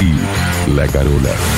y La Carola.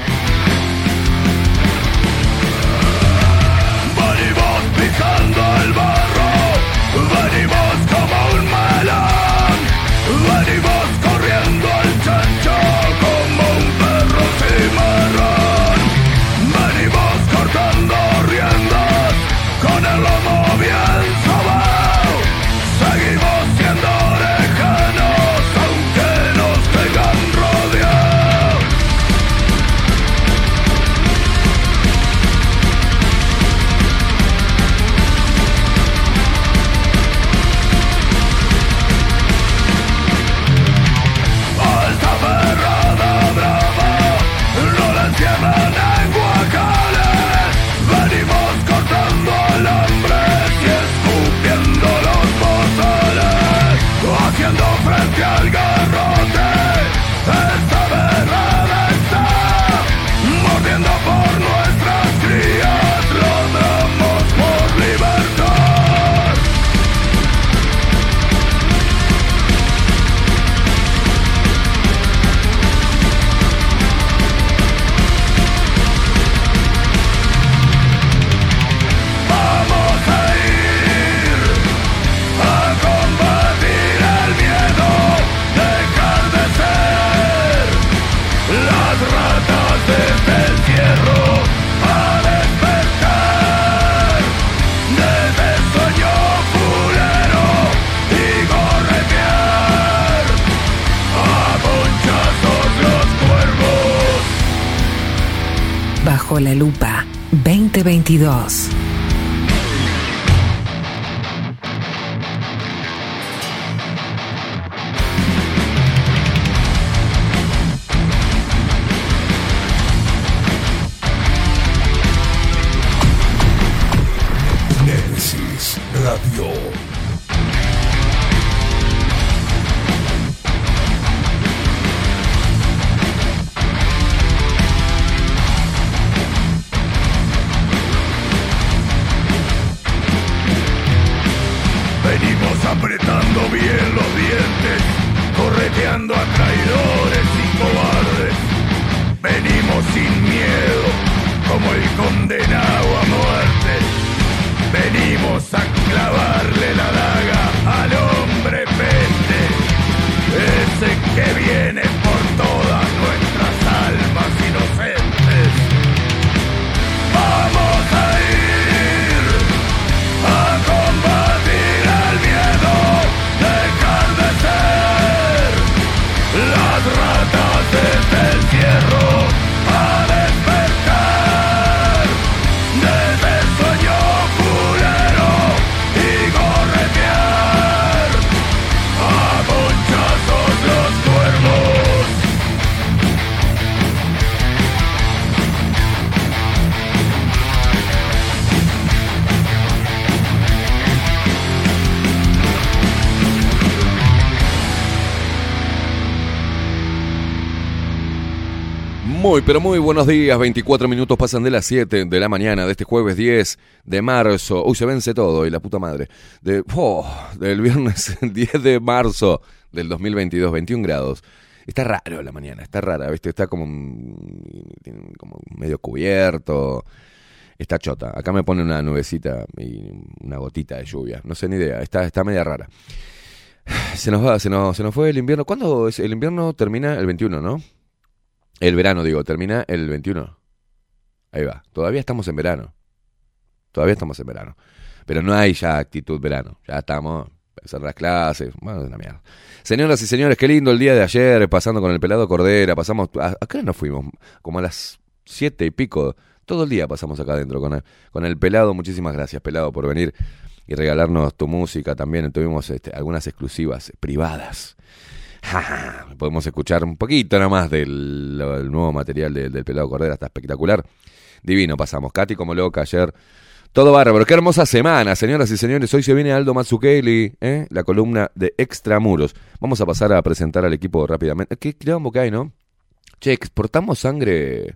salvar. Muy, pero muy buenos días. 24 minutos pasan de las 7 de la mañana de este jueves 10 de marzo. Uy, se vence todo y la puta madre. Oh, del viernes 10 de marzo del 2022, 21 grados. Está raro la mañana, está rara, ¿viste? Está como, como medio cubierto. Está chota. Acá me pone una nubecita y una gotita de lluvia. No sé ni idea. Está, está media rara. Se nos va, se nos, se nos fue el invierno. ¿Cuándo es? El invierno termina el 21, ¿no? El verano, digo, termina el 21. Ahí va. Todavía estamos en verano. Todavía estamos en verano. Pero no hay ya actitud verano. Ya estamos empezando las clases. Bueno, una mierda. Señoras y señores, qué lindo el día de ayer, pasando con el pelado Cordera. Pasamos. ¿A, a qué nos fuimos? Como a las siete y pico. Todo el día pasamos acá adentro con el, con el pelado. Muchísimas gracias, pelado, por venir y regalarnos tu música. También tuvimos este, algunas exclusivas privadas. Podemos escuchar un poquito nada más del, del nuevo material de- del pelado Cordera. Está espectacular. Divino pasamos. Katy como loca ayer. Todo bárbaro. Qué hermosa semana, señoras y señores. Hoy se viene Aldo Mazzucchelli, ¿eh? la columna de Extramuros. Vamos a pasar a presentar al equipo rápidamente. ¿Qué quilombo que hay, no? Che, exportamos sangre.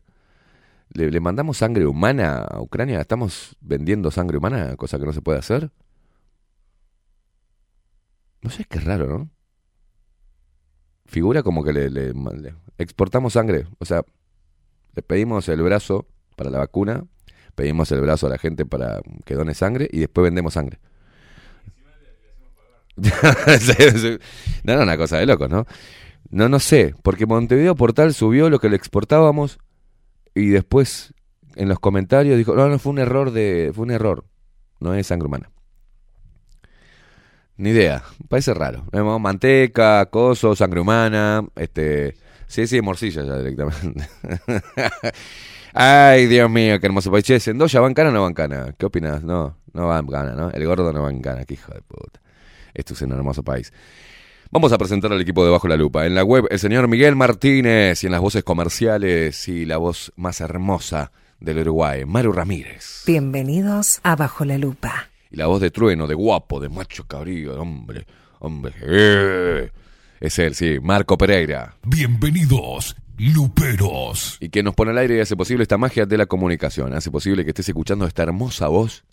Le, le mandamos sangre humana a Ucrania. ¿Estamos vendiendo sangre humana? Cosa que no se puede hacer. No sé, qué raro, ¿no? Figura como que le, le- exportamos sangre. O sea, le pedimos el brazo para la vacuna, pedimos el brazo a la gente para que done sangre y después vendemos sangre. No, no, una cosa de locos, ¿no? No, no sé, porque Montevideo Portal subió lo que le exportábamos y después en los comentarios dijo, no, no, fue un error de, fue un error, no es sangre humana. Ni idea, parece raro. Vemos manteca, coso, sangre humana, este, sí, sí, morcilla ya directamente. Ay, Dios mío, qué hermoso país. Che, ¿Sendoya bancana o no bancana? ¿Qué opinas? No, no bancana, ¿no? El gordo no bancana, qué hijo de puta. Esto es un hermoso país. Vamos a presentar al equipo de Bajo la Lupa. En la web, el señor Miguel Martínez y en las voces comerciales y la voz más hermosa del Uruguay, Maru Ramírez. Bienvenidos a Bajo la Lupa. Y la voz de trueno, de guapo, de macho cabrío, de hombre, hombre. eh. Es él, sí, Marco Pereira. Bienvenidos, Luperos. Y que nos pone al aire y hace posible esta magia de la comunicación. Hace posible que estés escuchando esta hermosa voz.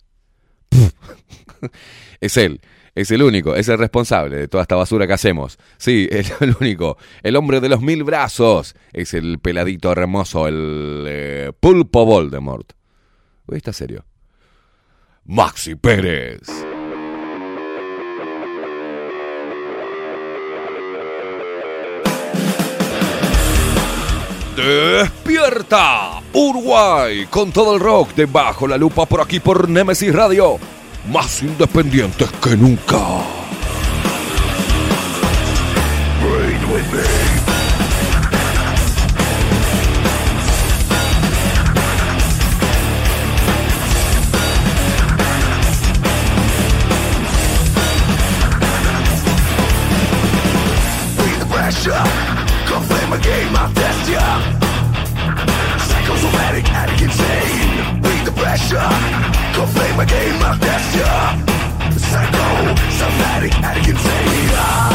es él, es el único, es el responsable de toda esta basura que hacemos. Sí, es el único, el hombre de los mil brazos. Es el peladito hermoso, el eh, pulpo Voldemort. Uy, está serio. Maxi Pérez. Despierta Uruguay con todo el rock de Bajo la Lupa por aquí por Nemesis Radio. Más independientes que nunca. Go play my game of gesture Psycho, somatic, addict, insane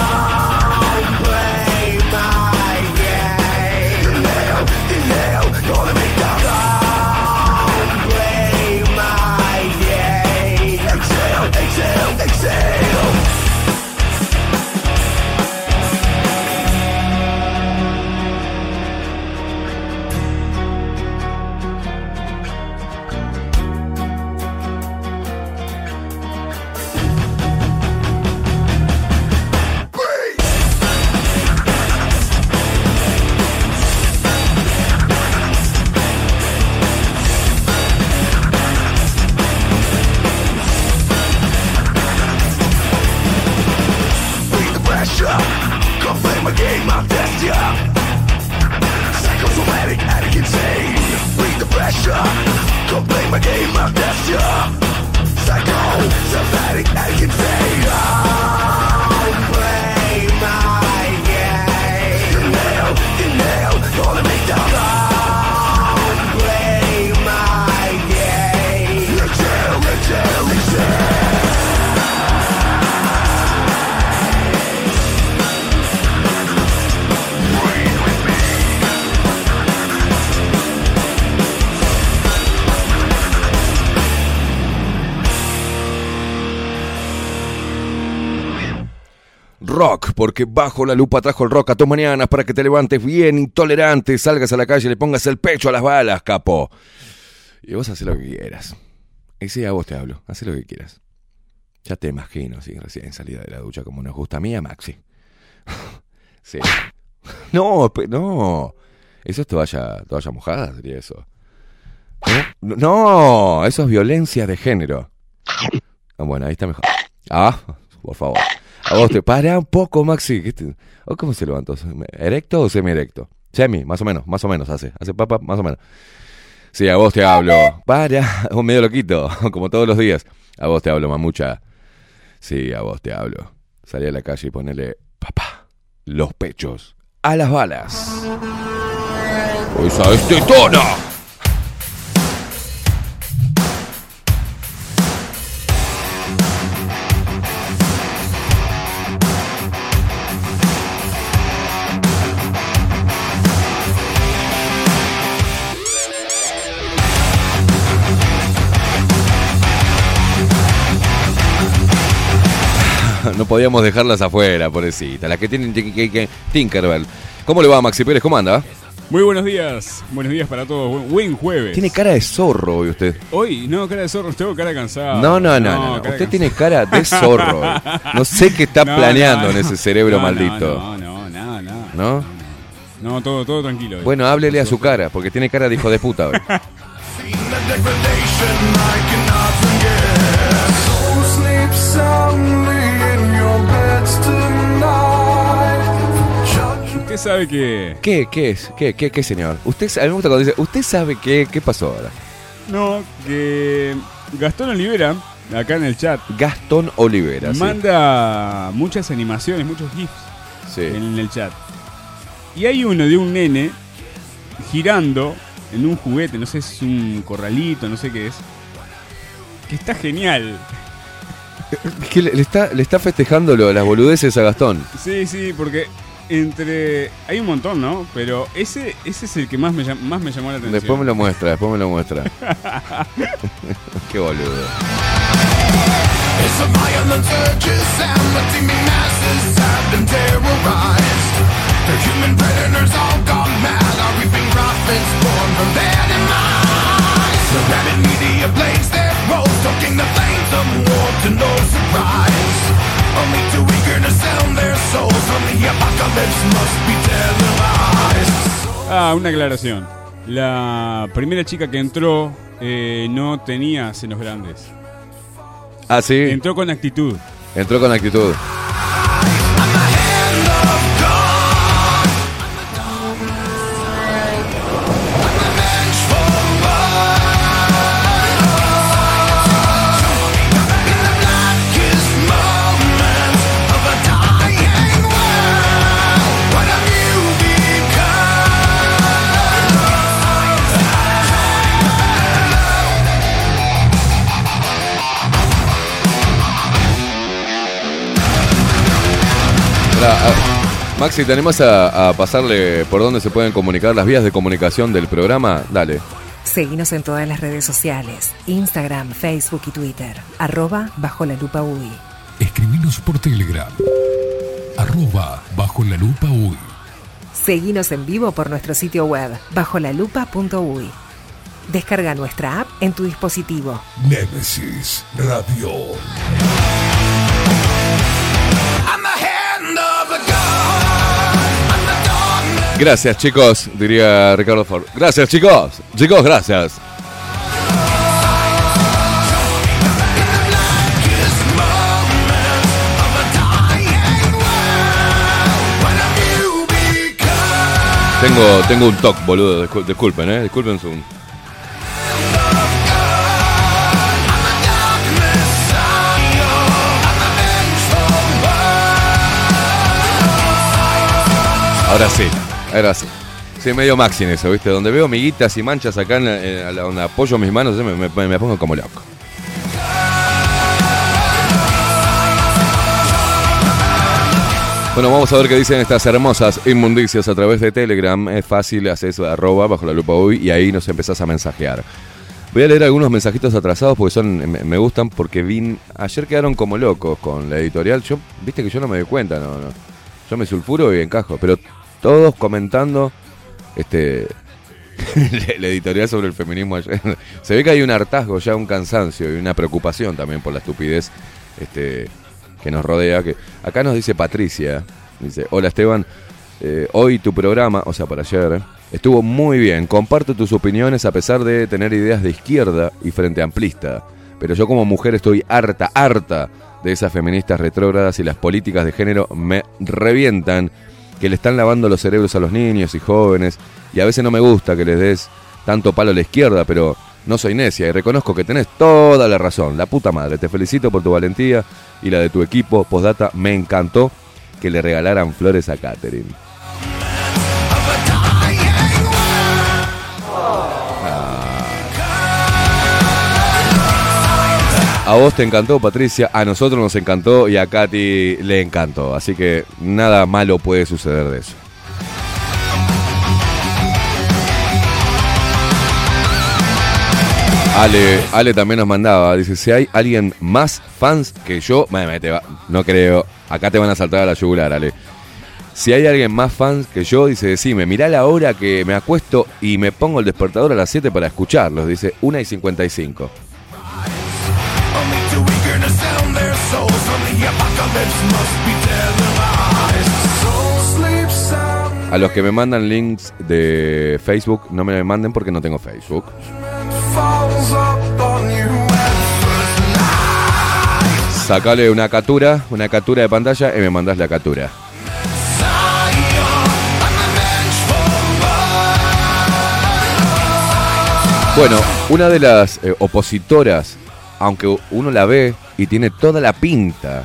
amnesia Psychosomatic addict insane Read the pressure. Don't play my game amnesia Psycho, somatic addict insane ah. Eh? Porque bajo la lupa trajo el rock a tus mañanas para que te levantes bien intolerante, salgas a la calle y le pongas el pecho a las balas, capo. Y vos haces lo que quieras. Y sí, a vos te hablo, haz lo que quieras. Ya te imagino, sí, recién salida de la ducha como nos gusta a mí a Maxi. sí. No, no. Eso es toalla, toalla mojada, sería eso. ¿No? No, eso es violencia de género. Ah, Bueno, ahí está mejor. Ah, por favor. A vos te para un poco, Maxi. ¿Qué te- ¿O ¿Cómo se levantó? ¿Erecto o semi-erecto? Semi, más o menos, más o menos hace. Hace papa, más o menos. Sí, a vos te hablo. Para, un medio loquito, como todos los días. A vos te hablo, mamucha. Sí, a vos te hablo. Salí a la calle y ponele, papá, los pechos a las balas. Pues a este No podíamos dejarlas afuera, pobrecita. Las que tienen Tinkerbell. ¿Cómo le va, Maxi Pérez? ¿Cómo anda? Muy buenos días, buenos días para todos. Buen, jueves. Tiene cara de zorro hoy usted. Hoy, no, cara de zorro, tengo cara cansada. No, no, no, no. no. Usted cansada. tiene cara de zorro. hoy. No sé qué está No, planeando no, en no. ese cerebro No, no, maldito. No, no, nada, nada. ¿No? No, todo, todo tranquilo. hoy. Bueno, háblele a su cara, porque tiene cara de hijo de puta hoy. sabe que. ¿Qué, qué es? ¿Qué, qué, qué, señor? Usted, a mí me gusta cuando dice, ¿usted sabe qué, qué pasó ahora? No, que. Gastón Olivera, acá en el chat, Gastón Olivera, sí. manda muchas animaciones, muchos GIFs Sí. en el chat. Y hay uno de un nene girando en un juguete, no sé si es un corralito, no sé qué es. Que está genial. Que le, le está, le está festejando las boludeces a Gastón. Sí, sí, porque entre. Hay un montón, ¿no? Pero ese, ese es el que más me, más me llamó la atención. Después me lo muestra, después me lo muestra. qué boludo. Rabid media blaze their roles, stoking the flames of war to no surprise. Only too eager to sell their souls from the apocalypse must be televised. Ah, una aclaración. La primera chica que entró eh, no tenía senos grandes. Ah, sí. Entró con actitud. Entró con actitud. Maxi, ¿te animás a, a pasarle por dónde se pueden comunicar las vías de comunicación del programa? Dale. Seguinos en todas las redes sociales, Instagram, Facebook y Twitter, arroba bajo la lupa UI. Escribinos por Telegram. Arroba bajo la lupa uy. Seguinos en vivo por nuestro sitio web, bajolalupa.uy. Descarga nuestra app en tu dispositivo. Némesis Radio. Gracias, chicos, diría Ricardo Ford. Gracias, chicos. Chicos, gracias. Tengo, tengo un toque, boludo. discul- Disculpen, eh. Disculpen su. Ahora sí, ahora sí. Sí, medio maxi en eso, ¿viste? Donde veo miguitas y manchas acá, en en donde apoyo mis manos, me, me- pongo como loco. Bueno, vamos a ver qué dicen estas hermosas inmundicias a través de Telegram. Es fácil, haces arroba bajo la lupa hoy y ahí nos empezás a mensajear. Voy a leer algunos mensajitos atrasados porque son me, me gustan porque vi ayer quedaron como locos con la editorial. Yo, viste que yo no me doy cuenta, no, no. Yo me sulfuro y encajo, pero todos comentando este la editorial sobre el feminismo ayer. Se ve que hay un hartazgo ya, un cansancio y una preocupación también por la estupidez este, que nos rodea. Que acá nos dice Patricia, dice, hola Esteban, eh, hoy tu programa, o sea, para ayer, eh, estuvo muy bien. Comparto tus opiniones a pesar de tener ideas de izquierda y frente amplista. Pero yo como mujer estoy harta, harta de esas feministas retrógradas y las políticas de género me revientan, que le están lavando los cerebros a los niños y jóvenes. Y a veces no me gusta que les des tanto palo a la izquierda, pero no soy necia y reconozco que tenés toda la razón. La puta madre, te felicito por tu valentía y la de tu equipo. Postdata, me encantó que le regalaran flores a Katherine. A vos te encantó, Patricia, a nosotros nos encantó y a Katy le encantó. Así que nada malo puede suceder de eso. Ale, Ale también nos mandaba, dice, si hay alguien más fans que yo, no creo, acá te van a saltar a la yugular, Ale. Si hay alguien más fans que yo, dice, decime, mirá la hora que me acuesto y me pongo el despertador a las 7 para escucharlos, dice, 1 y 55. Only too eager to sound their souls from the apocalypse must be televised. Soul sleep sound A los que me mandan links de Facebook, no me manden porque no tengo Facebook. Sacale una captura, una captura de pantalla y me mandás la captura. Bueno, una de las eh, opositoras, aunque uno la ve y tiene toda la pinta,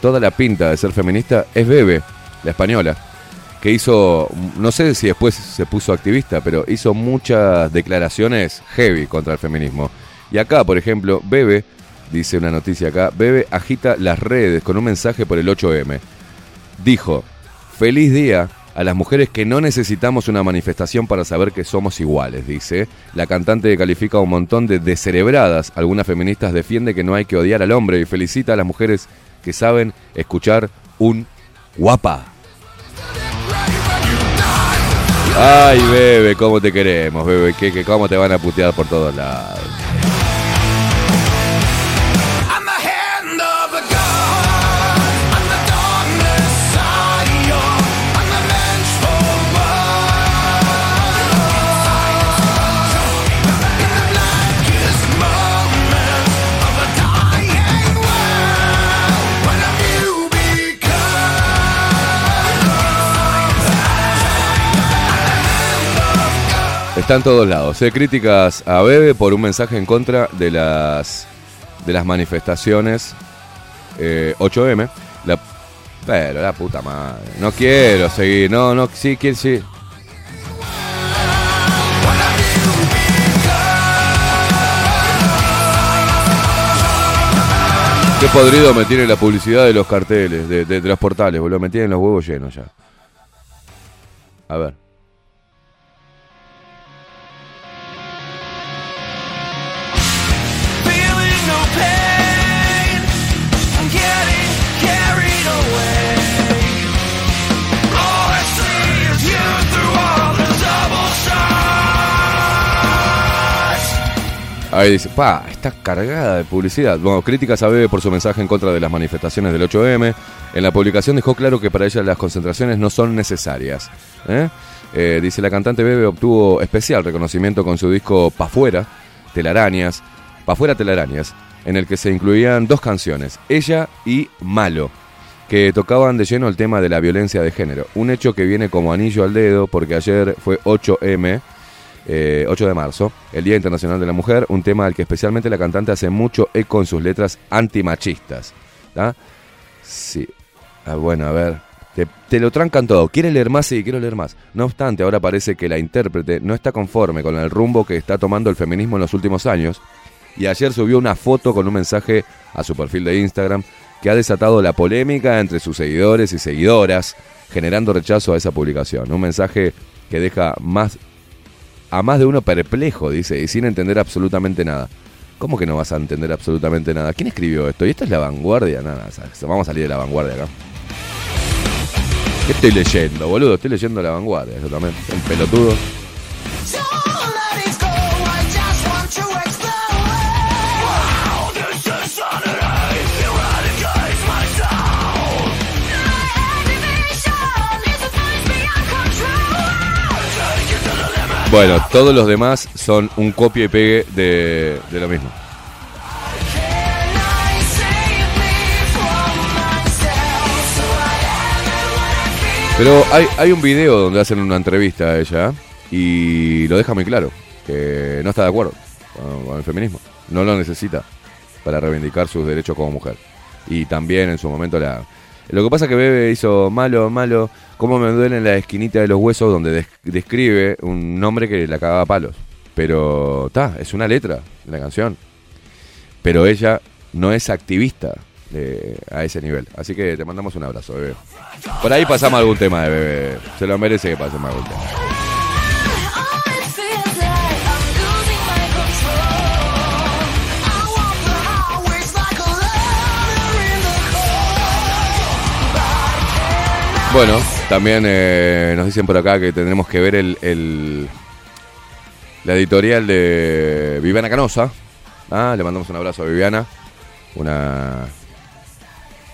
toda la pinta de ser feminista, es Bebe, la española, que hizo, no sé si después se puso activista, pero hizo muchas declaraciones heavy contra el feminismo. Y acá, por ejemplo, Bebe, dice una noticia acá, Bebe agita las redes con un mensaje por el 8M. Dijo, feliz día a las mujeres que no necesitamos una manifestación para saber que somos iguales, dice. La cantante califica a un montón de descerebradas. Algunas feministas defiende que no hay que odiar al hombre y felicita a las mujeres que saben escuchar un guapa. Ay, bebe, cómo te queremos, bebe, cómo te van a putear por todos lados. Está en todos lados. Hay críticas a Bebe por un mensaje en contra de las de las manifestaciones eh, 8M. La, pero la puta madre. No quiero seguir. No, no, sí, quiero sí. Qué podrido me tiene la publicidad de los carteles, de, de- de los portales, boludo. Me tienen los huevos llenos ya. A ver. Ahí dice, pa, está cargada de publicidad. Bueno, críticas a Bebe por su mensaje en contra de las manifestaciones del 8M. En la publicación dejó claro que para ella las concentraciones no son necesarias. ¿eh? Eh, dice la cantante Bebe obtuvo especial reconocimiento con su disco Pa' Fuera, Telarañas, Pa' Fuera Telarañas, en el que se incluían dos canciones, Ella y Malo, que tocaban de lleno el tema de la violencia de género. Un hecho que viene como anillo al dedo porque ayer fue 8M, eh, 8 de marzo, el Día Internacional de la Mujer, un tema al que especialmente la cantante hace mucho eco en sus letras antimachistas. Sí. Ah, bueno, a ver. Te, te lo trancan todo. ¿Quiere leer más? Sí, quiero leer más. No obstante, ahora parece que la intérprete no está conforme con el rumbo que está tomando el feminismo en los últimos años. Y ayer subió una foto con un mensaje a su perfil de Instagram que ha desatado la polémica entre sus seguidores y seguidoras, generando rechazo a esa publicación. Un mensaje que deja más a más de uno perplejo, dice, y sin entender absolutamente nada. ¿Cómo que no vas a entender absolutamente nada? ¿Quién escribió esto? Y esto es la vanguardia, nada, vamos a salir de la vanguardia acá. ¿Qué estoy leyendo, boludo? Estoy leyendo La Vanguardia, yo también. El pelotudo. Bueno, todos los demás son un copia y pegue de, de lo mismo. Pero hay, hay un video donde hacen una entrevista a ella y lo deja muy claro, que no está de acuerdo con, con el feminismo. No lo necesita para reivindicar sus derechos como mujer. Y también en su momento la... Lo que pasa es que Bebe hizo malo, malo, cómo me duele en la esquinita de los huesos donde des- describe un nombre que le cagaba palos. Pero está, es una letra de la canción. Pero ella no es activista a ese nivel. Así que te mandamos un abrazo, Bebe. Por ahí pasamos algún tema de Bebe. Se lo merece que pasemos algún tema. Bueno, también eh, nos dicen por acá que tendremos que ver el, la editorial de Viviana Canosa. Ah, le mandamos un abrazo a Viviana. Una,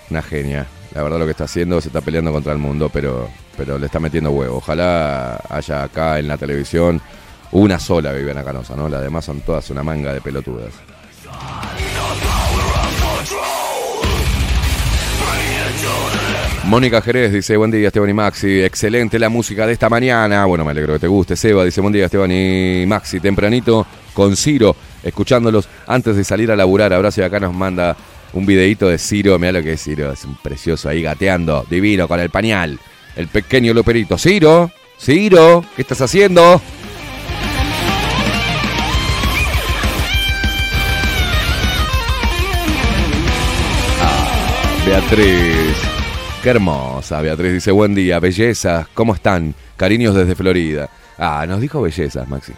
una genia. La verdad lo que está haciendo, se está peleando contra el mundo, pero, pero le está metiendo huevo. Ojalá haya acá en la televisión una sola Viviana Canosa, ¿no? Las demás son todas una manga de pelotudas. Mónica Jerez dice, buen día Esteban y Maxi, excelente la música de esta mañana. Bueno, me alegro que te guste. Seba dice, buen día Esteban y Maxi, tempranito con Ciro, escuchándolos antes de salir a laburar. Abrazo y acá nos manda un videito de Ciro. Mira lo que es Ciro, es un precioso ahí gateando, divino, con el pañal. El pequeño Loperito. Ciro, Ciro, ¿qué estás haciendo? Ah, Beatriz. Qué hermosa, Beatriz. Dice, buen día, bellezas, ¿cómo están? Cariños desde Florida. Ah, nos dijo bellezas, Maxi.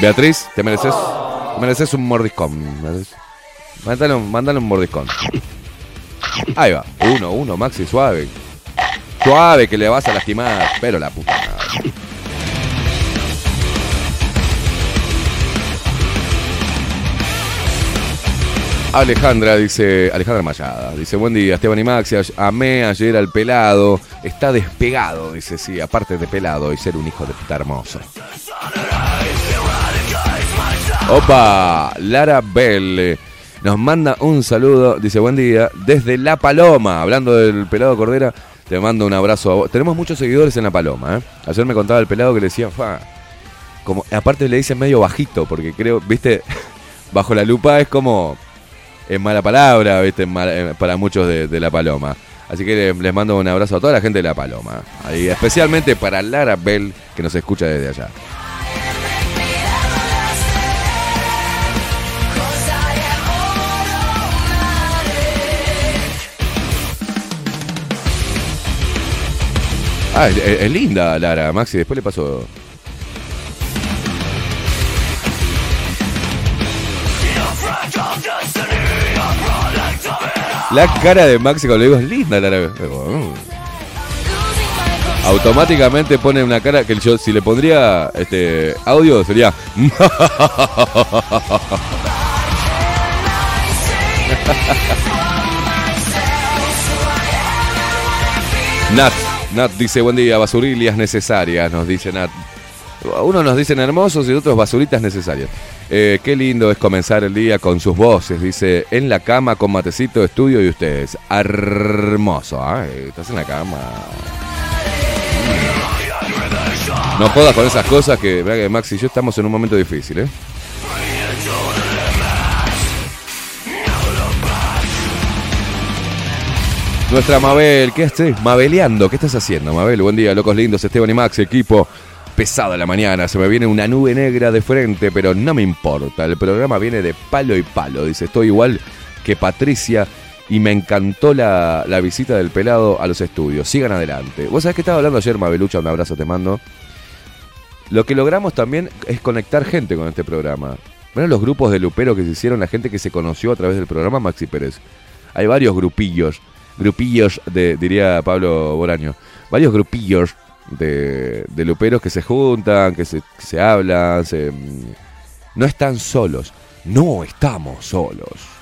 Beatriz, te mereces, mereces un mordiscón. Mándale, mándale un mordiscón. Ahí va. Uno, uno, Maxi, suave. Suave, que le vas a lastimar. Pero la puta. Alejandra dice, Alejandra Mayada, dice, buen día, Esteban y Maxi, amé ayer al pelado, está despegado, dice, sí, aparte de pelado y ser un hijo de puta hermoso. Opa, Lara Bell eh, nos manda un saludo, dice, buen día, desde La Paloma, hablando del pelado Cordera, te mando un abrazo a vos. Tenemos muchos seguidores en La Paloma, ¿eh? Ayer me contaba el pelado que le decía, fa, como, aparte le dicen medio bajito, porque creo, viste, bajo la lupa es como es mala palabra, ¿viste? Eh, para muchos de, La Paloma. Así que le- les mando un abrazo a toda la gente de La Paloma. Ahí, especialmente para Lara Bell, que nos escucha desde allá. Ah, es, es linda Lara, Maxi. Después le paso. La cara de Maxi cuando le digo es linda Lara. Digo, "Mm". Automáticamente pone una cara que yo si le pondría este audio sería Nat, Nat dice buen día, basurilias necesarias, nos dice Nat. Unos nos dicen hermosos y otros basuritas necesarias. Eh, qué lindo es comenzar el día con sus voces, dice, en la cama con matecito, estudio y ustedes. Hermoso, ¿ah? Eh, estás en la cama. No jodas con esas cosas que, que Max y yo estamos en un momento difícil, ¿eh? Nuestra Mabel, ¿qué haces? Mabeleando, ¿qué estás haciendo, Mabel? Buen día, locos lindos, Esteban y Max, equipo. Pesada la mañana, se me viene una nube negra de frente, pero no me importa. El programa viene de palo y palo. Dice, estoy igual que Patricia y me encantó la, la visita del pelado a los estudios. Sigan adelante. Vos sabés que estaba hablando ayer, Mabelucha, un abrazo te mando. Lo que logramos también es conectar gente con este programa. Bueno, los grupos de Lupero que se hicieron, la gente que se conoció a través del programa Maxi Pérez. Hay varios grupillos grupillos de, diría Pablo Boraño, varios grupillos de, de luperos que se juntan, que se, se hablan, se, mm, no están solos, no estamos solos.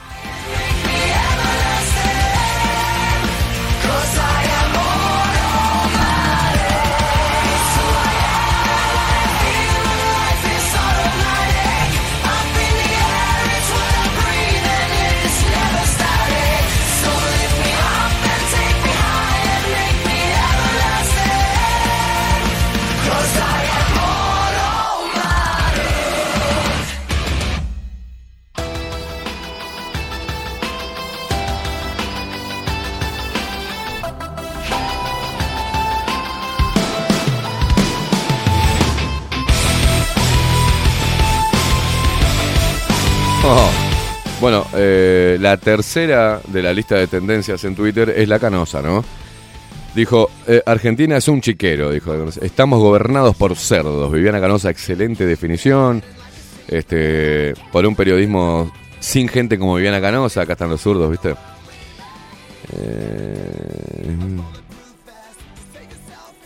Bueno, eh, la tercera de la lista de tendencias en Twitter es la canosa, ¿no? Dijo, eh, Argentina es un chiquero, dijo. Estamos gobernados por cerdos. Viviana Canosa, excelente definición. Este, por un periodismo sin gente como Viviana Canosa, acá están los zurdos, ¿viste? Eh,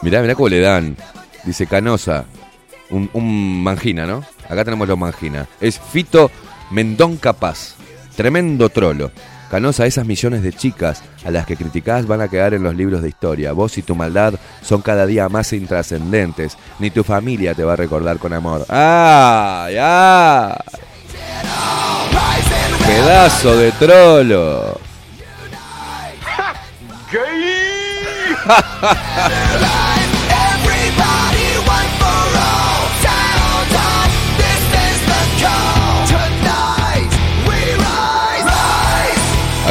mirá, mirá cómo le dan. Dice Canosa, un, un mangina, ¿no? Acá tenemos los mangina. Es Fito Mendón Capaz. Tremendo trolo. Canosa, esas millones de chicas a las que criticás van a quedar en los libros de historia. Vos y tu maldad son cada día más intrascendentes. Ni tu familia te va a recordar con amor. ¡Ay, ay! Pedazo de trolo.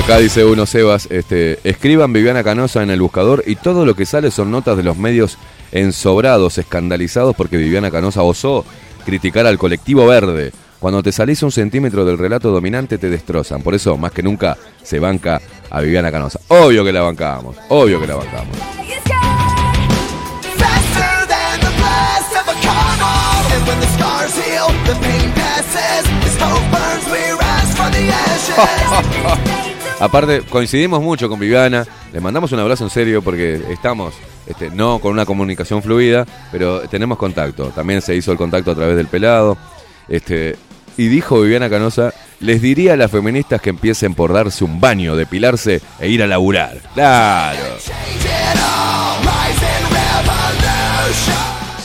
Acá dice uno, Sebas, este, escriban Viviana Canosa en el buscador y todo lo que sale son notas de los medios ensobrados, escandalizados porque Viviana Canosa osó criticar al colectivo verde. Cuando te salís un centímetro del relato dominante te destrozan. Por eso, más que nunca, se banca a Viviana Canosa. Obvio que la bancamos, obvio que la bancamos. Aparte, coincidimos mucho con Viviana. Le mandamos un abrazo en serio porque estamos, este, no con una comunicación fluida, pero tenemos contacto. También se hizo el contacto a través del pelado. Este, y dijo Viviana Canosa, les diría a las feministas que empiecen por darse un baño, depilarse e ir a laburar. Claro.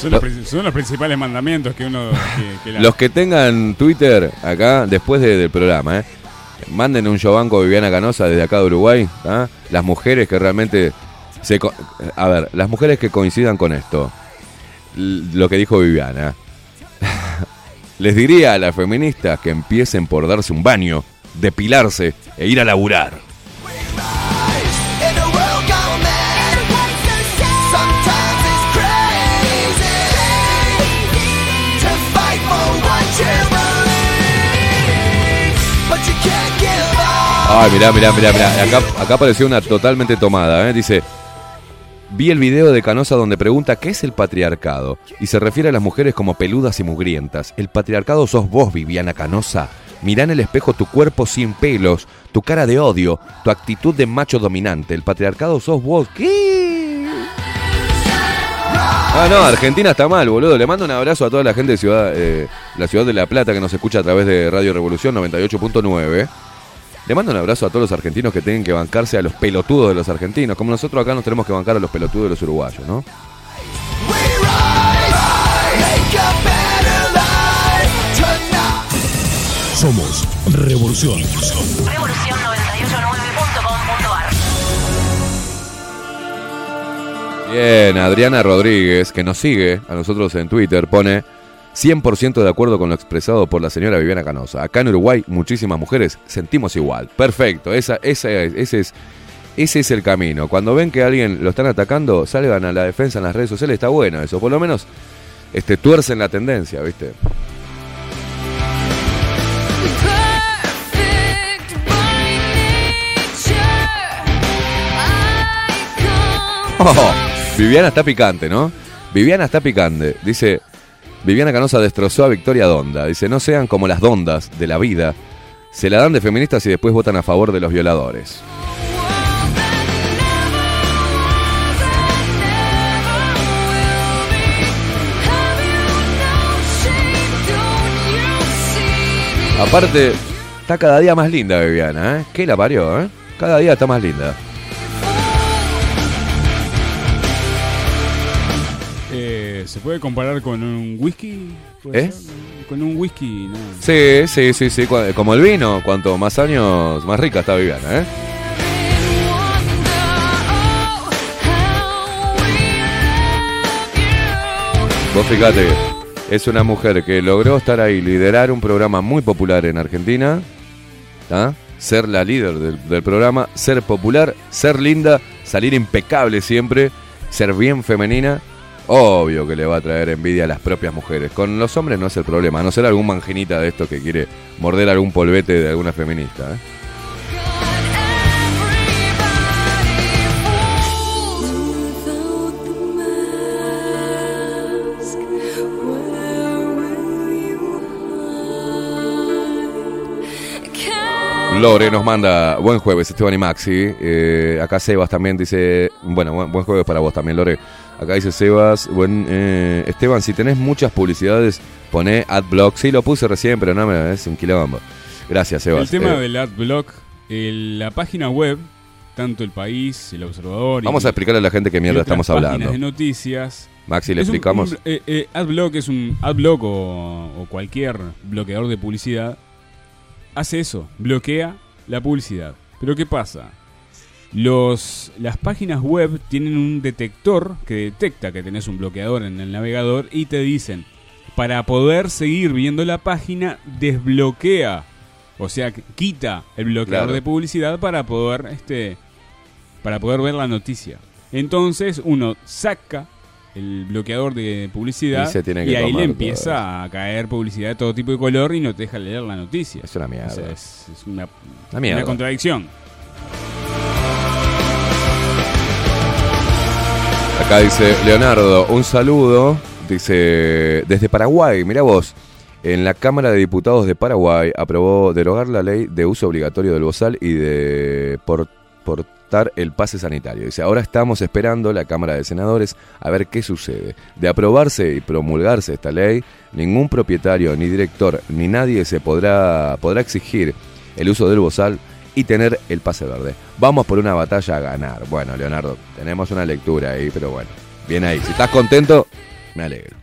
Son los, prin- son los principales mandamientos que uno. Que, que la- Los que tengan Twitter acá, después de- del programa, ¿eh? Manden un banco a Viviana Canosa desde acá de Uruguay. ¿ah? Las mujeres que realmente. Se, a ver, las mujeres que coincidan con esto. Lo que dijo Viviana. Les diría a las feministas que empiecen por darse un baño, depilarse e ir a laburar. Ay, mirá, mirá, mirá, mirá. Acá, apareció una totalmente tomada, ¿eh? Dice, vi el video de Canosa donde pregunta qué es el patriarcado y se refiere a las mujeres como peludas y mugrientas. El patriarcado sos vos, Viviana Canosa. Mirá en el espejo tu cuerpo sin pelos, tu cara de odio, tu actitud de macho dominante. El patriarcado sos vos. ¿Qué? Ah, no, Argentina está mal, boludo. Le mando un abrazo a toda la gente de ciudad, eh, la ciudad de La Plata que nos escucha a través de Radio Revolución 98.9. Le mando un abrazo a todos los argentinos que tienen que bancarse a los pelotudos de los argentinos, como nosotros acá nos tenemos que bancar a los pelotudos de los uruguayos, ¿no? Somos Revolución. Revolución989.com.ar Bien, Adriana Rodríguez, que nos sigue a nosotros en Twitter, pone 100% de acuerdo con lo expresado por la señora Viviana Canosa. Acá en Uruguay, muchísimas mujeres sentimos igual. Perfecto, esa, esa es- ese, es, ese es el camino. Cuando ven que a alguien lo están atacando, salgan a la defensa en las redes sociales. Está bueno eso, por lo menos este, tuercen la tendencia, ¿viste? Oh, Viviana está picante, ¿no? Viviana está picante. Dice, Viviana Canosa destrozó a Victoria Donda. Dice, no sean como las dondas de la vida. Se la dan de feministas y después votan a favor de los violadores. Aparte, está cada día más linda Viviana, ¿eh? Que la parió. ¿eh? Cada día está más linda. Eh, ¿Se puede comparar con un whisky? ¿Puede ¿Eh? Con un whisky, no. Sí, sí, sí, sí. Como el vino, cuanto más años, más rica está Viviana, ¿eh? Vos fíjate, es una mujer que logró estar ahí, liderar un programa muy popular en Argentina, ¿tá? ser la líder del, del programa, ser popular, ser linda, salir impecable siempre, ser bien femenina. Obvio que le va a traer envidia a las propias mujeres. Con los hombres no es el problema, a no ser algún manginita de esto que quiere morder algún polvete de alguna feminista. ¿eh? Lore nos manda buen jueves, Esteban y Maxi. Eh, acá Sebas también dice, bueno, buen, buen jueves para vos también, Lore. Acá dice Sebas, buen, eh, Esteban, si tenés muchas publicidades, poné adblock. Sí, lo puse recién, pero no me es un quilombo. Gracias, Sebas. El tema Eh, del adblock, el- la página web, tanto el país, el observador. y- Vamos a explicarle a la gente qué mierda estamos hablando. de noticias. Maxi, le Es explicamos. un- eh, eh, adblock es un adblock o, o cualquier bloqueador de publicidad. Hace eso, bloquea la publicidad. Pero ¿qué pasa? Los, las páginas web tienen un detector que detecta que tenés un bloqueador en el navegador y te dicen, para poder seguir viendo la página, desbloquea. O sea, quita el bloqueador Claro. de publicidad para poder, este, para poder ver la noticia. Entonces uno saca el bloqueador de publicidad Y se tiene que y ahí le empieza a caer publicidad de todo tipo de color y no te deja leer la noticia. Es una O sea, mierda. es, es una, Una mierda. una contradicción. Acá dice Leonardo, un saludo. Dice, desde Paraguay, mira vos, en la Cámara de Diputados de Paraguay aprobó derogar la ley de uso obligatorio del bozal y de por- portar el pase sanitario. Dice, ahora estamos esperando la Cámara de Senadores a ver qué sucede. De aprobarse y promulgarse esta ley, ningún propietario, ni director, ni nadie se podrá, podrá exigir el uso del bozal y tener el pase verde. Vamos por una batalla a ganar. Bueno, Leonardo, tenemos una lectura ahí, pero bueno, bien ahí. Si estás contento, me alegro.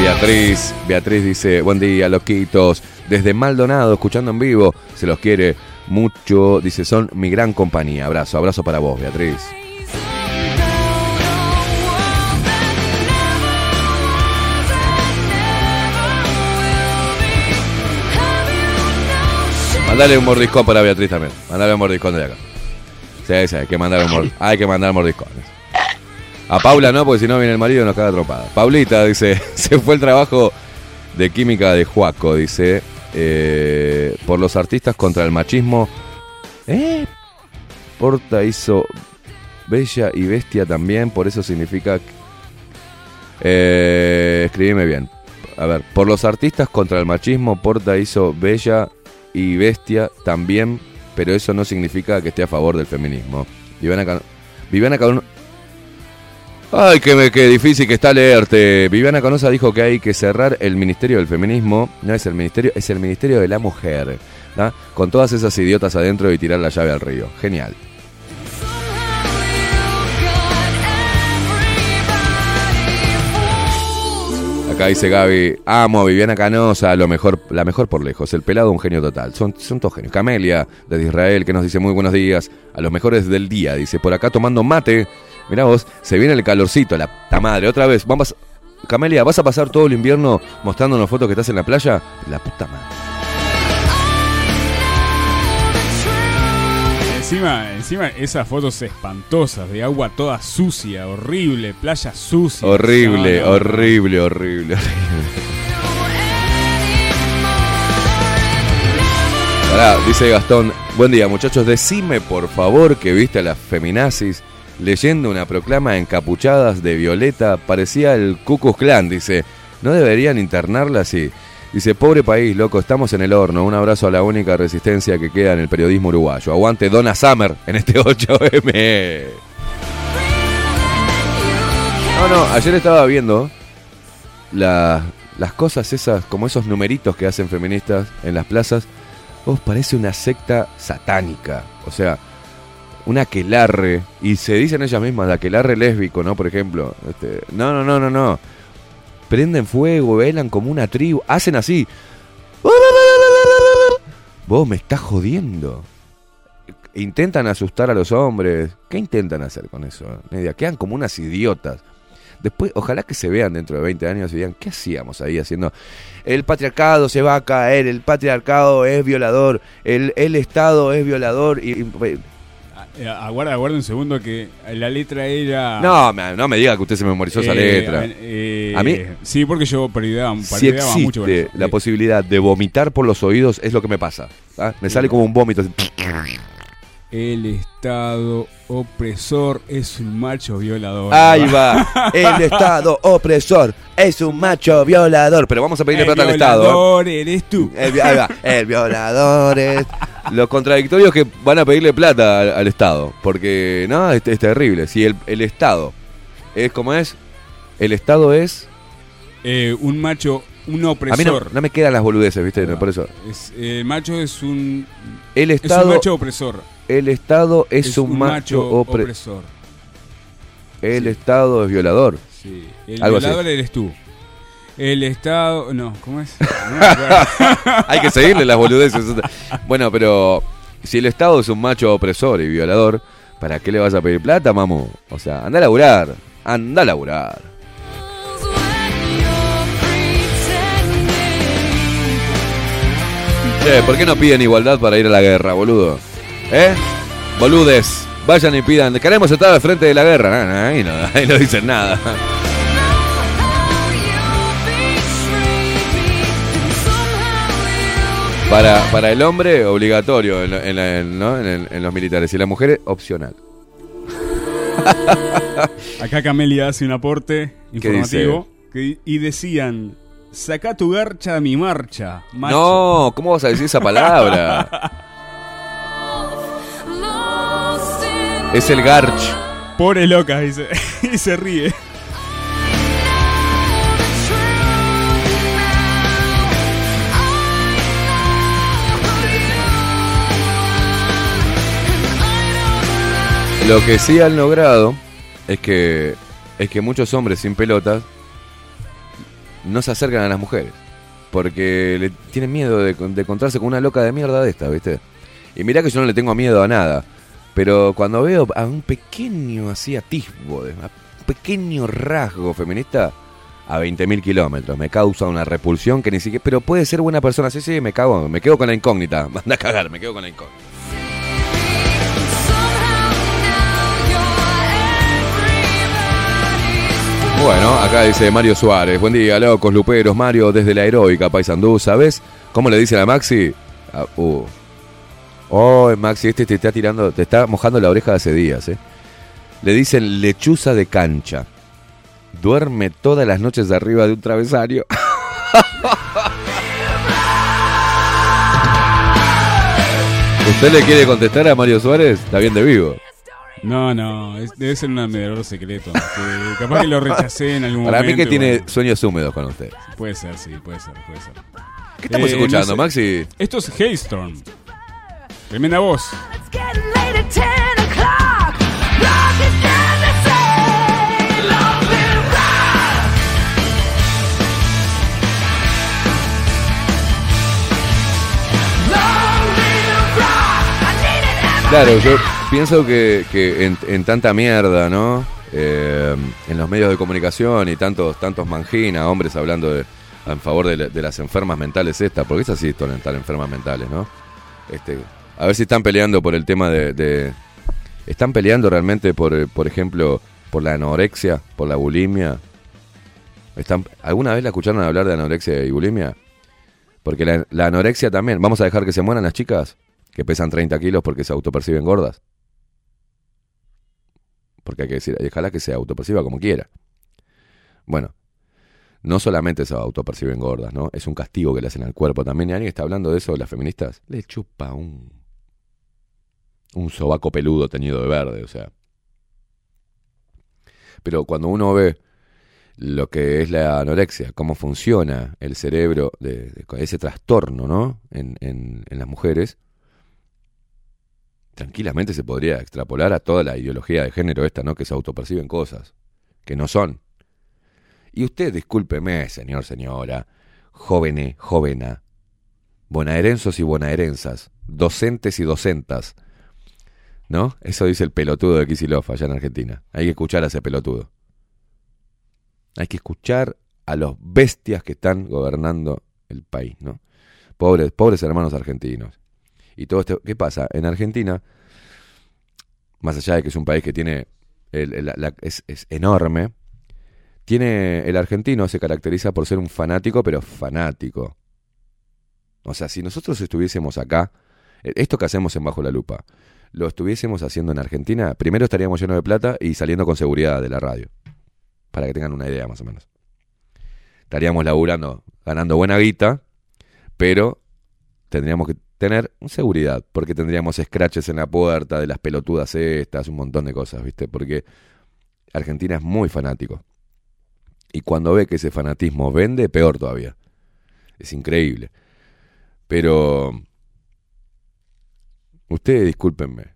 Beatriz, Beatriz dice, buen día, loquitos. Desde Maldonado, escuchando en vivo, se los quiere mucho. Dice, son mi gran compañía. Abrazo, abrazo para vos, Beatriz. Mandale un mordiscón para Beatriz también. Mandale un mordiscón de acá. Sí, sí, hay que mandar un mordiscón. Hay que mandar mordiscones. A Paula no, porque si no viene el marido y nos caga trompada. Paulita dice, se fue el trabajo de química de Juaco, dice, eh, por los artistas contra el machismo. ¿Eh? Porta hizo Bella y Bestia también, por eso significa... que- Eh, escribime bien. A ver, por los artistas contra el machismo, Porta hizo Bella y Bestia también, pero eso no significa que esté a favor del feminismo. Viviana, Cano- Viviana Cano- Ay, qué, qué difícil que está leerte. Viviana Canosa dijo que hay que cerrar el Ministerio del Feminismo. No es el Ministerio, es el Ministerio de la Mujer. Con todas esas idiotas adentro y tirar la llave al río. Genial. Acá dice Gaby, amo a Viviana Canosa, lo mejor, la mejor por lejos, el pelado un genio total. Son, son todos genios. Camelia, desde Israel, que nos dice muy buenos días, a los mejores del día, dice, por acá tomando mate. Mirá vos, se viene el calorcito, la puta madre, otra vez. Vamos, Camelia, ¿vas a pasar todo el invierno mostrándonos fotos que estás en la playa? La puta madre. Encima, encima esas fotos espantosas de agua toda sucia, horrible, playa sucia. Horrible, No, no, no. horrible, horrible, horrible. Pará, dice Gastón, buen día muchachos, decime por favor que viste a las feminazis leyendo una proclama encapuchadas de Violeta, parecía el Ku Klux Klan, dice, ¿no deberían internarla así? Dice, pobre país, loco, estamos en el horno, un abrazo a la única resistencia que queda en el periodismo uruguayo. Aguante Donna Summer en este 8M. No, no, ayer estaba viendo la- las cosas esas, como esos numeritos que hacen feministas en las plazas, vos parece una secta satánica. O sea, un aquelarre. Y se dicen ellas mismas, de aquelarre lésbico, ¿no? Por ejemplo. Este, no, no, no, no, no. Prenden fuego, velan como una tribu. Hacen así. Vos me estás jodiendo. Intentan asustar a los hombres. ¿Qué intentan hacer con eso? Quedan como unas idiotas. Después, ojalá que se vean dentro de 20 años y digan, ¿qué hacíamos ahí haciendo? El patriarcado se va a caer, el patriarcado es violador, el, el Estado es violador. Y- Eh, Aguarda, aguarda un segundo que la letra era... no, me- no me diga que usted se memorizó esa Eh, letra. eh, A mí- Sí, porque yo parodiaba, si mucho con eso. la Eh, posibilidad de vomitar por los oídos, es lo que me pasa. ¿ah? Me sale como un vómito. así. El Estado opresor es un macho violador. Ahí va. El Estado opresor es un macho violador. Pero vamos a pedirle El plata al Estado. ¿eh? violador eres tú. El, ahí va. El violador es. Los contradictorios que van a pedirle plata al, al Estado. Porque, no, es, es terrible. Si el, el Estado es como es, el Estado es. Eh, un macho, un A mí no, opresor. no me quedan las boludeces, ¿viste? Por eso. Es- el macho es un, El es un Estado, macho opresor. El Estado es, un, macho, opre- opresor. El sí. Estado es violador. Sí. El Algo así. violador eres tú. El Estado. No, ¿cómo es? Hay que seguirle las boludeces. Bueno, pero si el Estado es un macho opresor y violador, ¿para qué le vas a pedir plata, mamu? O sea, anda a laburar. Anda a laburar. Che, ¿por qué no piden igualdad para ir a la guerra, boludo? ¿Eh? Boludes, vayan y pidan. Queremos estar al frente de la guerra. No, no, ahí, no, ahí no dicen nada. Para, para el hombre, obligatorio en, en los militares. Y la mujer, opcional. Acá Camelia hace un aporte ¿Qué informativo. que- y decían: Saca tu garcha a mi marcha. Macho. No, ¿cómo vas a decir esa palabra? es el garch. Pobre loca, dice. y se ríe. Lo que sí han logrado es que es que muchos hombres sin pelotas no se acercan a las mujeres porque le tienen miedo de, de encontrarse con una loca de mierda de esta, ¿viste? Y mirá que yo no le tengo miedo a nada, pero cuando veo a un pequeño así atisbo, un pequeño rasgo feminista a 20.000 kilómetros, me causa una repulsión que ni siquiera... Pero puede ser buena persona, sí, sí, me cago, me quedo con la incógnita, manda a cagar, me quedo con la incógnita. Bueno, acá dice Mario Suárez. Buen día, locos, luperos. Mario, desde la heroica Paisandú, ¿sabes? ¿Cómo le dicen a Maxi? Ah, uh. Oh, Maxi, este te está tirando, te está mojando la oreja hace días, ¿eh? Le dicen lechuza de cancha. Duerme todas las noches arriba de un travesario. ¿Usted le quiere contestar a Mario Suárez? Está bien de vivo. No, no, es- debe ser un admirador secreto. que capaz que lo rechacé en algún Para momento. mí que tiene bueno. sueños húmedos con usted. Puede ser, sí, puede ser, puede ser. ¿Qué estamos Eh, escuchando, no sé. Maxi? Esto es Hailstorm. Tremenda voz. Claro, yo pienso que, que en, en tanta mierda, ¿no? Eh, en los medios de comunicación y tantos tantos mangina, hombres hablando de, en favor de, de las enfermas mentales estas, porque es así, están tan enfermas mentales, ¿no? Este, a ver si están peleando por el tema de... ¿Están peleando realmente por, eh, por ejemplo, por la anorexia, por la bulimia? ¿Están, ¿Alguna vez la escucharon hablar de anorexia y bulimia? Porque la, la anorexia también, ¿vamos a dejar que se mueran las chicas? Que pesan 30 kilos porque se autoperciben gordas. Porque hay que decir, ojalá que se autoperciba como quiera. Bueno, no solamente se autoperciben gordas, ¿no? Es un castigo que le hacen al cuerpo también. ¿Y alguien está hablando de eso, las feministas? Le chupa un. Un sobaco peludo teñido de verde, o sea. Pero cuando uno ve lo que es la anorexia, cómo funciona el cerebro de, ese trastorno, ¿no? En las mujeres, tranquilamente se podría extrapolar a toda la ideología de género esta, ¿no? Que se autoperciben cosas que no son. Y usted, discúlpeme, señor, señora, jóvenes, jovena, bonaerensos y bonaerensas, docentes y docentas, ¿no? Eso dice el pelotudo de Kisilov allá en Argentina. Hay que escuchar a ese pelotudo. Hay que escuchar a los bestias que están gobernando el país, ¿no? Pobres, pobres hermanos argentinos. Y todo esto, ¿qué pasa? En Argentina, más allá de que es un país que tiene, el- el- la- es, es enorme, tiene, el argentino se caracteriza por ser un fanático, pero fanático. O sea, si nosotros estuviésemos acá, eh, esto que hacemos en Bajo la Lupa, lo estuviésemos haciendo en Argentina, primero estaríamos llenos de plata y saliendo con seguridad de la radio. Para que tengan una idea más o menos. Estaríamos laburando, ganando buena guita, pero tendríamos que tener seguridad, porque tendríamos scratches en la puerta de las pelotudas estas, un montón de cosas, ¿viste? Porque Argentina es muy fanático. Y cuando ve que ese fanatismo vende, peor todavía. Es increíble. Pero ustedes discúlpenme.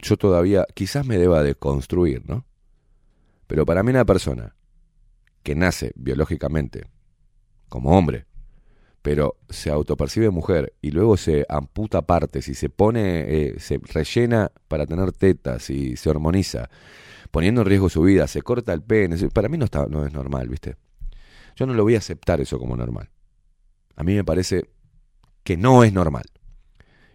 Yo todavía quizás me deba de construir, ¿no? Pero para mí una persona que nace biológicamente como hombre, pero se autopercibe mujer y luego se amputa partes y se pone, eh, se rellena para tener tetas y se hormoniza, poniendo en riesgo su vida, se corta el pene, para mí no, está, no es normal, ¿viste? Yo no lo voy a aceptar eso como normal. A mí me parece que no es normal.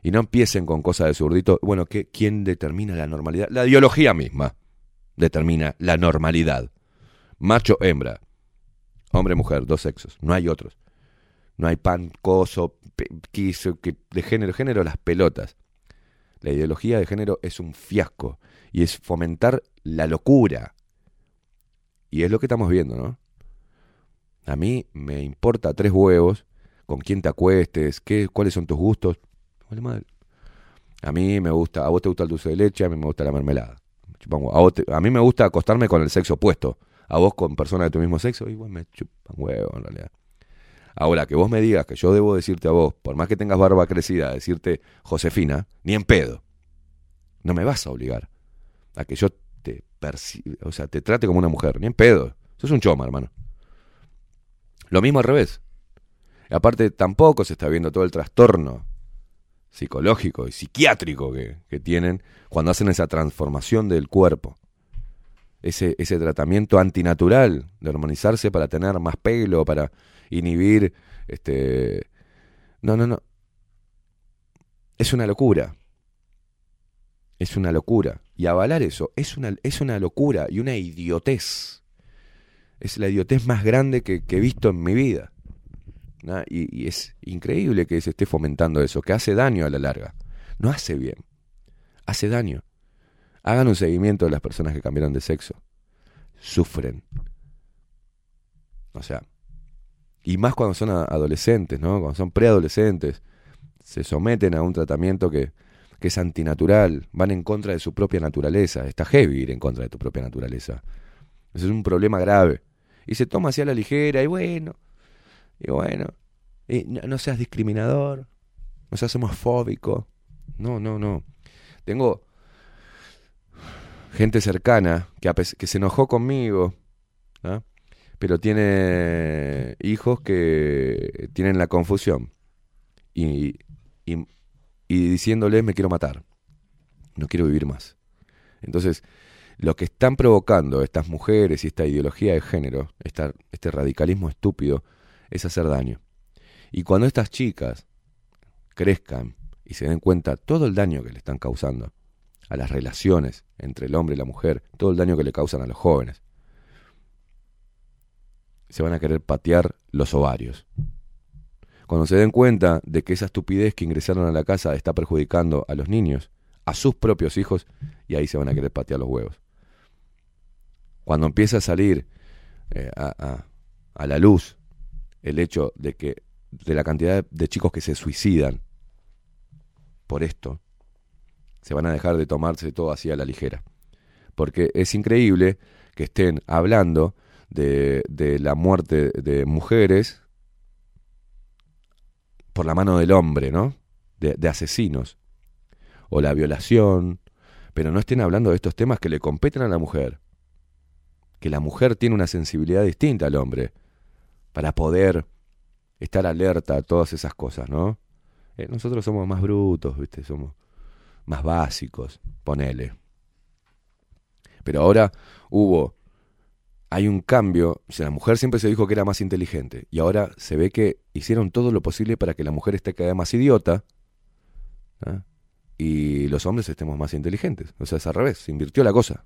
Y no empiecen con cosas de zurdito. Bueno, ¿qué, ¿quién determina la normalidad? La biología misma determina la normalidad. Macho, hembra. Hombre, mujer, dos sexos. No hay otros. No hay pan, coso, quiso, que, de género, género, las pelotas. La ideología de género es un fiasco y es fomentar la locura. Y es lo que estamos viendo, ¿no? A mí me importa tres huevos con quién te acuestes, qué, cuáles son tus gustos. A mí me gusta, a vos te gusta el dulce de leche, a mí me gusta la mermelada. A, a mí me gusta acostarme con el sexo opuesto. A vos con personas de tu mismo sexo, igual me chupan huevo en realidad. Ahora, que vos me digas que yo debo decirte a vos, por más que tengas barba crecida, decirte Josefina, ni en pedo. No me vas a obligar a que yo te o sea, te trate como una mujer, ni en pedo. Eso es un choma, hermano. Lo mismo al revés. Aparte, tampoco se está viendo todo el trastorno psicológico y psiquiátrico que, que tienen cuando hacen esa transformación del cuerpo. Ese, ese tratamiento antinatural de hormonizarse para tener más pelo, para inhibir este no no no. Es una locura. Es una locura. Y avalar eso es una es una locura y una idiotez. Es la idiotez más grande que, que he visto en mi vida y, es increíble que se esté fomentando eso que hace daño a la larga no hace bien hace daño hagan un seguimiento de las personas que cambiaron de sexo sufren o sea y más cuando son adolescentes, ¿no? Cuando son preadolescentes, se someten a un tratamiento que, que es antinatural, van en contra de su propia naturaleza. Está heavy ir en contra de tu propia naturaleza. Eso es un problema grave. Y se toma así a la ligera, y bueno, y bueno, y no, seas discriminador, no seas homofóbico. No, no, no. Tengo gente cercana que, que se enojó conmigo, ¿ah? pero tiene hijos que tienen la confusión y, y, y diciéndoles me quiero matar, no quiero vivir más. Entonces, lo que están provocando estas mujeres y esta ideología de género, esta- este radicalismo estúpido, es hacer daño. Y cuando estas chicas crezcan y se den cuenta todo el daño que le están causando a las relaciones entre el hombre y la mujer, todo el daño que le causan a los jóvenes, se van a querer patear los ovarios. Cuando se den cuenta de que esa estupidez que ingresaron a la casa está perjudicando a los niños, a sus propios hijos, y ahí se van a querer patear los huevos. Cuando empieza a salir eh, a, la luz el hecho de que de la cantidad de chicos que se suicidan por esto, se van a dejar de tomarse todo así a la ligera. Porque es increíble que estén hablando de, de la muerte de mujeres por la mano del hombre, ¿no? De, de asesinos. O la violación. Pero no estén hablando de estos temas que le competen a la mujer. Que la mujer tiene una sensibilidad distinta al hombre. Para poder estar alerta a todas esas cosas, ¿no? Eh, nosotros somos más brutos, ¿viste? Somos más básicos, ponele. Pero ahora hubo, hay un cambio, o sea, la mujer siempre se dijo que era más inteligente, y ahora se ve que hicieron todo lo posible para que la mujer esté cada vez más idiota, ¿ah? y los hombres estemos más inteligentes. O sea, es al revés, se invirtió la cosa.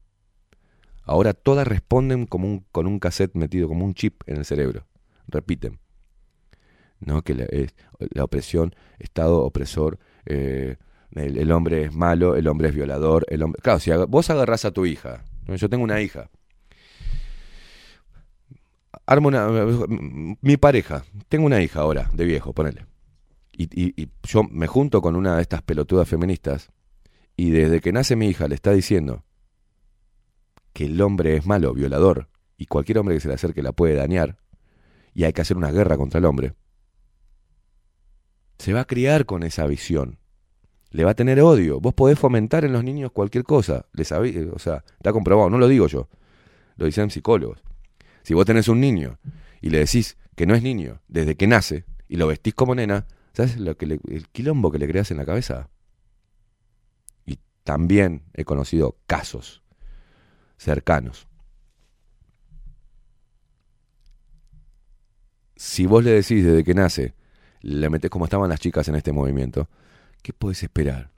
Ahora todas responden como un, con un cassette metido, como un chip en el cerebro. Repiten. ¿no? que la, es, la opresión, Estado opresor, eh, el, hombre es malo, el hombre es violador, el hombre... Claro, si vos agarrás a tu hija, yo tengo una hija, armo una... Mi pareja, tengo una hija ahora, de viejo, ponele. Y, y yo me junto con una de estas pelotudas feministas y desde que nace mi hija le está diciendo que el hombre es malo, violador, y cualquier hombre que se le acerque la puede dañar, y hay que hacer una guerra contra el hombre se va a criar con esa visión. Le va a tener odio. Vos podés fomentar en los niños cualquier cosa. Les o sea, está comprobado, no lo digo yo. Lo dicen psicólogos. Si vos tenés un niño y le decís que no es niño desde que nace y lo vestís como nena, ¿sabes lo que el quilombo que le creas en la cabeza? Y también he conocido casos cercanos. Si vos le decís desde que nace le metes como estaban las chicas en este movimiento, ¿qué puedes esperar?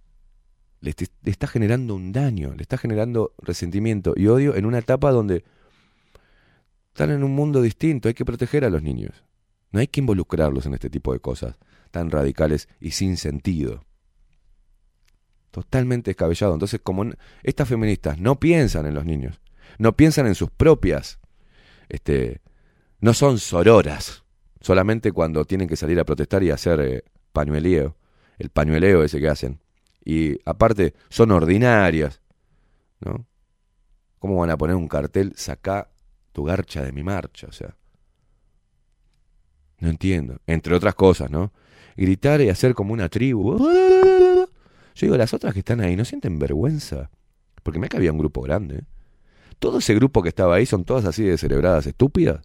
Le, le, está generando un daño, le está generando resentimiento y odio en una etapa donde están en un mundo distinto, hay que proteger a los niños. No hay que involucrarlos en este tipo de cosas tan radicales y sin sentido. Totalmente descabellado. Entonces, como estas feministas no piensan en los niños, no piensan en sus propias, este, no son sororas, solamente cuando tienen que salir a protestar y hacer eh, pañueleo, el pañueleo ese que hacen. Y aparte son ordinarias, ¿no? ¿Cómo van a poner un cartel, saca tu garcha de mi marcha? O sea, no entiendo. Entre otras cosas, ¿no? Gritar y hacer como una tribu. Yo digo, las otras que están ahí, ¿no sienten vergüenza? Porque me que había un grupo grande. ¿eh? Todo ese grupo que estaba ahí son todas así de celebradas estúpidas.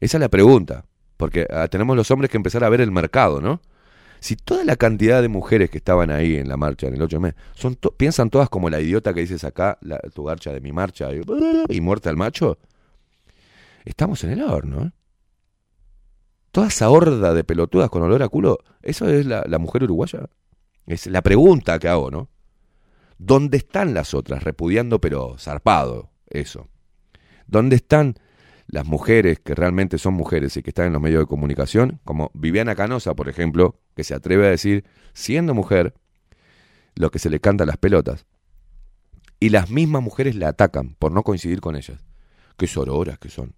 Esa es la pregunta, porque ah, tenemos los hombres que empezar a ver el mercado, ¿no? Si toda la cantidad de mujeres que estaban ahí en la marcha, en el 8M, son to piensan todas como la idiota que dices acá, la, tu garcha de mi marcha, y, y muerta el macho, estamos en el horno, ¿eh? Toda esa horda de pelotudas con olor a culo, ¿eso es la, la mujer uruguaya? Es la pregunta que hago, ¿no? ¿Dónde están las otras? Repudiando, pero zarpado, eso. ¿Dónde están las mujeres que realmente son mujeres y que están en los medios de comunicación, como Viviana Canosa, por ejemplo, que se atreve a decir, siendo mujer, lo que se le canta a las pelotas. Y las mismas mujeres la atacan por no coincidir con ellas. Qué sororas que son.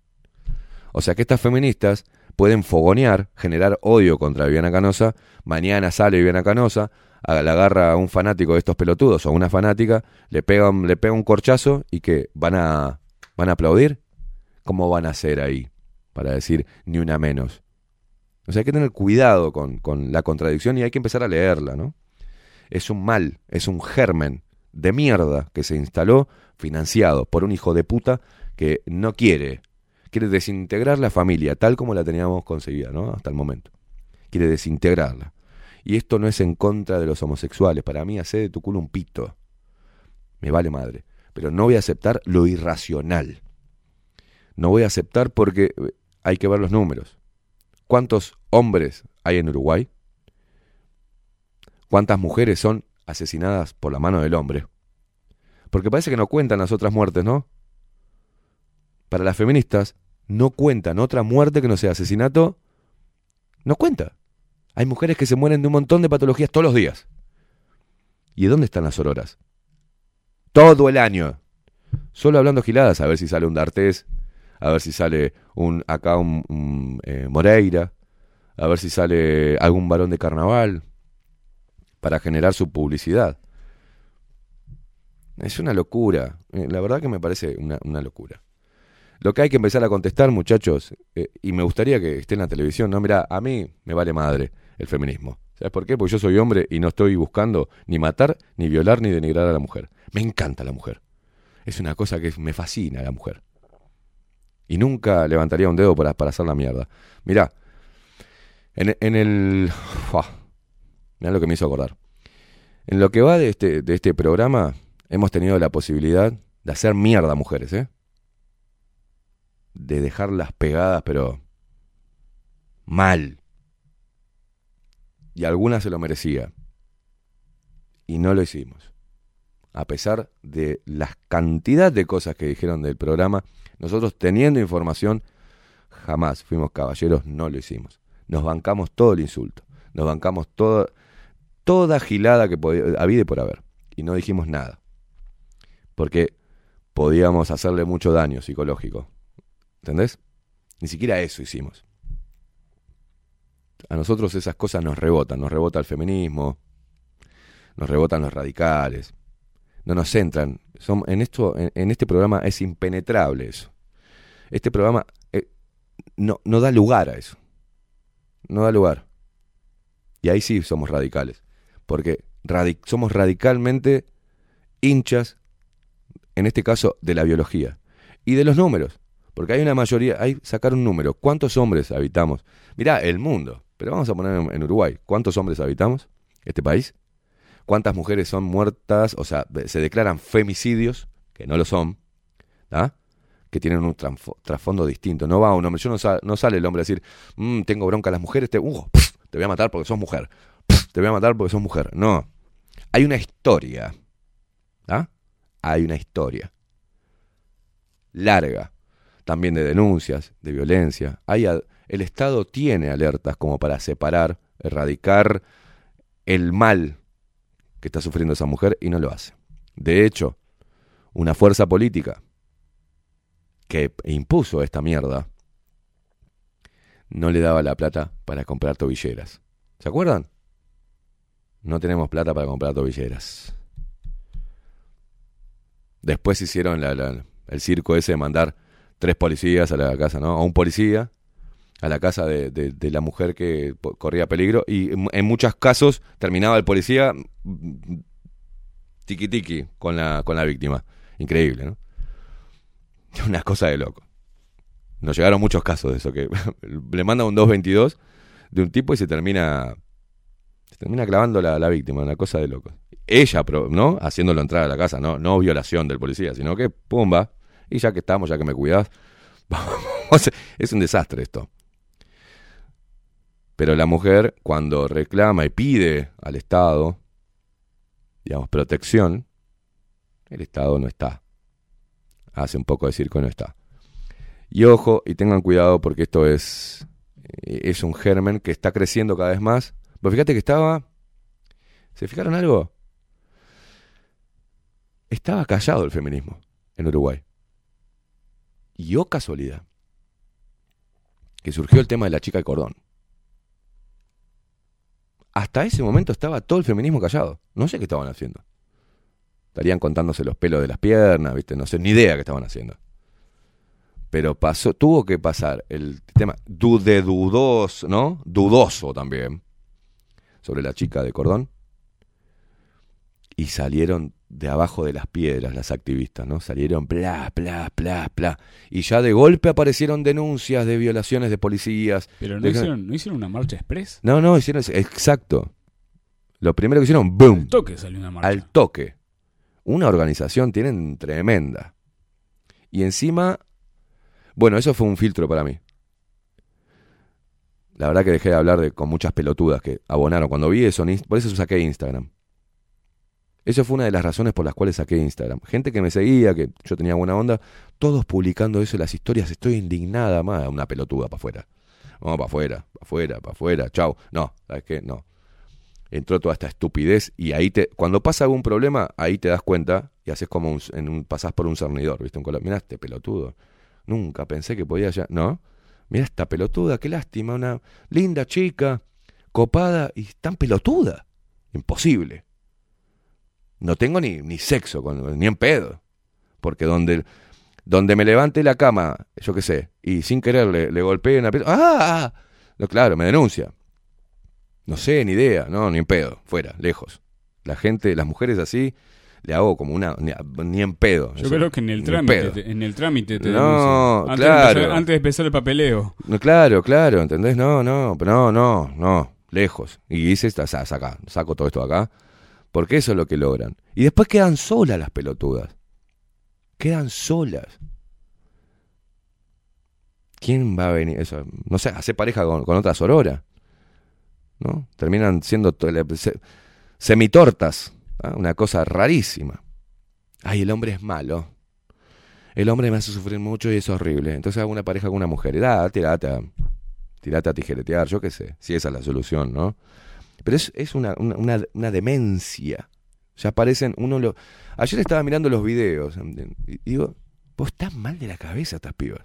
O sea que estas feministas pueden fogonear, generar odio contra Viviana Canosa. Mañana sale Viviana Canosa, la agarra a un fanático de estos pelotudos o a una fanática, le pega, le pega un corchazo y que van a, van a aplaudir. ¿Cómo van a ser ahí? Para decir ni una menos. O sea, hay que tener cuidado con, con la contradicción y hay que empezar a leerla, ¿no? Es un mal, es un germen de mierda que se instaló financiado por un hijo de puta que no quiere, quiere desintegrar la familia tal como la teníamos concebida, ¿no? Hasta el momento. Quiere desintegrarla. Y esto no es en contra de los homosexuales. Para mí, hacer de tu culo un pito. Me vale madre. Pero no voy a aceptar lo irracional. No voy a aceptar porque eh, hay que ver los números. ¿Cuántos hombres hay en Uruguay? ¿Cuántas mujeres son asesinadas por la mano del hombre? Porque parece que no cuentan las otras muertes, ¿no? Para las feministas no cuentan otra muerte que no sea asesinato. No cuenta. Hay mujeres que se mueren de un montón de patologías todos los días. ¿Y de dónde están las auroras? Todo el año. Solo hablando giladas, a ver si sale un D'Artés, a ver si sale un acá un, eh, Moreira, a ver si sale algún varón de carnaval para generar su publicidad. Es una locura. Eh, La verdad que me parece una, una locura. Lo que hay que empezar a contestar, muchachos, eh, y me gustaría que esté en la televisión, no, mira, a mí me vale madre el feminismo. ¿Sabes por qué? Porque yo soy hombre y no estoy buscando ni matar, ni violar, ni denigrar a la mujer. Me encanta la mujer. Es una cosa que me fascina la mujer. Y nunca levantaría un dedo para, para hacer la mierda. Mirá, en, en el... Mirá lo que me hizo acordar. En lo que va de este, de este programa, hemos tenido la posibilidad de hacer mierda a mujeres, ¿eh? De dejarlas pegadas, pero mal. Y alguna se lo merecía. Y no lo hicimos. A pesar de la cantidad de cosas que dijeron del programa, nosotros teniendo información, jamás fuimos caballeros, no lo hicimos. Nos bancamos todo el insulto. Nos bancamos toda, toda gilada que había y por haber. Y no dijimos nada. Porque podíamos hacerle mucho daño psicológico. ¿Entendés? Ni siquiera eso hicimos. A nosotros esas cosas nos rebotan. Nos rebota el feminismo. Nos rebotan los radicales. No nos entran. Son, en, esto, en este programa es impenetrable eso. Este programa eh, no, no da lugar a eso. No da lugar. Y ahí sí somos radicales. Porque somos radicalmente hinchas, en este caso, de la biología. Y de los números. Porque hay una mayoría, hay sacar un número. ¿Cuántos hombres habitamos? Mirá, el mundo. Pero vamos a poner en, Uruguay. ¿Cuántos hombres habitamos? Este país. ¿Cuántas mujeres son muertas? O sea, se declaran femicidios, que no lo son. ¿ah? Que tienen un trasfondo distinto. No va un hombre, yo no, no sale el hombre a decir, "Mm, tengo bronca a las mujeres, te, voy a matar porque sos mujer. Te voy a matar porque sos mujer. No. Hay una historia. ¿ah? Hay una historia. Larga. También de denuncias, de violencia. Hay el Estado tiene alertas como para separar, erradicar el mal que está sufriendo esa mujer y no lo hace. De hecho, una fuerza política que impuso esta mierda, no le daba la plata para comprar tobilleras. ¿Se acuerdan? No tenemos plata para comprar tobilleras. Después hicieron el circo ese de mandar tres policías a la casa, ¿no? A un policía a la casa de, de- de la mujer que corría peligro y en, muchos casos terminaba el policía mm, tiki tiki con la, con la víctima. Increíble, ¿no? Una cosa de loco. Nos llegaron muchos casos de eso, que le manda un 222 de un tipo y se termina se termina clavando la, la víctima, una cosa de loco. Ella, ¿no? Haciéndolo entrar a la casa, no, no violación del policía, sino que pumba, y ya que estamos, ya que me cuidas, vamos, es un desastre esto. Pero la mujer, cuando reclama y pide al Estado, digamos, protección, el Estado no está. Hace un poco de circo no está. Y ojo, y tengan cuidado porque esto es, eh, es un germen que está creciendo cada vez más. Pues fíjate que estaba. ¿Se fijaron algo? Estaba callado el feminismo en Uruguay. Y oh casualidad. Que surgió el tema de la chica de cordón. Hasta ese momento estaba todo el feminismo callado. No sé qué estaban haciendo. Estarían contándose los pelos de las piernas, ¿viste? No sé, ni idea qué estaban haciendo. Pero pasó, tuvo que pasar el tema de dudoso, ¿no? Dudoso también. Sobre la chica de cordón. Y salieron de abajo de las piedras las activistas, ¿no? Salieron bla, bla, bla, bla. Y ya de golpe aparecieron denuncias de violaciones de policías. Pero no de- hicieron, ¿no hicieron una marcha express. No, no, hicieron. Exacto. Lo primero que hicieron, boom, Al toque salió una marcha. al toque. Una organización tienen tremenda. Y encima, bueno, eso fue un filtro para mí. La verdad que dejé de hablar de, con muchas pelotudas que abonaron. Cuando vi eso, por eso saqué Instagram. Eso fue una de las razones por las cuales saqué Instagram. Gente que me seguía, que yo tenía buena onda, todos publicando eso en las historias. Estoy indignada, más una pelotuda para afuera. Vamos para afuera, para afuera, para afuera, chau. No, ¿sabes qué? No. Entró toda esta estupidez y ahí te, cuando pasa algún problema, ahí te das cuenta y haces como un, en un, pasás por un cernidor, ¿viste? Un color. Mirá este pelotudo. Nunca pensé que podía ya. No. Mira esta pelotuda, qué lástima. Una linda chica, copada y tan pelotuda. Imposible. no tengo ni, ni sexo, ni en pedo. Porque donde, donde me levante la cama, yo qué sé, y sin querer le, le golpee una ¡ah! No, claro, me denuncia. No sé, ni idea, no, ni en pedo, fuera, lejos. La gente, las mujeres así, le hago como una, ni, ni en pedo. Yo creo que en el trámite, pedo. te- en el trámite te No. Antes claro. De empezar, antes de empezar el papeleo. No, claro, claro, ¿entendés? No, no, no, no, no, lejos. Y hice esta, sa- saca, saco todo esto de acá, porque eso es lo que logran. Y después quedan solas las pelotudas. Quedan solas. ¿Quién va a venir? Eso, no sé, hace pareja con, con otra sorora. ¿No? Terminan siendo semitortas. ¿ah? Una cosa rarísima. Ay, el hombre es malo. El hombre me hace sufrir mucho y es horrible. Entonces hago una pareja con una mujer. Y da, tirate a, tirate a tijeretear, yo qué sé. Si esa es la solución, ¿no? Pero es, es una, una, una- una demencia. Ya parecen, uno lo... Ayer estaba mirando los videos y digo, vos estás mal de la cabeza estas pibas.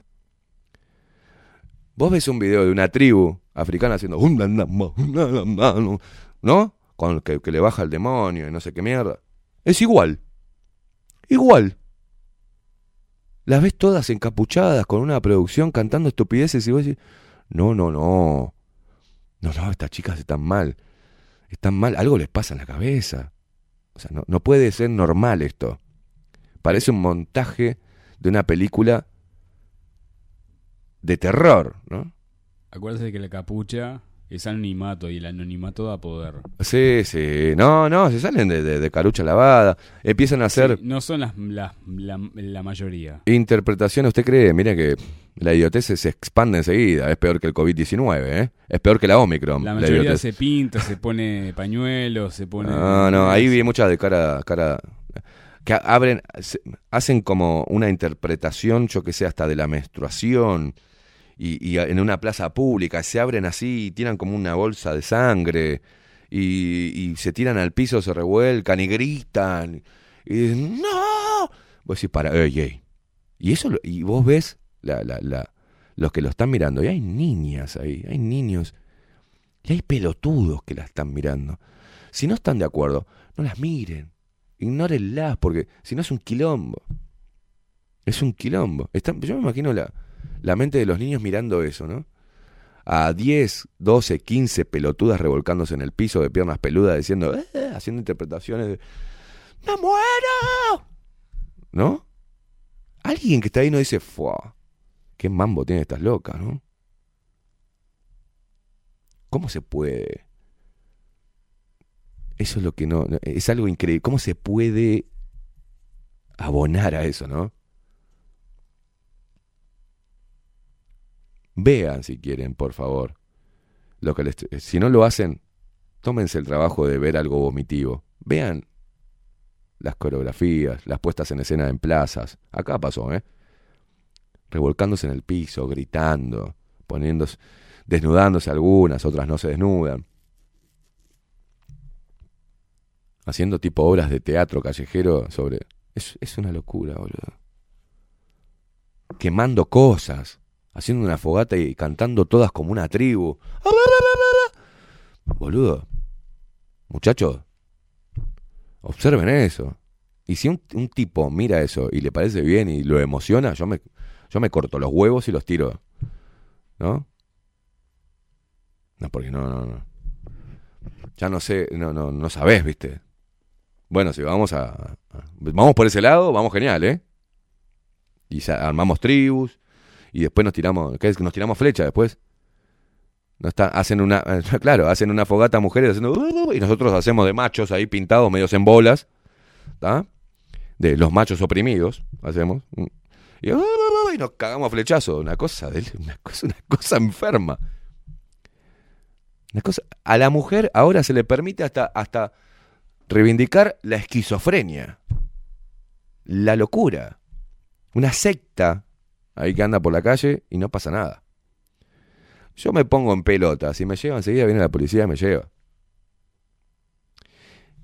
Vos ves un video de una tribu africana haciendo... ¿No? Con que, que le baja el demonio y no sé qué mierda. Es igual. Igual. Las ves todas encapuchadas con una producción cantando estupideces y vos decís, no, no, no. No, no, estas chicas están mal. Están mal, algo les pasa en la cabeza. O sea, no, no puede ser normal esto. Parece un montaje de una película de terror, ¿no? Acuérdate que la capucha es anonimato y el anonimato da poder. Sí, sí. No, no, se salen de, de- de carucha lavada. Empiezan a hacer Sí, no son las, las- la, la mayoría. interpretaciones. ¿Usted cree? Mira que la idiotez se, expande enseguida. Es peor que el COVID-19, ¿eh? Es peor que la Omicron. La mayoría se pinta, se pone pañuelos, se pone... No, no, ahí vi muchas de cara, cara que abren, hacen como una interpretación, yo que sé, hasta de la menstruación y, y en una plaza pública se abren así, y tiran como una bolsa de sangre y, se tiran al piso, se revuelcan y gritan y dicen, no, vos decís para, ey, ey. y eso y vos ves la, la, los que lo están mirando y hay niñas ahí, hay niños y hay pelotudos que la están mirando. Si no están de acuerdo, no las miren. Ignórenlas, porque si no es un quilombo. Es un quilombo. Están- yo me imagino la, la mente de los niños mirando eso, ¿no? A 10, 12, 15 pelotudas revolcándose en el piso de piernas peludas diciendo, "Eh", haciendo interpretaciones de, ¡Me muero! ¿No? Alguien que está ahí no dice, ¡fua! ¿Qué mambo tiene estas locas, no? ¿Cómo se puede? Eso es lo que no. Es algo increíble. ¿Cómo se puede abonar a eso, no? Vean si quieren, por favor. Lo que les, si no lo hacen, tómense el trabajo de ver algo vomitivo. Vean las coreografías, las puestas en escena en plazas. Acá pasó, ¿eh? Revolcándose en el piso, gritando, poniéndose, desnudándose algunas, otras no se desnudan. Haciendo tipo obras de teatro callejero sobre... Es, es una locura, boludo. Quemando cosas, haciendo una fogata y cantando todas como una tribu. Boludo. Muchachos, observen eso. Y si un, tipo mira eso y le parece bien y lo emociona, yo me, yo me corto los huevos y los tiro. ¿No? No, porque no, no, no. Ya no sé, no, no, no sabés, viste. Bueno, si vamos a, a- Vamos por ese lado, vamos genial, ¿eh? Y armamos tribus. Y después nos tiramos. ¿Qué es? Nos tiramos flecha después. No está, hacen una. Claro, hacen una fogata mujeres haciendo. Y nosotros hacemos de machos ahí pintados, medios en bolas. ¿Está? De los machos oprimidos. Hacemos. Y, nos cagamos a flechazo. Una cosa, una cosa, una cosa enferma. Una cosa. A la mujer ahora se le permite hasta, hasta reivindicar la esquizofrenia. La locura. Una secta ahí que anda por la calle y no pasa nada. Yo me pongo en pelota. Si me lleva enseguida viene la policía y me lleva.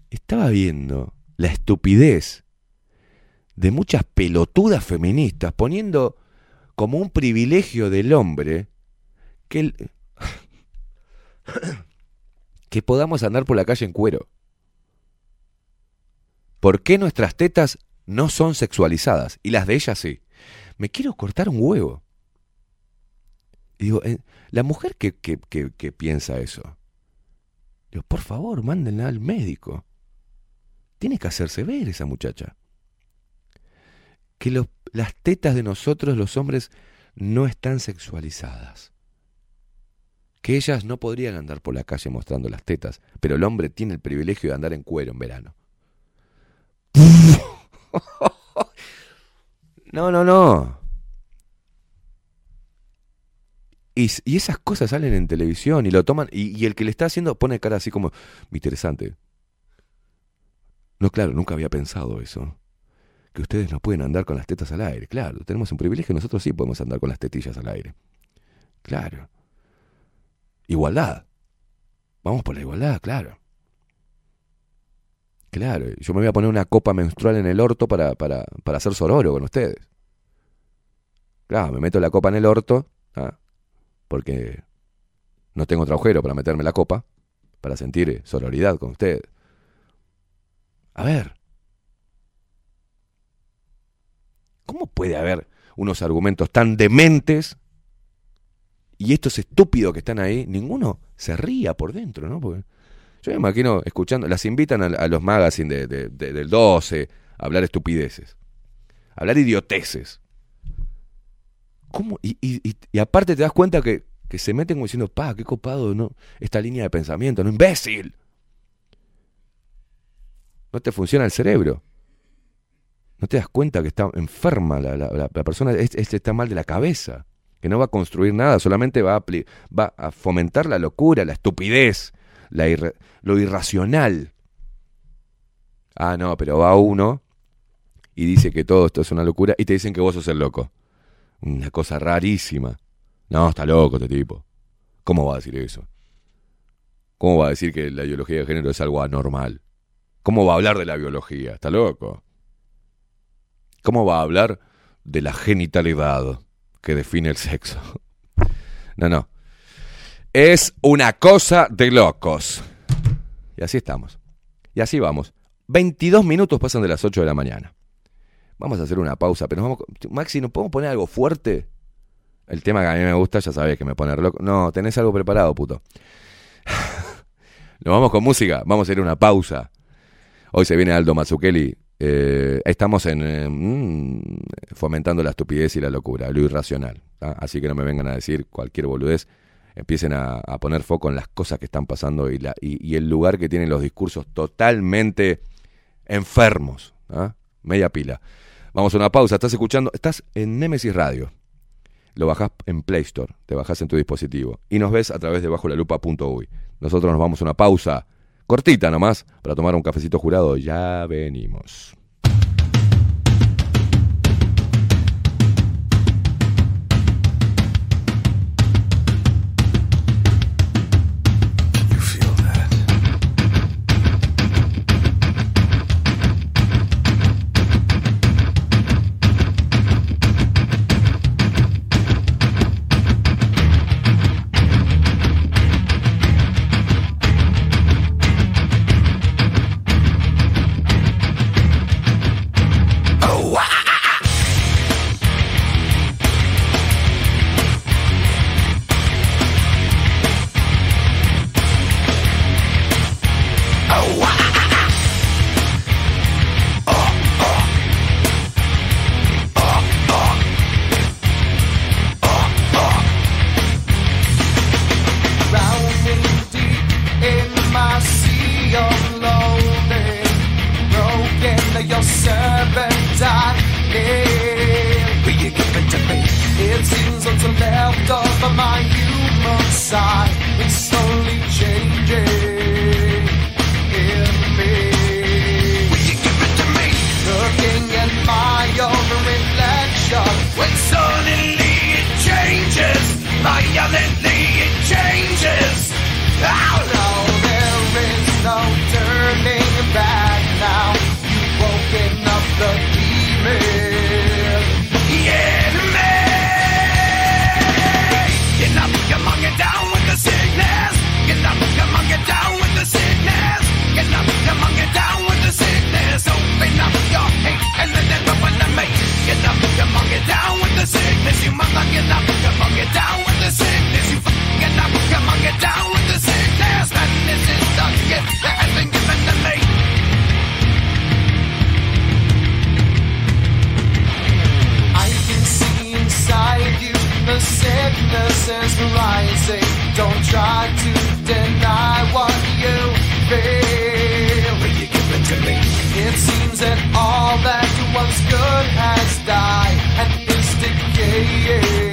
Estaba viendo la estupidez de muchas pelotudas feministas poniendo como un privilegio del hombre que, el- que podamos andar por la calle en cuero. ¿Por qué nuestras tetas no son sexualizadas y las de ella sí? Me quiero cortar un huevo. Y digo, eh, la mujer que, piensa eso, digo, por favor, mándenla al médico. Tiene que hacerse ver esa muchacha. Que las tetas de nosotros, los hombres, no están sexualizadas. Que ellas no podrían andar por la calle mostrando las tetas, pero el hombre tiene el privilegio de andar en cuero en verano. No, no, no. Y, esas cosas salen en televisión y lo toman. Y, y el que le está haciendo pone cara así como. Interesante. No, claro, nunca había pensado eso. Que ustedes no pueden andar con las tetas al aire. Claro, tenemos un privilegio, nosotros sí podemos andar con las tetillas al aire. Claro. Igualdad. Vamos por la igualdad, claro. Claro, yo me voy a poner una copa menstrual en el orto para, para, para hacer sororo con ustedes. Claro, me meto la copa en el orto, ¿ah? porque no tengo otro agujero para meterme la copa, para sentir sororidad con ustedes. A ver, ¿cómo puede haber unos argumentos tan dementes y estos estúpidos que están ahí, ninguno se ría por dentro, ¿no? Porque yo me imagino escuchando, las invitan a, los magazines de, de- de- del 12 a hablar estupideces, a hablar idioteces. ¿Cómo? Y, y- aparte te das cuenta que, que se meten como diciendo, pa, qué copado, ¿no? Esta línea de pensamiento, ¿no? ¡Imbécil! No te funciona el cerebro. No te das cuenta que está enferma la, la- la- persona, es- es- está mal de la cabeza, que no va a construir nada, solamente va a, va a fomentar la locura, la estupidez, la lo irracional. Ah, no, pero va uno y dice que todo esto es una locura y te dicen que vos sos el loco. Una cosa rarísima. No, está loco este tipo. ¿Cómo va a decir eso? ¿Cómo va a decir que la ideología de género es algo anormal? ¿Cómo va a hablar de la biología? Está loco. ¿Cómo va a hablar de la genitalidad que define el sexo? No, no. Es una cosa de locos. Y así estamos. Y así vamos. 22 minutos pasan de las 8 de la mañana. Vamos a hacer una pausa, pero vamos... Maxi, ¿nos podemos poner algo fuerte? El tema que a mí me gusta, ya sabes que me pone loco. No, tenés algo preparado, puto. Nos vamos con música, vamos a ir a una pausa. Hoy se viene Aldo Mazzucchelli. Eh, estamos en eh, mm, fomentando la estupidez y la locura, lo irracional. Así que no me vengan a decir cualquier boludez. Empiecen a, poner foco en las cosas que están pasando y, la, y, el lugar que tienen los discursos totalmente enfermos. ¿tá? Media pila. Vamos a una pausa. Estás escuchando, estás en Nemesis Radio. Lo bajás en Play Store, te bajás en tu dispositivo y nos ves a través de bajo la lupa.uy. Nosotros nos vamos a una pausa cortita nomás para tomar un cafecito jurado. Ya venimos. Of my human side and it down with the sickness. You fucking down with the sickness. Madness is gift to me. I can see inside you the sickness is rising. Don't try to deny what you feel. It to me? It seems that all that once good has died and is.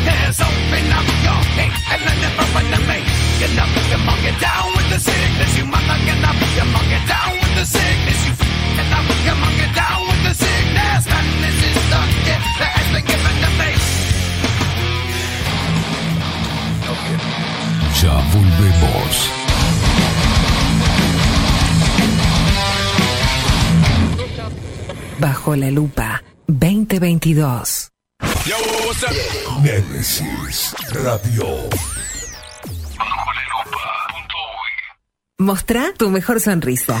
with the sickness. Open up your gate and let it open to me. You know, come on, get down with the sickness. You mother, get up. Come on, get down with the sickness. You f***ing up. Come on, get down with the sickness. And this is the gift that has been given to me. Ya volvemos. Bajo la lupa 2022. Nemesis Radio. Mostrá tu mejor sonrisa.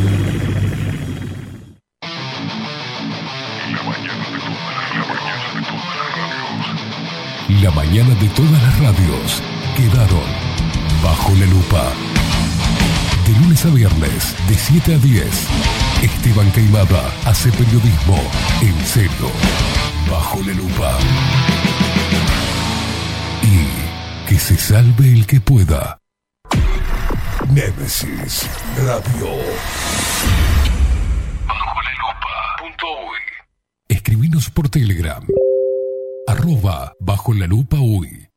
La mañana de todas las radios quedaron bajo la lupa. De lunes a viernes, de 7 a 10, Esteban Caimada hace periodismo en serio, bajo la lupa. Y que se salve el que pueda. Némesis Radio. Escribinos por Telegram. Arroba bajo la lupa uy.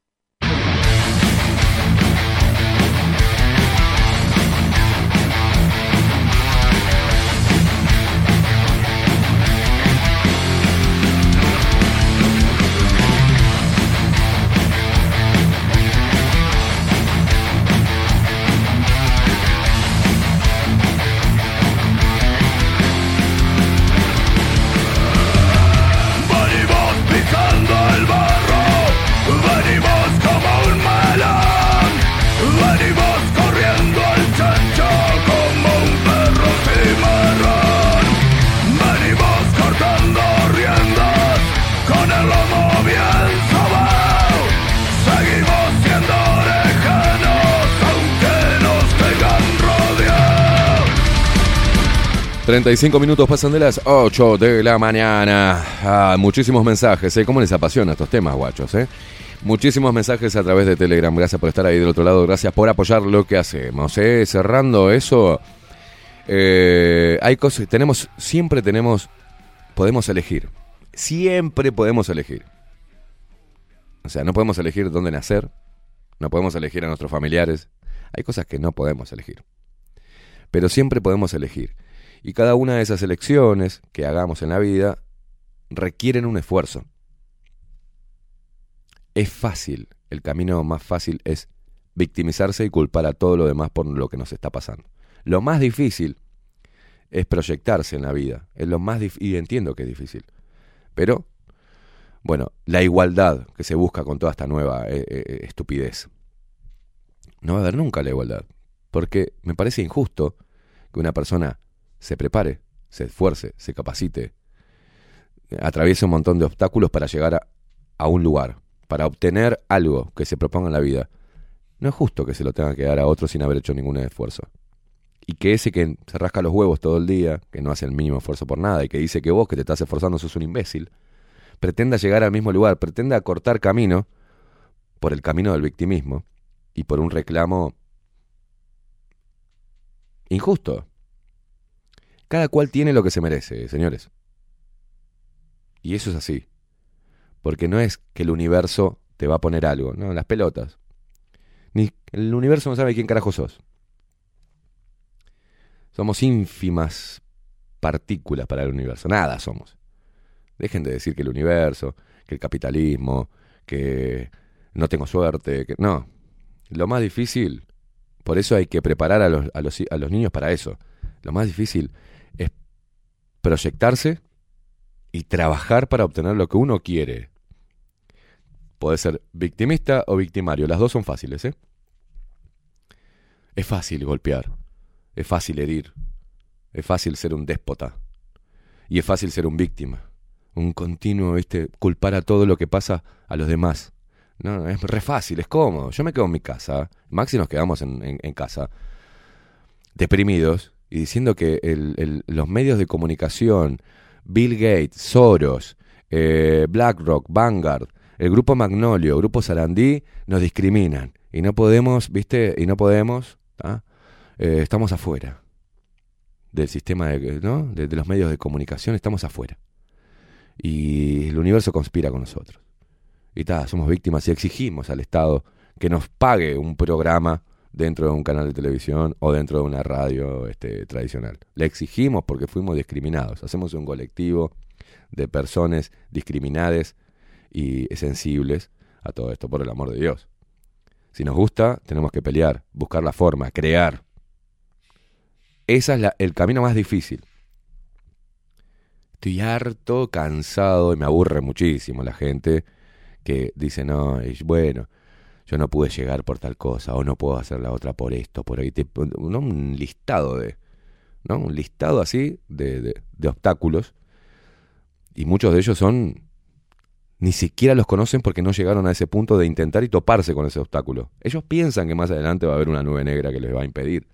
35 minutos pasan de las 8 de la mañana. Ah, muchísimos mensajes, ¿eh? ¿Cómo les apasiona estos temas, guachos, eh? Muchísimos mensajes a través de Telegram. Gracias por estar ahí del otro lado. Gracias por apoyar lo que hacemos. ¿eh? Cerrando eso, eh, hay cosas. Tenemos, siempre tenemos, podemos elegir. Siempre podemos elegir. O sea, no podemos elegir dónde nacer. No podemos elegir a nuestros familiares. Hay cosas que no podemos elegir. Pero siempre podemos elegir. Y cada una de esas elecciones que hagamos en la vida requieren un esfuerzo. Es fácil, el camino más fácil es victimizarse y culpar a todo lo demás por lo que nos está pasando. Lo más difícil es proyectarse en la vida. Es lo más y entiendo que es difícil. Pero bueno, la igualdad que se busca con toda esta nueva eh, eh, estupidez. No va a haber nunca la igualdad, porque me parece injusto que una persona se prepare, se esfuerce, se capacite, atraviese un montón de obstáculos para llegar a, un lugar, para obtener algo que se proponga en la vida. No es justo que se lo tenga que dar a otro sin haber hecho ningún esfuerzo. Y que ese que se rasca los huevos todo el día, que no hace el mínimo esfuerzo por nada y que dice que vos que te estás esforzando sos un imbécil, pretenda llegar al mismo lugar, pretenda cortar camino por el camino del victimismo y por un reclamo injusto. Cada cual tiene lo que se merece, señores. Y eso es así. Porque no es que el universo te va a poner algo, no, las pelotas. Ni el universo no sabe quién carajo sos. Somos ínfimas partículas para el universo, nada somos. Dejen de decir que el universo, que el capitalismo, que no tengo suerte, que no. Lo más difícil, por eso hay que preparar a los, a los, a los niños para eso. Lo más difícil es proyectarse y trabajar para obtener lo que uno quiere. Puede ser victimista o victimario, las dos son fáciles, ¿eh? Es fácil golpear, es fácil herir, es fácil ser un déspota y es fácil ser un víctima, un continuo, ¿viste? culpar a todo lo que pasa a los demás. No, es re fácil, es cómodo. Yo me quedo en mi casa, Max y nos quedamos en casa, deprimidos y diciendo que los medios de comunicación, Bill Gates, Soros, eh, BlackRock, Vanguard, el grupo Magnolio, grupo Sarandí, nos discriminan y no podemos, ¿viste? Y no podemos. Eh, estamos afuera del sistema de, ¿no? de, de los medios de comunicación, estamos afuera. Y el universo conspira con nosotros. Y ta, somos víctimas y exigimos al Estado que nos pague un programa dentro de un canal de televisión o dentro de una radio este, tradicional. Le exigimos porque fuimos discriminados. Hacemos un colectivo de personas discriminadas y sensibles a todo esto, por el amor de Dios. Si nos gusta, tenemos que pelear, buscar la forma, crear. Ese es el camino más difícil. Estoy harto, cansado y me aburre muchísimo la gente que dice, no, y bueno, yo no pude llegar por tal cosa, o no puedo hacer la otra por esto, por ahí. ¿no? Un listado de, ¿no? Un listado así de, de- de obstáculos. Y muchos de ellos son, ni siquiera los conocen porque no llegaron a ese punto de intentar y toparse con ese obstáculo. Ellos piensan que más adelante va a haber una nube negra que les va a impedir.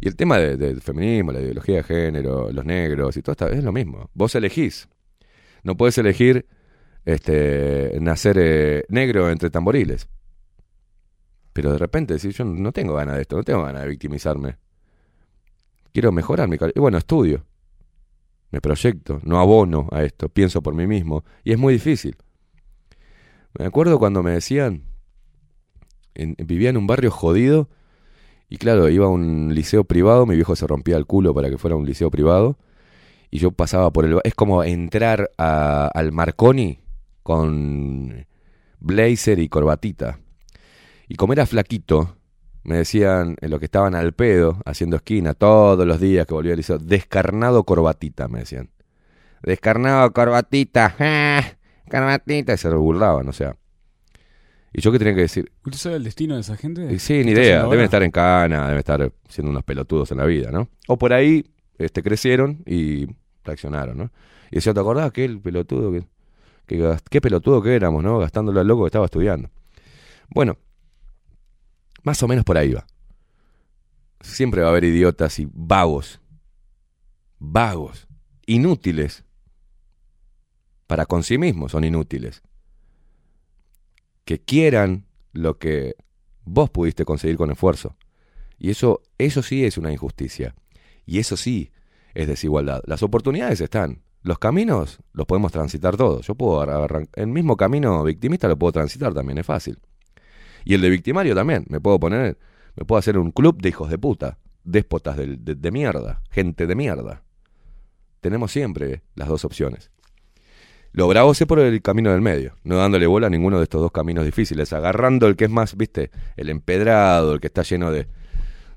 Y el tema de- del feminismo, la ideología de género, los negros y todo esto es lo mismo. Vos elegís. No puedes elegir este, nacer eh, negro entre tamboriles. Pero de repente decís, yo no tengo ganas de esto, no tengo ganas de victimizarme. Quiero mejorar mi calidad. Y bueno, estudio. Me proyecto, no abono a esto, pienso por mí mismo. Y es muy difícil. Me acuerdo cuando me decían, vivía en un barrio jodido y claro, iba a un liceo privado, mi viejo se rompía el culo para que fuera un liceo privado y yo pasaba por el... Es como entrar a- al Marconi con blazer y corbatita. Y como era flaquito, me decían, en lo que estaban al pedo, haciendo esquina todos los días que volvía al liceo, descarnado corbatita, me decían. Descarnado corbatita, ah, corbatita, y se burlaban, o sea. ¿Y yo qué tenía que decir? ¿Usted sabe el destino de esa gente? Y Sí, ¿Qué ni idea. Deben estar en cana, deben estar siendo unos pelotudos en la vida, ¿no? O por ahí este, crecieron y reaccionaron, ¿no? Y decía, ¿te acordás aquel pelotudo que, qué pelotudo que éramos, ¿no? Gastándolo al loco que estaba estudiando. Bueno, más o menos por ahí va. Siempre va a haber idiotas y vagos. Vagos. Inútiles. Para con sí mismos son inútiles. Que quieran lo que vos pudiste conseguir con esfuerzo. Y eso, eso sí es una injusticia. Y eso sí es desigualdad. Las oportunidades están. Los caminos los podemos transitar todos. Yo puedo el mismo camino victimista lo puedo transitar también, es fácil. Y el de victimario también. Me puedo poner, me puedo hacer un club de hijos de puta, déspotas de, de mierda, gente de mierda. Tenemos siempre las dos opciones. Lo bravo es por el camino del medio, no dándole bola a ninguno de estos dos caminos difíciles, agarrando el que es más, viste, el empedrado, el que está lleno de,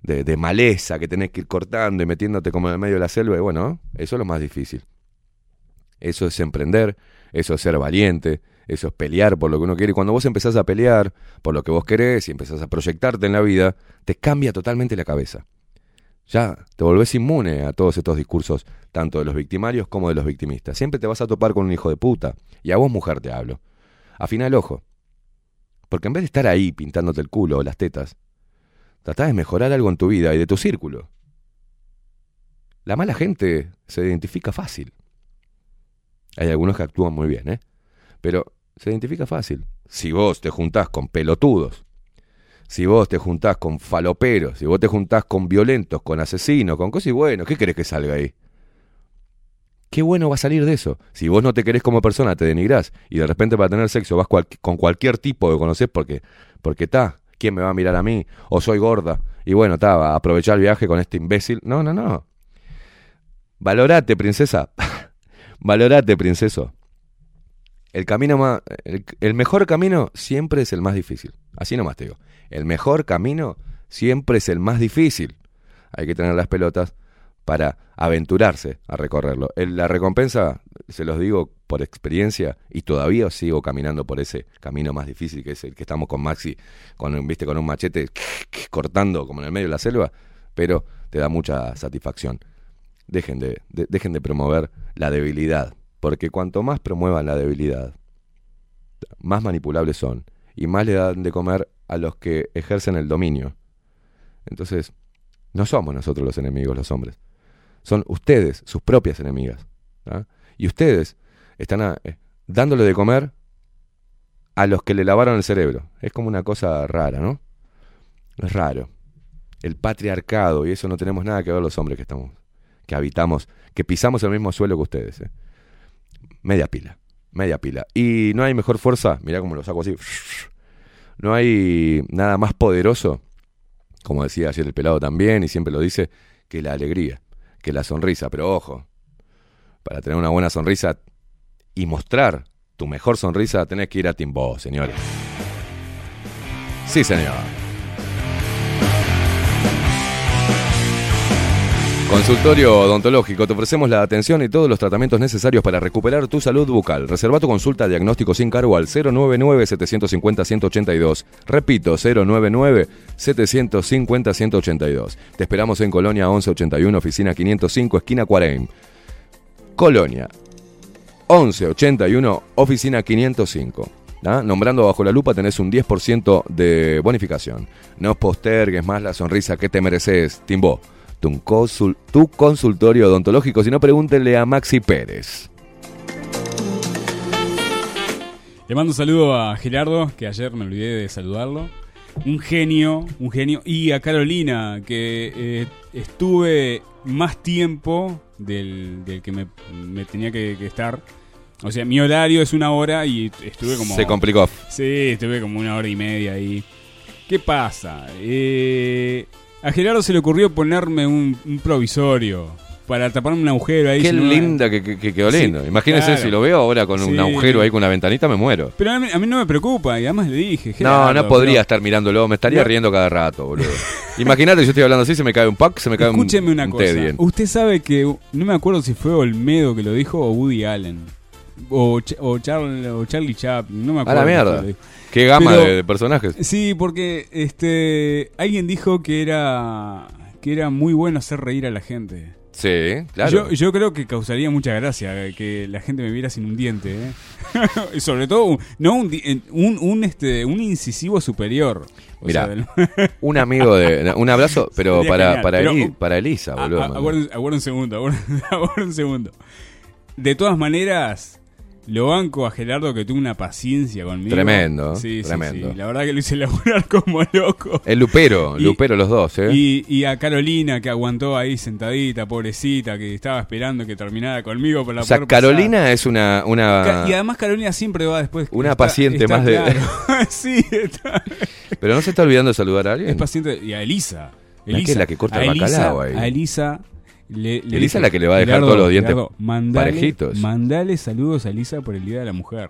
de, de maleza, que tenés que ir cortando y metiéndote como en el medio de la selva, y bueno, eso es lo más difícil. Eso es emprender, eso es ser valiente, eso es pelear por lo que uno quiere. Y cuando vos empezás a pelear por lo que vos querés y empezás a proyectarte en la vida, te cambia totalmente la cabeza. Ya te volvés inmune a todos estos discursos, tanto de los victimarios como de los victimistas. Siempre te vas a topar con un hijo de puta. Y a vos, mujer, te hablo. Afina el ojo. Porque en vez de estar ahí pintándote el culo o las tetas, tratá de mejorar algo en tu vida y de tu círculo. La mala gente se identifica fácil. Hay algunos que actúan muy bien, ¿eh? Pero se identifica fácil. Si vos te juntás con pelotudos, si vos te juntás con faloperos, si vos te juntás con violentos, con asesinos, con cosas y bueno, ¿qué querés que salga ahí? ¿Qué bueno va a salir de eso? Si vos no te querés como persona, te denigrás y de repente para tener sexo vas con cualquier tipo que conocés porque porque está, ¿quién me va a mirar a mí? O soy gorda. Y bueno, está, aprovechar el viaje con este imbécil. No, no, no. Valorate, princesa. Valorate, princeso. El camino más. El, mejor camino siempre es el más difícil. Así nomás te digo. El mejor camino siempre es el más difícil. Hay que tener las pelotas para aventurarse a recorrerlo. El- la recompensa, se los digo por experiencia, y todavía sigo caminando por ese camino más difícil que es el que estamos con Maxi, con, viste, con un machete cortando como en el medio de la selva, pero te da mucha satisfacción. Dejen de, de- dejen de promover la debilidad, porque cuanto más promuevan la debilidad, más manipulables son y más le dan de comer a los que ejercen el dominio. Entonces, no somos nosotros los enemigos, los hombres. Son ustedes, sus propias enemigas. ¿ah? Y ustedes están eh, dándole de comer a los que le lavaron el cerebro. Es como una cosa rara, ¿no? Es raro. El patriarcado, y eso no tenemos nada que ver los hombres que estamos, que habitamos, que pisamos el mismo suelo que ustedes. ¿eh? Media pila, media pila. Y no hay mejor fuerza, mirá cómo lo saco así. No hay nada más poderoso, como decía ayer el pelado también, y siempre lo dice, que la alegría, que la sonrisa. Pero ojo, para tener una buena sonrisa y mostrar tu mejor sonrisa, tenés que ir a Timbó, señores. Sí, señor. Consultorio odontológico, te ofrecemos la atención y todos los tratamientos necesarios para recuperar tu salud bucal. Reserva tu consulta diagnóstico sin cargo al 099-750-182. Repito, 099-750-182. Te esperamos en Colonia 1181, oficina 505, esquina 40. Colonia 1181, oficina 505. ¿Ah? Nombrando bajo la lupa tenés un 10% de bonificación. No postergues más la sonrisa que te mereces. Timbó, tu, consul- tu consultorio odontológico. Si no, pregúntenle a Maxi Pérez. Le mando un saludo a Gerardo, que ayer me olvidé de saludarlo. un genio, un genio. Y a Carolina, que eh, estuve más tiempo del, del que me, me tenía que, que estar. O sea, mi horario es una hora y estuve como... Se complicó. Sí, estuve como una hora y media ahí. ¿Qué pasa? Eh, a Gerardo se le ocurrió ponerme un, un provisorio para taparme un agujero ahí. Qué si no- linda que, que- que quedó Sí, lindo. Imagínense claro. si lo veo ahora con un Sí. agujero ahí con una ventanita, me muero. Pero a mí, a mí no me preocupa, y además le dije. No, Gerardo, no podría pero- estar mirándolo, me estaría No. riendo cada rato, boludo. Imagínate, yo estoy hablando así, se me cae un pack, se me cae un- Escúcheme una un cosa. Usted sabe que. No me acuerdo si fue Olmedo que lo dijo o Woody Allen. O, o, Charl- o Charlie Chaplin. No me A acuerdo. la quién mierda. Qué gama Pero- de, de personajes. Sí, porque este alguien dijo que era que era muy bueno hacer reír a la gente. Sí, claro. Yo, yo creo que causaría mucha gracia eh, que la gente me viera sin un diente, ¿eh? Sobre todo un- no un, un, un, este un incisivo superior. Del- un amigo de. Un abrazo, pero Sería para, genial, para, pero- Eli- para Elisa, boludo. aguarden un segundo, aguarden un segundo. De todas maneras, lo banco a Gerardo que tuvo una paciencia conmigo. Tremendo, Sí, tremendo. sí. La verdad que lo hice laburar como loco. El Lupero, Y- Lupero los dos, ¿eh? Y, y a Carolina que aguantó ahí sentadita, pobrecita, que estaba esperando que terminara conmigo para o sea. Carolina es una. una Y además Carolina siempre va después. Una está- paciente está más de- sí, está- Pero no se está olvidando de saludar a alguien. es paciente. Y a Elisa. La que es la que corta a el Elisa- bacalao ahí. A Elisa. Le, le Elisa es la que le va a dejar "Gerardo, todos los dientes Gerardo, mandale, parejitos". Mandale saludos a Elisa por el Día de la Mujer.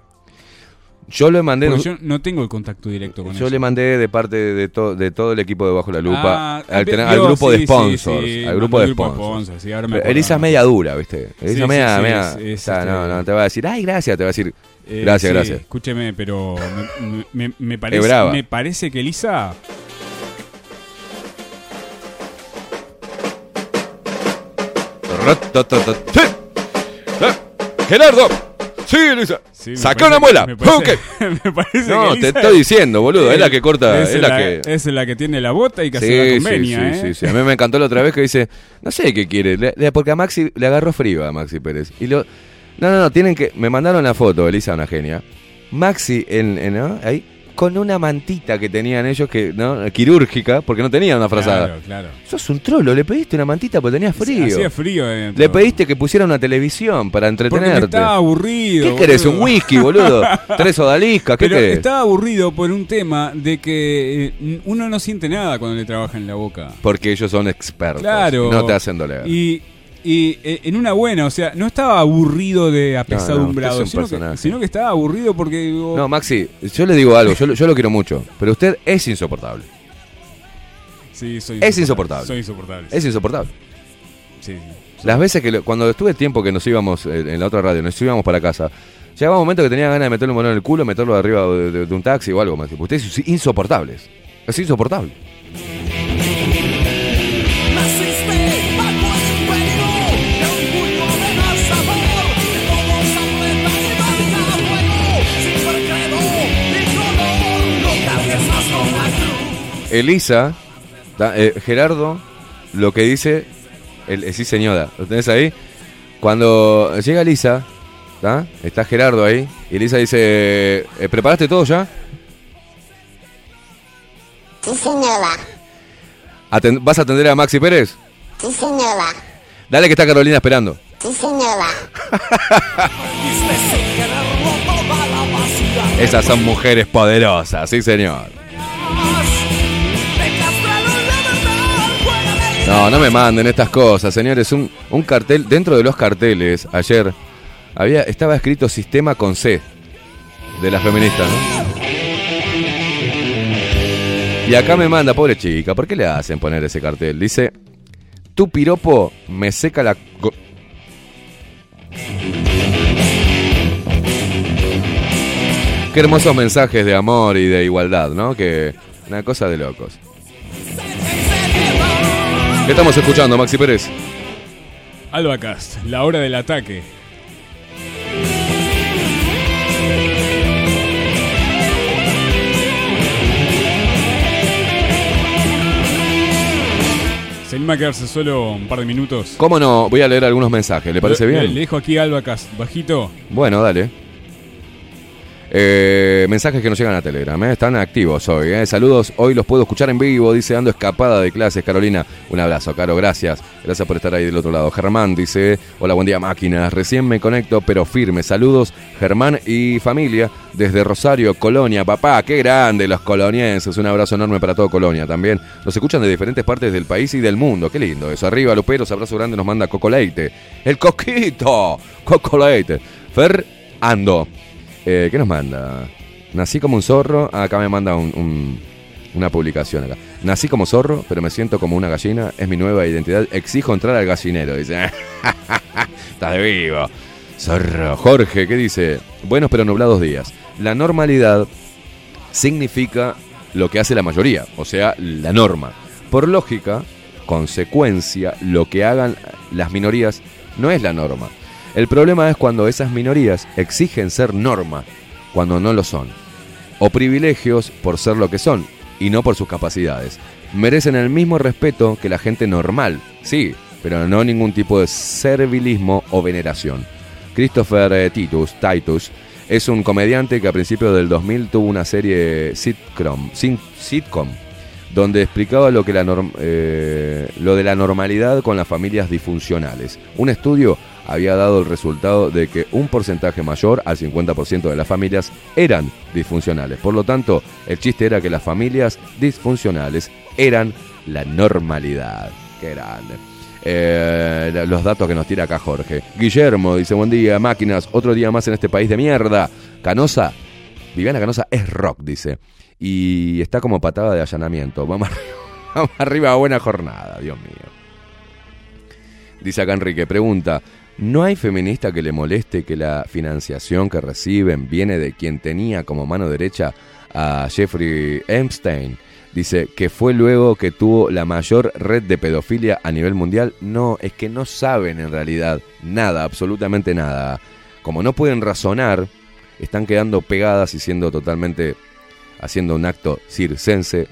Yo le mandé. Porque yo no tengo el contacto directo con Yo ella. le mandé de parte de, to- de todo el equipo de Bajo la Lupa Ah, al, grupo sí, de sponsors. sí, al grupo de sponsors. ahora. Elisa es media dura, ¿viste? Elisa media. media- es- es, o sea, este- no, no te va a decir, ay, gracias, te va a decir, Eh, gracias, gracias. Escúcheme, pero me, me- me parece, brava. me parece que Elisa. ¡Gerardo! ¡Sí, Elisa! Sí, ¡Saca una muela! Me parece, ¡Ok! me parece No, que te estoy diciendo, boludo. Es la que corta. Es, la, la, que. es la que tiene la bota y que hace Sí, la sí, convenia, sí, ¿eh? sí, sí. A mí me encantó la otra vez que dice, no sé qué quiere, le- porque a Maxi le agarró frío a Maxi Pérez. Y lo, no, no, no, tienen que, me mandaron la foto, Elisa, una genia. Maxi, en, en- ¿no? ahí, con una mantita que tenían ellos, que no quirúrgica, porque no tenían una frazada. Claro, claro. Sos un trolo, le pediste una mantita porque tenía frío. Hacía frío adentro. Le pediste que pusiera una televisión para Porque entretenerte. estaba aburrido. ¿Qué querés? ¿Un whisky, boludo? ¿Tres odaliscas? ¿Qué Pero querés? estaba aburrido por un tema de que eh, uno no siente nada cuando le trabaja en la boca. Porque ellos son expertos. Claro. No te hacen doler. Y, y eh, en una buena, o sea, no estaba aburrido de apesadumbrado, un sino, que, personaje. sino que estaba aburrido porque digo, No, Maxi, yo le digo algo, yo, lo- yo lo quiero mucho, pero usted es insoportable. sí, soy es insoportable. Soy insoportable. Es insoportable. Sí, sí. Las veces que, lo- cuando estuve tiempo que nos íbamos eh, en la otra radio, nos íbamos para casa, llegaba un momento que tenía ganas de meterle un balón en el culo, meterlo arriba de, de- de un taxi o algo más. Usted es insoportable. Es insoportable. Elisa, eh, Gerardo, lo que dice, el, eh, sí señora, ¿lo tenés ahí? Cuando llega Elisa, está Gerardo ahí, y Elisa dice, eh, ¿preparaste todo ya? Sí, señora. ¿Vas a atender a Maxi Pérez? Sí, señora. Dale que está Carolina esperando. Sí, señora. Esas son mujeres poderosas, sí señor. No, no me manden estas cosas, señores. Un, cartel, dentro de los carteles, ayer, había, estaba escrito sistema con C de las feministas, ¿no? Y acá me manda, pobre chica, ¿por qué le hacen poner ese cartel? Dice, tu piropo me seca la... co-". Qué hermosos mensajes de amor y de igualdad, ¿no? Que una cosa de locos. ¿Qué estamos escuchando, Maxi Pérez? Albacast, la hora del ataque. Se anima a quedarse solo un par de minutos. ¿Cómo no? Voy a leer algunos mensajes, ¿le parece Le- bien? Le dejo aquí Albacast, bajito. Bueno, dale. Eh, mensajes que nos llegan a Telegram, ¿eh? están activos hoy. ¿eh? Saludos, hoy los puedo escuchar en vivo, dice Ando escapada de clases, Carolina. Un abrazo, Caro, gracias. Gracias por estar ahí del otro lado. Germán dice, hola, buen día máquinas, recién me conecto, pero firme. Saludos, Germán y familia, desde Rosario, Colonia. Papá, qué grande los colonienses. Un abrazo enorme para todo Colonia también. Nos escuchan de diferentes partes del país y del mundo. Qué lindo eso. Arriba, Luperos, abrazo grande, nos manda Coco Leite. El coquito, Coco Leite. Fer Ando. Eh, ¿Qué nos manda? Nací como un zorro. Ah, acá me manda un- un- una publicación acá. Nací como zorro, pero me siento como una gallina. Es mi nueva identidad. Exijo entrar al gallinero. Dice. Estás de vivo. Zorro. Jorge, ¿qué dice? Buenos pero nublados días. La normalidad significa lo que hace la mayoría, o sea, la norma. Por lógica, consecuencia, lo que hagan las minorías no es la norma. El problema es cuando esas minorías exigen ser norma, cuando no lo son. O privilegios por ser lo que son, y no por sus capacidades. Merecen el mismo respeto que la gente normal, sí, pero no ningún tipo de servilismo o veneración. Christopher eh, Titus, Titus es un comediante que a principios del 2000 tuvo una serie sitcom, sitcom donde explicaba lo, que la norm- eh, lo de la normalidad con las familias disfuncionales. Un estudio había dado el resultado de que un porcentaje mayor al 50% de las familias eran disfuncionales. Por lo tanto, el chiste era que las familias disfuncionales eran la normalidad. Qué grande. Eh, los datos que nos tira acá Jorge. Guillermo dice, buen día, máquinas, otro día más en este país de mierda. Canosa, Viviana Canosa es rock, dice. Y está como patada de allanamiento. Vamos arriba, vamos arriba, buena jornada, Dios mío. Dice acá Enrique, pregunta, ¿no hay feminista que le moleste que la financiación que reciben viene de quien tenía como mano derecha a Jeffrey Epstein? Dice que fue luego que tuvo la mayor red de pedofilia a nivel mundial. No, es que no saben en realidad nada, absolutamente nada. Como no pueden razonar, están quedando pegadas y siendo totalmente haciendo un acto circense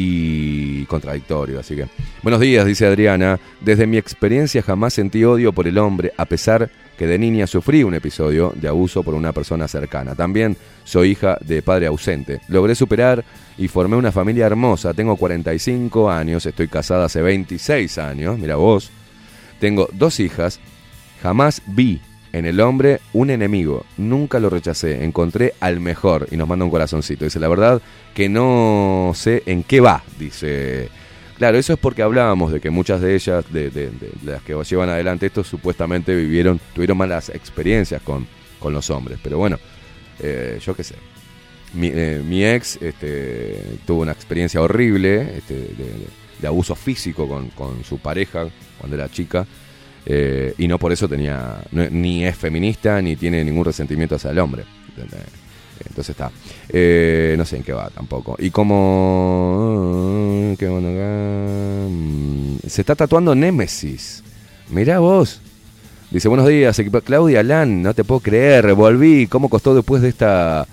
y contradictorio. Así que, buenos días, dice Adriana. Desde mi experiencia jamás sentí odio por el hombre, a pesar que de niña sufrí un episodio de abuso por una persona cercana. También soy hija de padre ausente. Logré superar y formé una familia hermosa. Tengo 45 años, estoy casada hace 26 años, mira vos. Tengo dos hijas. Jamás vi en el hombre un enemigo. Nunca lo rechacé. Encontré al mejor. Y nos manda un corazoncito. Dice, la verdad que no sé en qué va. Dice. Claro, eso es porque hablábamos de que muchas de ellas, de, de- de- las que llevan adelante esto, supuestamente vivieron, tuvieron malas experiencias con, con los hombres. Pero bueno, eh, yo qué sé. Mi, eh, mi ex este, tuvo una experiencia horrible este, de, de- de abuso físico con, con su pareja cuando era chica. Eh, y no por eso tenía, ni es feminista ni tiene ningún resentimiento hacia el hombre. Entonces está. Eh, no sé en qué va tampoco. Y como. ¿Qué onda acá? Mm, Se está tatuando Némesis. Mirá vos. Dice, buenos días. Claudia Lan, no te puedo creer, volví. ¿Cómo costó después de esta,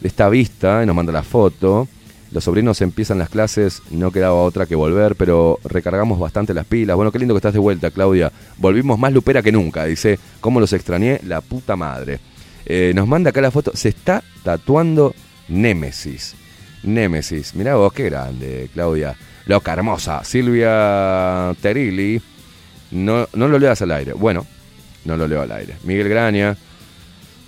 de esta vista? Y nos manda la foto. Los sobrinos empiezan las clases, no quedaba otra que volver, pero recargamos bastante las pilas. Bueno, qué lindo que estás de vuelta, Claudia. Volvimos más lupera que nunca. Dice, ¿cómo los extrañé? La puta madre. Eh, nos manda acá la foto. Se está tatuando Némesis. Némesis. Mirá vos, qué grande, Claudia. Loca, hermosa. Silvia Terilli. No, no lo leas al aire. Bueno, no lo leo al aire. Miguel Graña.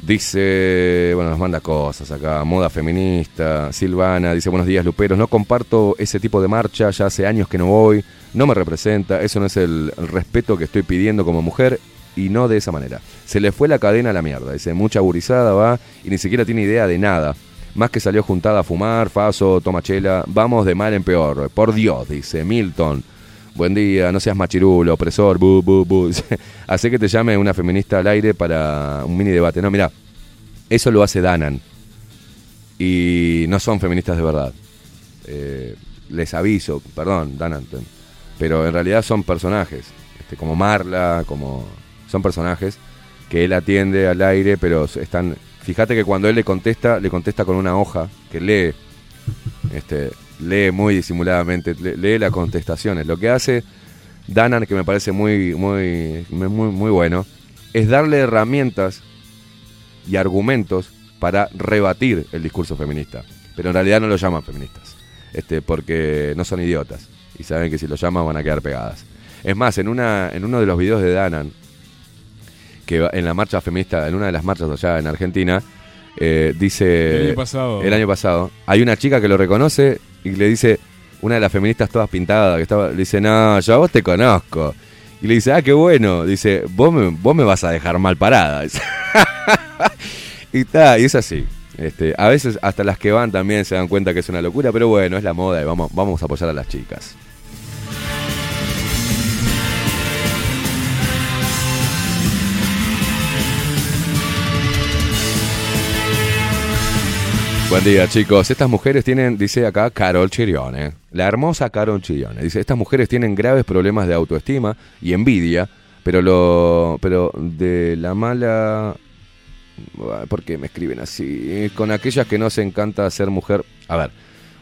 Dice, bueno, nos manda cosas acá, moda feminista. Silvana dice, buenos días, Luperos. No comparto ese tipo de marcha, ya hace años que no voy, no me representa, eso no es el, respeto que estoy pidiendo como mujer y no de esa manera. Se le fue la cadena a la mierda, dice, mucha gurizada va y ni siquiera tiene idea de nada. Más que salió juntada a fumar, faso, toma chela, vamos de mal en peor. Por Dios, dice Milton. Buen día, no seas machirulo, opresor, bu, bu, bu. Hace que te llame una feminista al aire para un mini debate. No, mira, eso lo hace Danan. Y no son feministas de verdad. Eh, les aviso, perdón, Danan. Pero en realidad son personajes. Este, como Marla, como. Son personajes que él atiende al aire, pero están. Fíjate que cuando él le contesta, le contesta con una hoja que lee. Este, lee muy disimuladamente, le- lee las contestaciones. Lo que hace Danan, que me parece muy, muy, muy, muy bueno, es darle herramientas y argumentos para rebatir el discurso feminista. Pero en realidad no lo llaman feministas, este, porque no son idiotas y saben que si lo llaman van a quedar pegadas. Es más, en, una, en uno de los videos de Danan, que en la marcha feminista, en una de las marchas allá en Argentina, eh, dice... El año pasado. El año pasado. Hay una chica que lo reconoce y le dice, una de las feministas todas pintadas, que estaba, le dice, no, yo a vos te conozco. Y le dice, ah, qué bueno. Dice, vos me, vos me vas a dejar mal parada. Y está, y es así. Este, a veces hasta las que van también se dan cuenta que es una locura, pero bueno, es la moda y vamos, vamos a apoyar a las chicas. Buen día, chicos. Estas mujeres tienen, dice acá Carol Chirione, la hermosa Carol Chirione. Dice, estas mujeres tienen graves problemas de autoestima y envidia, pero lo, pero de la mala, ¿por qué me escriben así? Con aquellas que no se encanta ser mujer. A ver,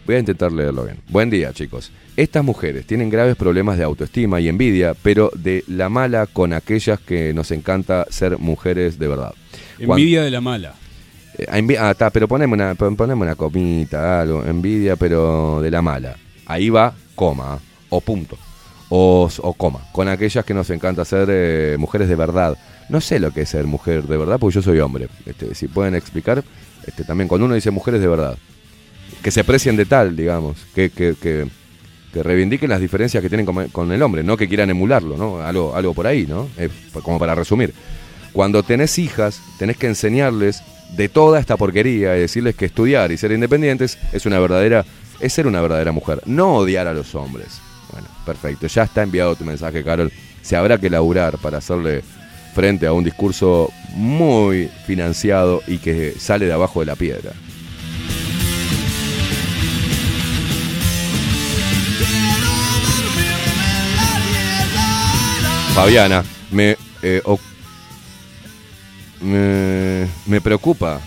voy a intentar leerlo bien. Buen día, chicos. Estas mujeres tienen graves problemas de autoestima y envidia, pero de la mala con aquellas que nos encanta ser mujeres de verdad. Envidia de la mala. Eh, ah, está, pero poneme una, pon- poneme una comita, algo, envidia, pero de la mala. Ahí va, coma, o punto. O, o coma, con aquellas que nos encanta ser eh, mujeres de verdad. No sé lo que es ser mujer de verdad, porque yo soy hombre. Este, si pueden explicar, este, también cuando uno dice mujeres de verdad, que se aprecien de tal, digamos, que, que, que, que reivindiquen las diferencias que tienen con, con el hombre, no que quieran emularlo, ¿no? Algo, algo por ahí, ¿no? Como para resumir. Cuando tenés hijas, tenés que enseñarles de toda esta porquería y decirles que estudiar y ser independientes es una verdadera, es ser una verdadera mujer, no odiar a los hombres. Bueno, perfecto, ya está enviado tu mensaje, Carol. Se habrá que laburar para hacerle frente a un discurso muy financiado y que sale de abajo de la piedra. Fabiana, me, eh, me, me preocupa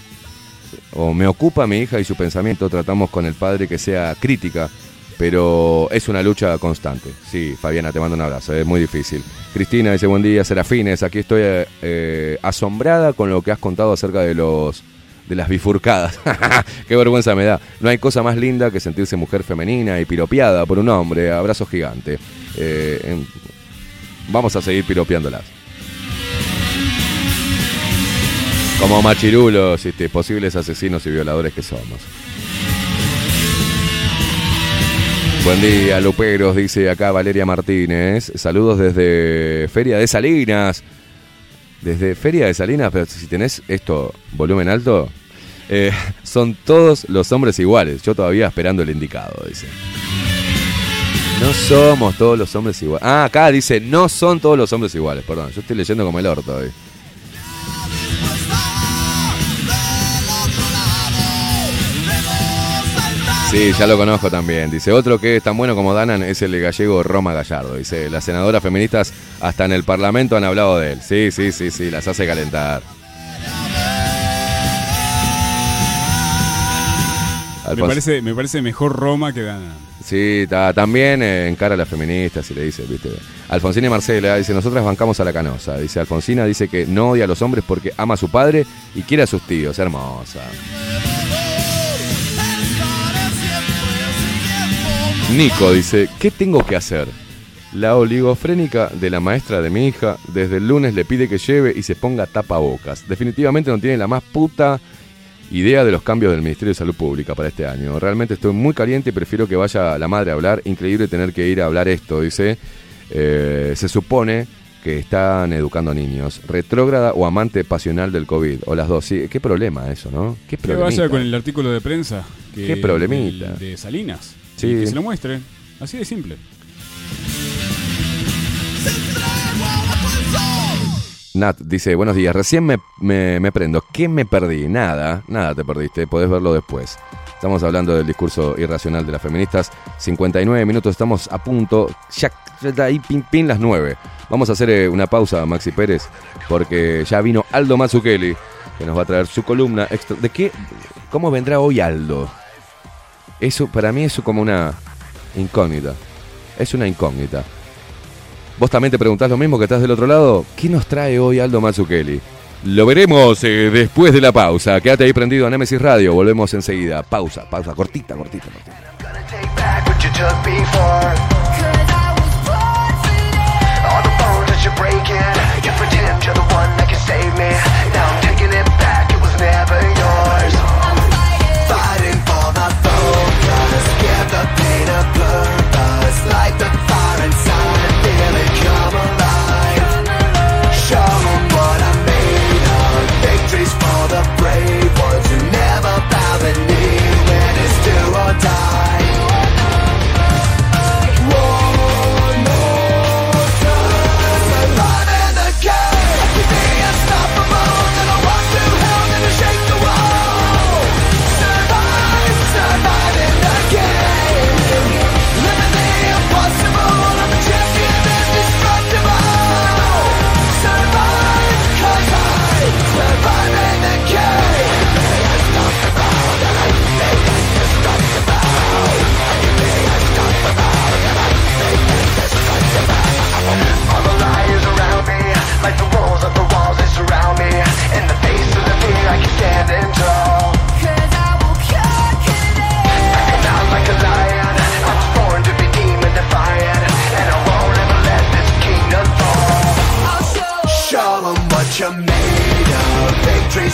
o me ocupa mi hija y su pensamiento. Tratamos con el padre que sea crítica, pero es una lucha constante. Sí, Fabiana, te mando un abrazo, es muy difícil. Cristina dice, buen día, Serafines, aquí estoy eh, asombrada con lo que has contado acerca de los de las bifurcadas. Qué vergüenza me da. No hay cosa más linda que sentirse mujer femenina y piropeada por un hombre. Abrazo gigante. Eh, vamos a seguir piropeándolas. Como machirulos, este, posibles asesinos y violadores que somos. Buen día, Luperos, dice acá Valeria Martínez. Saludos desde Feria de Salinas. Desde Feria de Salinas, pero si tenés esto, volumen alto, eh, son todos los hombres iguales. Yo todavía esperando el indicado, dice. No somos todos los hombres iguales. Ah, acá dice, no son todos los hombres iguales. Perdón, yo estoy leyendo como el orto hoy. Sí, ya lo conozco también. Dice, otro que es tan bueno como Danan es el gallego Roma Gallardo. Dice, las senadoras feministas hasta en el Parlamento han hablado de él. Sí, sí, sí, sí, las hace calentar. Me parece, me parece mejor Roma que Dana. Sí, ta- también eh, encara a las feministas y le dice, viste. Alfonsina y Marcela dice, nosotras bancamos a la canosa. Dice, Alfonsina dice que no odia a los hombres porque ama a su padre y quiere a sus tíos. Hermosa. Nico dice, ¿qué tengo que hacer? La oligofrénica de la maestra de mi hija desde el lunes le pide que lleve y se ponga tapabocas. Definitivamente no tiene la más puta idea de los cambios del Ministerio de Salud Pública para este año. Realmente estoy muy caliente y prefiero que vaya la madre a hablar. Increíble tener que ir a hablar esto, dice. Eh, se supone que están educando niños. Retrógrada o amante pasional del COVID. O las dos. Sí, qué problema eso, ¿no? Qué problema. vaya con el artículo de prensa. que- Qué problemita. De Salinas. Sí. Y que se lo muestre. Así de simple. Nat dice, buenos días, recién me, me- me prendo. ¿Qué me perdí? Nada, nada te perdiste, podés verlo después. Estamos hablando del discurso irracional de las feministas. 59 minutos, estamos a punto. Ya, ya está ahí, pin, pin, las 9. Vamos a hacer eh, una pausa, Maxi Pérez, porque ya vino Aldo Mazzucchelli, que nos va a traer su columna extra. ¿De qué? ¿Cómo vendrá hoy Aldo? Eso para mí es como una incógnita. Es una incógnita. ¿Vos también te preguntás lo mismo que estás del otro lado? ¿Qué nos trae hoy Aldo Mazzucchelli? Lo veremos eh, después de la pausa. Quédate ahí prendido a Nemesis Radio. Volvemos enseguida. Pausa, pausa, cortita, cortita, cortita.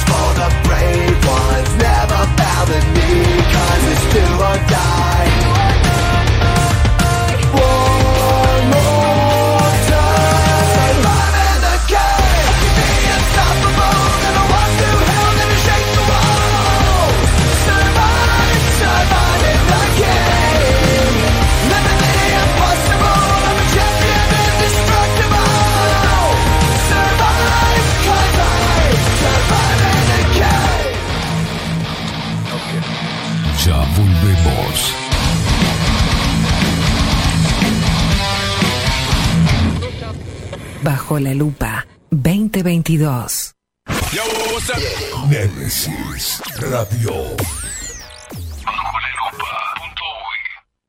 For the brave ones. Never bow the knee, cause it's do or die. Bajo la lupa 2022. Nemesis Radio.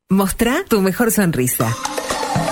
Mostrá tu mejor sonrisa.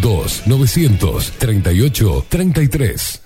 2 900 38 33.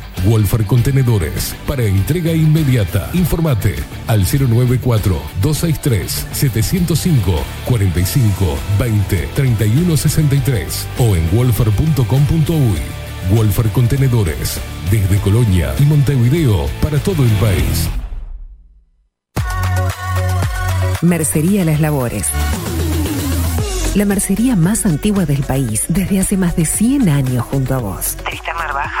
Wolfer Contenedores para entrega inmediata. Informate al 094-263-705 45 20 31 63 o en wolfer.com.uy. Wolfer Contenedores desde Colonia y Montevideo para todo el país. Mercería Las Labores. La mercería más antigua del país desde hace más de 100 años junto a vos. Tristán Baja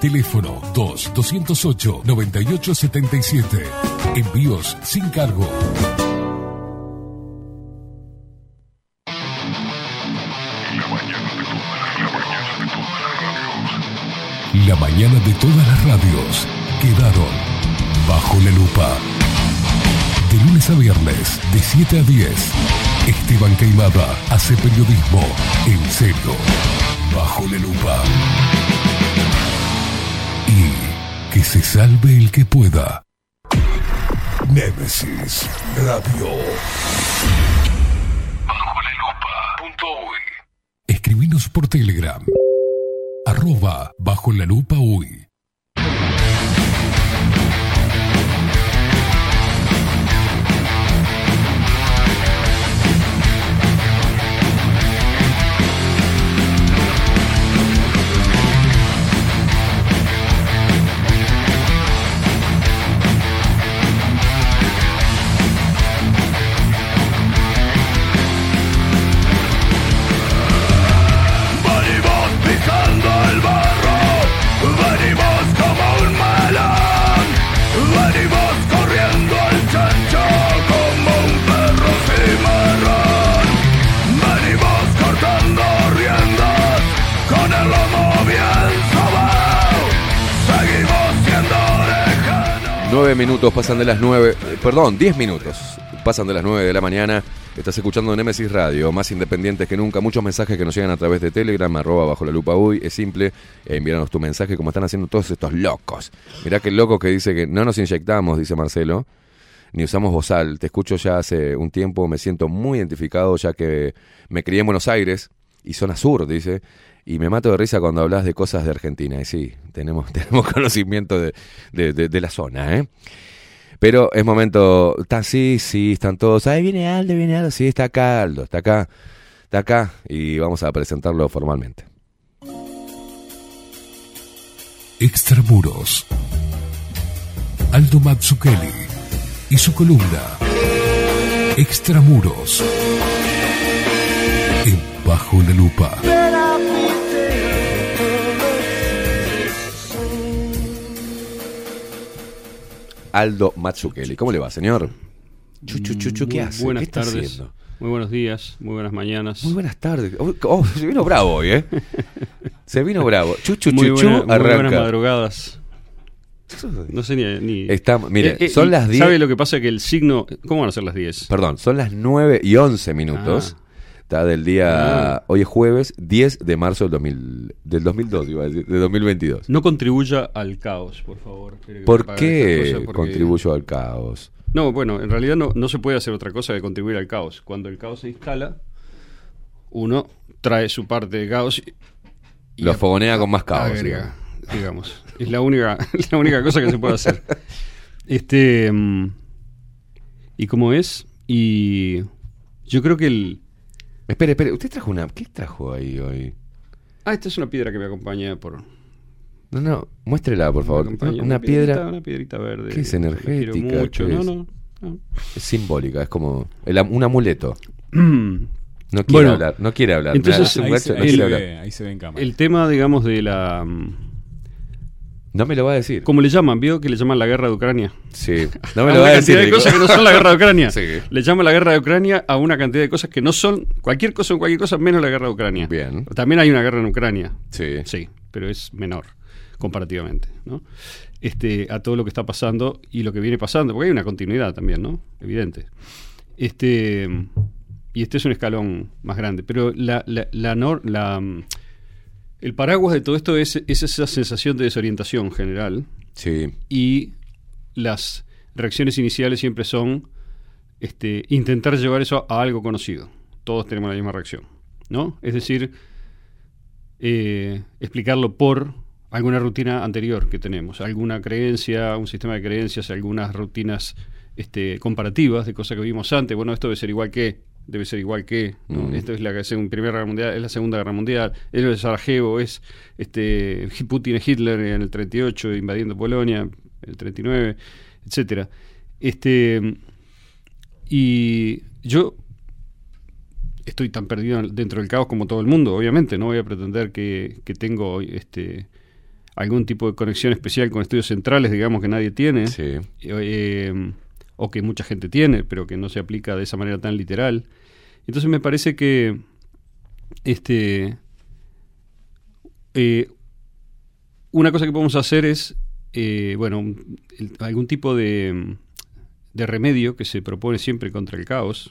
Teléfono 2-208-9877. Envíos sin cargo. La mañana de todas las radios quedaron bajo la lupa. De lunes a viernes, de 7 a 10. Esteban Queimada hace periodismo en serio. Bajo la lupa. Que se salve el que pueda. Nemesis Radio. Bajo la lupa. Escribinos por Telegram. Arroba bajo la lupa hoy. Nueve minutos pasan de las nueve, eh, perdón, diez minutos pasan de las nueve de la mañana. Estás escuchando Nemesis Radio, más independientes que nunca. Muchos mensajes que nos llegan a través de Telegram, arroba bajo la lupa uy. Es simple, eh, envíanos tu mensaje como están haciendo todos estos locos. Mirá que loco que dice que no nos inyectamos, dice Marcelo, ni usamos bozal. Te escucho ya hace un tiempo, me siento muy identificado ya que me crié en Buenos Aires y zona sur, dice. Y me mato de risa cuando hablas de cosas de Argentina. Y sí, tenemos, tenemos conocimiento de, de- la zona, ¿eh? Pero es momento. Está sí, sí, están todos. Ahí viene Aldo, viene Aldo. Sí, está acá, Aldo, está acá. Está acá. Y vamos a presentarlo formalmente. Extramuros. Aldo Mazzucchelli y su columna Extramuros. En Bajo la Lupa. Aldo Mazzucchelli. ¿Cómo le va, señor? Chuchu, chuchu, ¿qué Muy hace? Buenas ¿Qué está tardes. haciendo? Muy buenos días, muy buenas mañanas. Muy buenas tardes. Oh, oh, se vino bravo hoy, ¿eh? Se vino bravo. Chuchu, Muy chuchu, buena- muy buenas arranca. madrugadas. No sé ni... ni- Está- mire, Eh, eh, son las 10. ¿Sabe lo que pasa? Que el signo... ¿Cómo van a ser las 10? Perdón, son las 9 y 11 minutos. Está del día. Ah. Hoy es jueves 10 de marzo del, 2000, del 2002, iba a decir, de 2022. No contribuya al caos, por favor. ¿Por qué porque- contribuyo al caos? No, bueno, en realidad no, no se puede hacer otra cosa que contribuir al caos. Cuando el caos se instala, uno trae su parte de caos y, Lo fogonea con más caos. agrega, digamos. Es la única, la única cosa que se puede hacer. Este. mm, ¿Y cómo es? Y. Yo creo que el. Espere, espere, usted trajo una. ¿Qué trajo ahí hoy? Ah, esta es una piedra que me acompaña por. No, no, muéstrela, por favor. Una piedra piedrita, Una piedrita verde. ¿Qué es energética? mucho. ¿Qué No, es? no. no. es simbólica, es como el un amuleto. No quiere Bueno, hablar, no quiere hablar. entonces, Ahí se, no ahí quiere se hablar. ve, ahí se ve en cámara. El tema, digamos, de la. No me lo va a decir. ¿Cómo le llaman? ¿Vio que le llaman la guerra de Ucrania? Sí. No me lo va a decir. cantidad de digo. cosas que no son la guerra de Ucrania. Sí. Le llaman la guerra de Ucrania a una cantidad de cosas que no son cualquier cosa o cualquier cosa menos la guerra de Ucrania. Bien. También hay una guerra en Ucrania. Sí. Sí, pero es menor comparativamente, ¿no? Este, a todo lo que está pasando y lo que viene pasando, porque hay una continuidad también, ¿no? Evidente. Este, y este es un escalón más grande, pero la, la, la nor- la, el paraguas de todo esto es, es esa sensación de desorientación general, Sí. y las reacciones iniciales siempre son este, intentar llevar eso a algo conocido. Todos tenemos la misma reacción, ¿no? Es decir, eh, explicarlo por alguna rutina anterior que tenemos, alguna creencia, un sistema de creencias, algunas rutinas este, comparativas de cosas que vimos antes. Bueno, esto debe ser igual que, debe ser igual que, ¿no? Mm. esto es la Primera Guerra Mundial, es la Segunda Guerra Mundial, es lo de Sarajevo, es este, Putin es Hitler en el 38 invadiendo Polonia, en el 39, etcétera. Este, y yo estoy tan perdido dentro del caos como todo el mundo, obviamente. No voy a pretender que, que tengo este, algún tipo de conexión especial con estudios centrales, digamos, que nadie tiene. Sí. eh, o que mucha gente tiene, pero que no se aplica de esa manera tan literal. Entonces me parece que este eh, una cosa que podemos hacer es eh, bueno el- algún tipo de, de remedio que se propone siempre contra el caos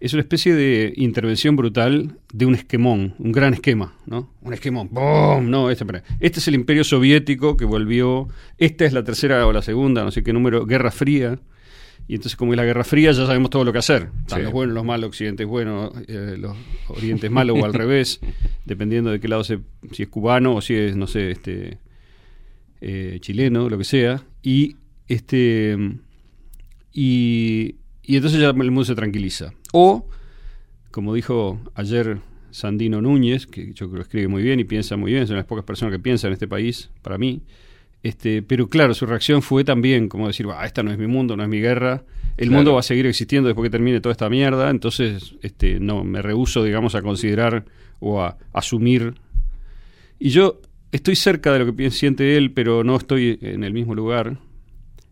es una especie de intervención brutal de un esquemón, un gran esquema, ¿no? Un esquemón, ¡boom! No, este, este es el imperio soviético que volvió, esta es la tercera o la segunda, no sé qué número, Guerra Fría, y entonces como es la Guerra Fría ya sabemos todo lo que hacer. Están Sí. los buenos, los malos, Occidente es bueno, eh, los Orientes malos o al revés, dependiendo de qué lado se, si es cubano o si es, no sé, este eh, chileno, lo que sea, y este y, y entonces ya el mundo se tranquiliza. O, como dijo ayer Sandino Núñez, que yo creo que escribe muy bien y piensa muy bien, son las pocas personas que piensan en este país, para mí, este, pero claro, su reacción fue también como decir, "Bah, esta no es mi mundo, no es mi guerra, el Claro. mundo va a seguir existiendo después que termine toda esta mierda, entonces este, no, me rehuso, digamos, a considerar o a asumir. Y yo estoy cerca de lo que siente él, pero no estoy en el mismo lugar.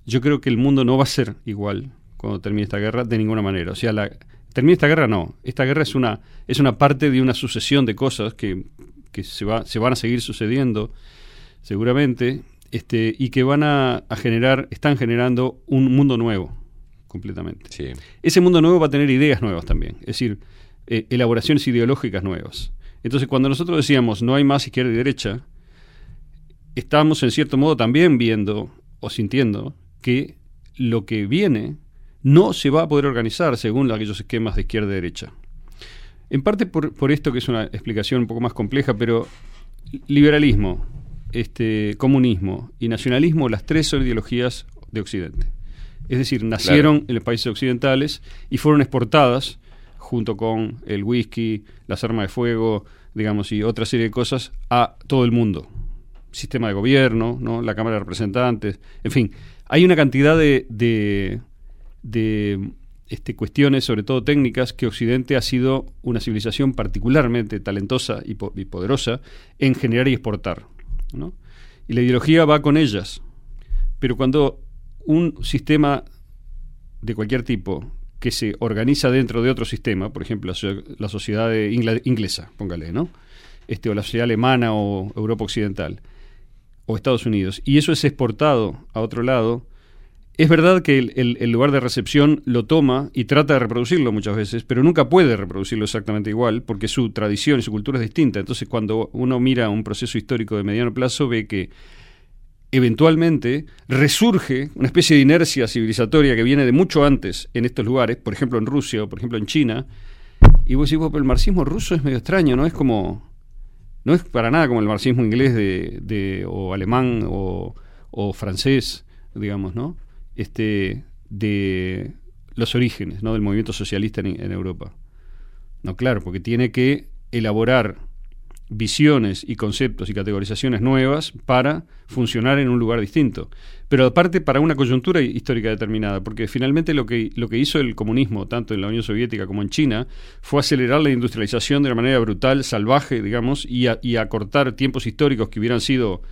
Yo creo que el mundo no va a ser igual cuando termine esta guerra de ninguna manera. O sea, la, termine esta guerra no. Esta guerra es una, es una parte de una sucesión de cosas que, que se, va, se van a seguir sucediendo seguramente este, y que van a, a generar, están generando un mundo nuevo, completamente. Sí. Ese mundo nuevo va a tener ideas nuevas también, es decir, eh, elaboraciones ideológicas nuevas. Entonces, cuando nosotros decíamos no hay más izquierda y derecha, estamos en cierto modo también viendo o sintiendo que lo que viene no se va a poder organizar según aquellos esquemas de izquierda y derecha. En parte por, por esto que es una explicación un poco más compleja, pero liberalismo, este, comunismo y nacionalismo, las tres son ideologías de Occidente. Es decir, nacieron en los países occidentales y fueron exportadas junto con el whisky, las armas de fuego, digamos, y otra serie de cosas a todo el mundo. Sistema de gobierno, ¿no? la Cámara de Representantes, en fin, hay una cantidad de, de, de, este, cuestiones, sobre todo técnicas, que Occidente ha sido una civilización particularmente talentosa y, po- y poderosa en generar y exportar. Y la ideología va con ellas. Pero cuando un sistema de cualquier tipo que se organiza dentro de otro sistema, por ejemplo, la, so- la sociedad inglesa, póngale, ¿no? Este, o la sociedad alemana o Europa Occidental, o Estados Unidos, y eso es exportado a otro lado, es verdad que el, lugar de recepción lo toma y trata de reproducirlo muchas veces, pero nunca puede reproducirlo exactamente igual, porque su tradición y su cultura es distinta. Entonces, cuando uno mira un proceso histórico de mediano plazo, ve que eventualmente resurge una especie de inercia civilizatoria que viene de mucho antes en estos lugares, por ejemplo en Rusia o por ejemplo en China, y vos decís, "Bueno, pero el marxismo ruso es medio extraño, no es como, no es para nada como el marxismo inglés de, de- o alemán o, o francés, digamos, ¿no? Este, de los orígenes, ¿no? Del movimiento socialista en, Europa. No, claro, porque tiene que elaborar visiones y conceptos y categorizaciones nuevas para funcionar en un lugar distinto. Pero aparte para una coyuntura histórica determinada, porque finalmente lo que, lo que hizo el comunismo, tanto en la Unión Soviética como en China, fue acelerar la industrialización de una manera brutal, salvaje, digamos, y, y acortar tiempos históricos que hubieran sido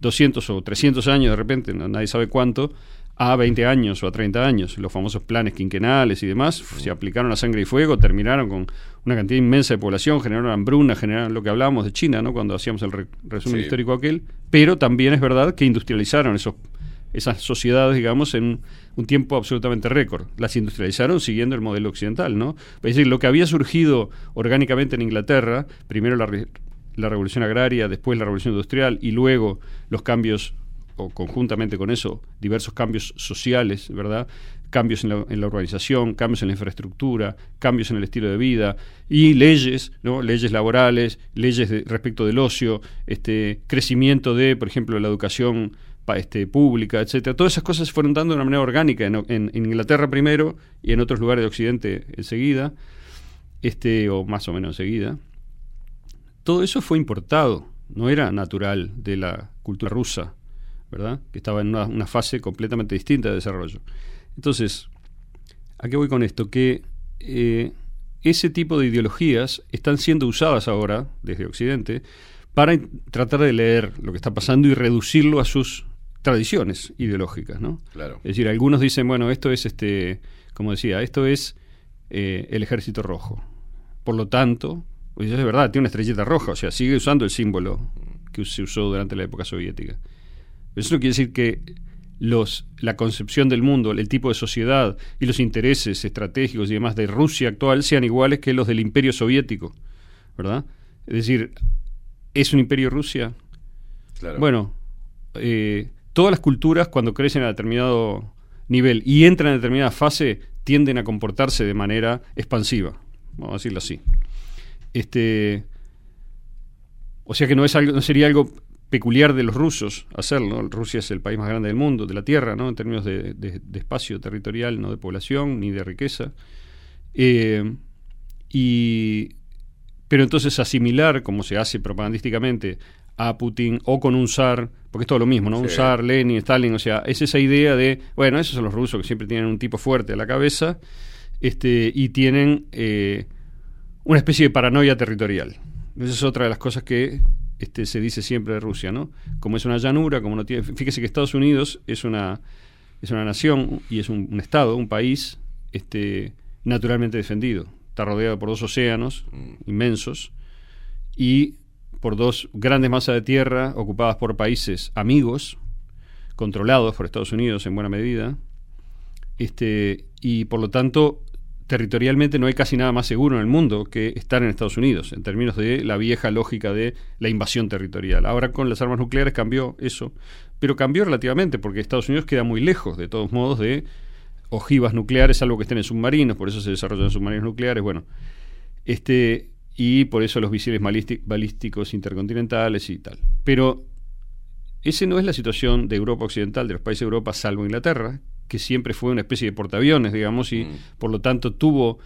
200 o 300 años de repente, nadie sabe cuánto, a 20 años o a 30 años. Los famosos planes quinquenales y demás se aplicaron a sangre y fuego, terminaron con una cantidad inmensa de población, generaron hambruna, generaron lo que hablábamos de China, ¿no? cuando hacíamos el re- resumen Sí. histórico aquel, pero también es verdad que industrializaron esos, esas sociedades, digamos, en un tiempo absolutamente récord. Las industrializaron siguiendo el modelo occidental, ¿no? Es decir, lo que había surgido orgánicamente en Inglaterra, primero la, re- la revolución agraria, después la revolución industrial y luego los cambios o conjuntamente con eso, diversos cambios sociales, ¿verdad? Cambios en la, en la urbanización, cambios en la infraestructura, cambios en el estilo de vida y leyes, ¿no? Leyes laborales, leyes de- respecto del ocio, este crecimiento de, por ejemplo, la educación pa- este, pública, etcétera. Todas esas cosas se fueron dando de una manera orgánica en, en- en Inglaterra primero y en otros lugares de Occidente enseguida, este, o más o menos enseguida todo eso fue importado, no era natural de la cultura rusa, ¿verdad? Que estaba en una, una fase completamente distinta de desarrollo. Entonces, ¿a qué voy con esto? Que eh, ese tipo de ideologías están siendo usadas ahora, desde Occidente, para tratar de leer lo que está pasando y reducirlo a sus tradiciones ideológicas, ¿no? Claro. Es decir, algunos dicen, bueno, esto es, este, como decía, esto es eh, el ejército rojo. Por lo tanto, pues es verdad, tiene una estrellita roja, o sea, sigue usando el símbolo que se usó durante la época soviética. Eso no quiere decir que los, la concepción del mundo, el tipo de sociedad y los intereses estratégicos y demás de Rusia actual sean iguales que los del imperio soviético, ¿verdad? Es decir, ¿es un imperio Rusia? Claro. Bueno, eh, todas las culturas cuando crecen a determinado nivel y entran en determinada fase tienden a comportarse de manera expansiva, vamos a decirlo así. Este, o sea que no es algo, no sería algo peculiar de los rusos hacerlo. Rusia es el país más grande del mundo, de la Tierra, ¿no? En términos de, de- de espacio territorial, no de población ni de riqueza. Eh, y, pero entonces asimilar, como se hace propagandísticamente, a Putin o con un zar, porque es todo lo mismo, ¿no? Un zar, Lenin, Stalin, o sea, es esa idea de, bueno, esos son los rusos que siempre tienen un tipo fuerte a la cabeza este, y tienen eh, una especie de paranoia territorial. Esa es otra de las cosas que este, se dice siempre de Rusia, ¿no? Como es una llanura, como no tiene... Fíjese que Estados Unidos es una, es una nación y es un, un estado, un país este, naturalmente defendido. Está rodeado por dos océanos inmensos y por dos grandes masas de tierra ocupadas por países amigos, controlados por Estados Unidos en buena medida. Este, y por lo tanto, territorialmente no hay casi nada más seguro en el mundo que estar en Estados Unidos, en términos de la vieja lógica de la invasión territorial. Ahora con las armas nucleares cambió eso, pero cambió relativamente porque Estados Unidos queda muy lejos, de todos modos, de ojivas nucleares, salvo que estén en submarinos, por eso se desarrollan submarinos nucleares, bueno. Este, y por eso los misiles balísti- balísticos intercontinentales y tal. Pero esa no es la situación de Europa Occidental, de los países de Europa, salvo Inglaterra, que siempre fue una especie de portaaviones, digamos, y por lo tanto tuvo,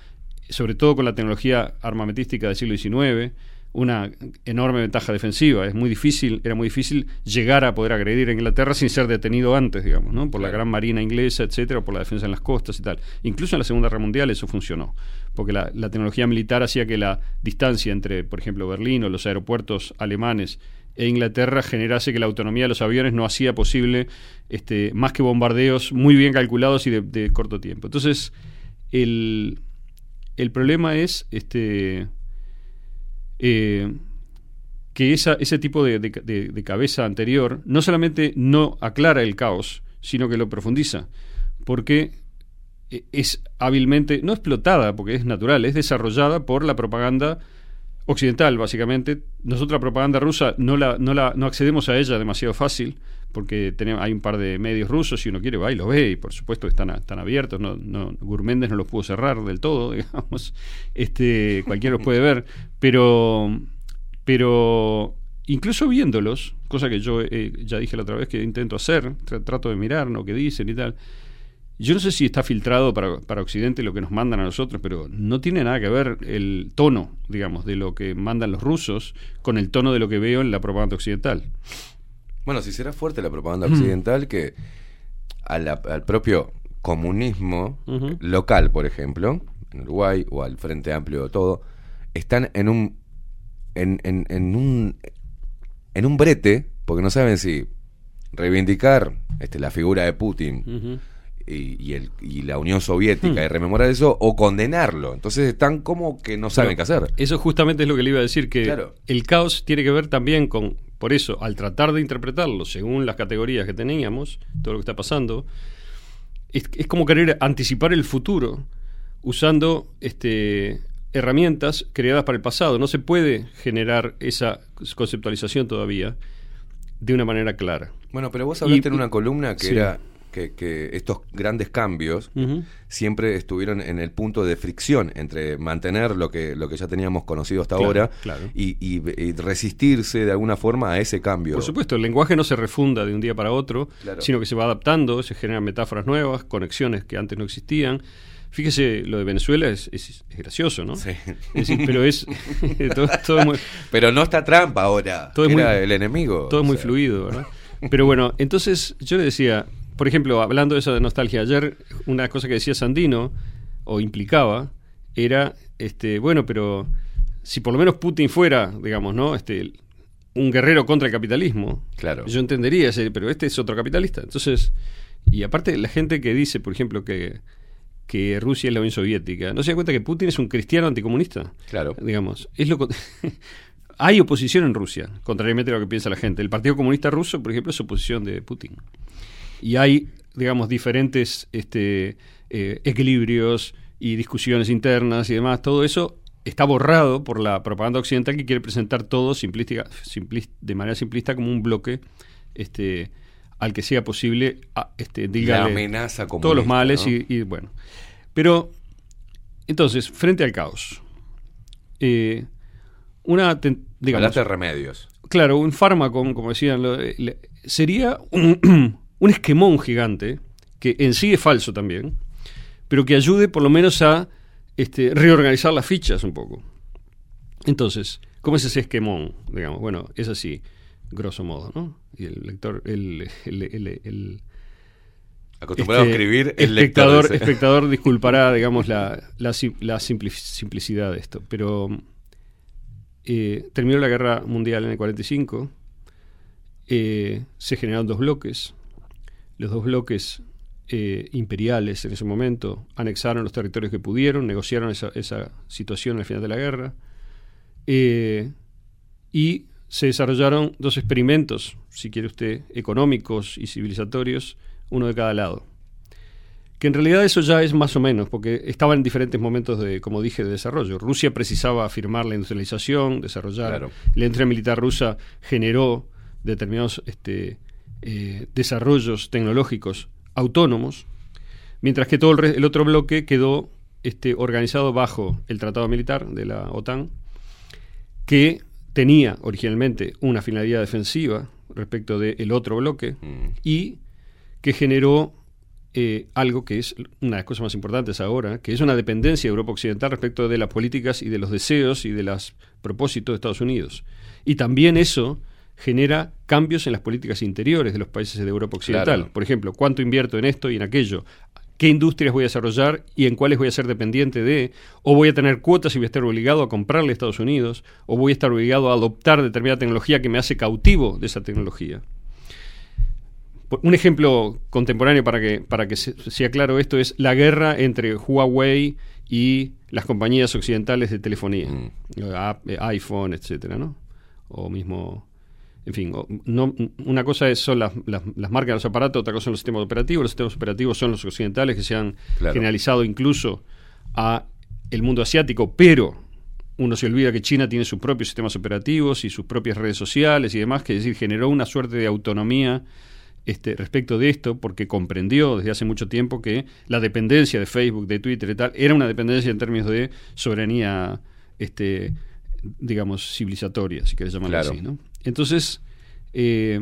sobre todo con la tecnología armamentística del siglo XIX, una enorme ventaja defensiva. Es muy difícil, era muy difícil llegar a poder agredir a Inglaterra sin ser detenido antes, digamos, ¿no? Por la gran marina inglesa, etcétera, por la defensa en las costas y tal. Incluso en la Segunda Guerra Mundial eso funcionó, porque la, la tecnología militar hacía que la distancia entre, por ejemplo, Berlín o los aeropuertos alemanes e Inglaterra generase que la autonomía de los aviones no hacía posible este, más que bombardeos muy bien calculados y de, corto tiempo. Entonces, el, el problema es este, eh, que ese tipo de cabeza anterior no solamente no aclara el caos, sino que lo profundiza, porque e- es hábilmente, no explotada, porque es natural, es desarrollada por la propaganda occidental, básicamente. Nosotros la propaganda rusa no, la, no, la, no accedemos a ella demasiado fácil, porque tenemos, hay un par de medios rusos, si uno quiere va y los ve, y por supuesto están, están abiertos, no, no, Gurméndez no los pudo cerrar del todo, digamos, este, cualquiera los puede ver, pero, pero incluso viéndolos, cosa que yo eh, ya dije la otra vez que intento hacer, tra- trato de mirar lo que dicen y tal, yo no sé si está filtrado para, para Occidente lo que nos mandan a nosotros, pero no tiene nada que ver el tono, digamos, de lo que mandan los rusos con el tono de lo que veo en la propaganda occidental. Bueno, si será fuerte la propaganda Mm. occidental que la- al propio comunismo local, por ejemplo, en Uruguay o al Frente Amplio todo, están en un en, en, en un en un brete porque no saben si reivindicar este, la figura de Putin. Y, y el, y la Unión Soviética Hmm. y rememorar eso o condenarlo. Entonces están como que no saben Pero qué hacer. Eso justamente es lo que le iba a decir, que Claro. el caos tiene que ver también con, por eso, al tratar de interpretarlo según las categorías que teníamos, todo lo que está pasando, es, es como querer anticipar el futuro usando este, herramientas creadas para el pasado. No se puede generar esa conceptualización todavía de una manera clara. Bueno, pero vos hablaste Y- en una columna que sí. era que, que estos grandes cambios siempre estuvieron en el punto de fricción entre mantener lo que, lo que ya teníamos conocido hasta Claro, ahora claro. Y, y- y resistirse de alguna forma a ese cambio. Por supuesto, el lenguaje no se refunda de un día para otro, Claro. sino que se va adaptando, se generan metáforas nuevas, conexiones que antes no existían. Fíjese, lo de Venezuela es, es- es gracioso, ¿no? Sí. Es pero es todo, muy, Pero no está Trump ahora, Todo era muy- el enemigo. todo es muy sea. fluido, ¿verdad? Pero bueno, entonces yo le decía, por ejemplo, hablando de esa de nostalgia, ayer una cosa que decía Sandino, o implicaba, era, este, bueno, pero si por lo menos Putin fuera, digamos, ¿no? Este, un guerrero contra el capitalismo, Claro. yo entendería, ese, pero este es otro capitalista. Entonces, y aparte la gente que dice, por ejemplo, que, que Rusia es la Unión Soviética, no se da cuenta que Putin es un cristiano anticomunista. Claro. Digamos, es lo hay oposición en Rusia, contrariamente a lo que piensa la gente. El Partido Comunista Ruso, por ejemplo, es oposición de Putin. Y hay, digamos, diferentes este, eh, equilibrios y discusiones internas y demás. Todo eso está borrado por la propaganda occidental que quiere presentar todo simplística, de manera simplista como un bloque este, al que sea posible a- este, amenaza todos los males ¿no? y, y bueno. Pero, entonces, frente al caos, eh, una, digamos, Hablaste de remedios. Claro, un fármaco, como decían, sería un, un esquemón gigante, que en sí es falso también, pero que ayude por lo menos a este, reorganizar las fichas un poco. Entonces, ¿cómo es ese esquemón? Digamos, bueno, es así, grosso modo, ¿no? Y el lector, el, el- el- el- Acostumbrado este, a escribir el espectador, lector. espectador disculpará, digamos, la, la, sim- la simpli- simplicidad de esto. Pero eh, terminó la guerra mundial en el 45. eh, se generaron dos bloques. Los dos bloques eh, imperiales en ese momento anexaron los territorios que pudieron, negociaron esa, esa situación al final de la guerra. eh, y se desarrollaron dos experimentos, si quiere usted, económicos y civilizatorios, uno de cada lado. Que en realidad eso ya es más o menos, porque estaba en diferentes momentos de, como dije, de desarrollo. Rusia precisaba afirmar la industrialización, desarrollar. Claro. La industria militar rusa generó determinados este, eh, desarrollos tecnológicos autónomos, mientras que todo el, otro bloque quedó este, organizado bajo el Tratado Militar de la OTAN, que tenía originalmente una finalidad defensiva respecto del otro bloque Mm. y que generó eh, algo que es una de las cosas más importantes ahora, que es una dependencia de Europa Occidental respecto de las políticas y de los deseos y de los propósitos de Estados Unidos. Y también eso genera cambios en las políticas interiores de los países de Europa Occidental. Claro. Por ejemplo, cuánto invierto en esto y en aquello. ¿Qué industrias voy a desarrollar y en cuáles voy a ser dependiente de? ¿O voy a tener cuotas y voy a estar obligado a comprarle a Estados Unidos? ¿O voy a estar obligado a adoptar determinada tecnología que me hace cautivo de esa tecnología? Un ejemplo contemporáneo para que, para que se- sea claro esto es la guerra entre Huawei y las compañías occidentales de telefonía, Mm. eh, iPhone, etcétera, ¿no? O mismo, en fin, no, una cosa es, son las, las, las marcas de los aparatos, otra cosa son los sistemas operativos. Los sistemas operativos son los occidentales que se han Claro. generalizado incluso a el mundo asiático, pero uno se olvida que China tiene sus propios sistemas operativos y sus propias redes sociales y demás, que es decir, generó una suerte de autonomía este, respecto de esto, porque comprendió desde hace mucho tiempo que la dependencia de Facebook, de Twitter y tal, era una dependencia en términos de soberanía, este, digamos, civilizatoria, si querés llamarlo Claro. así. ¿no? Entonces, eh,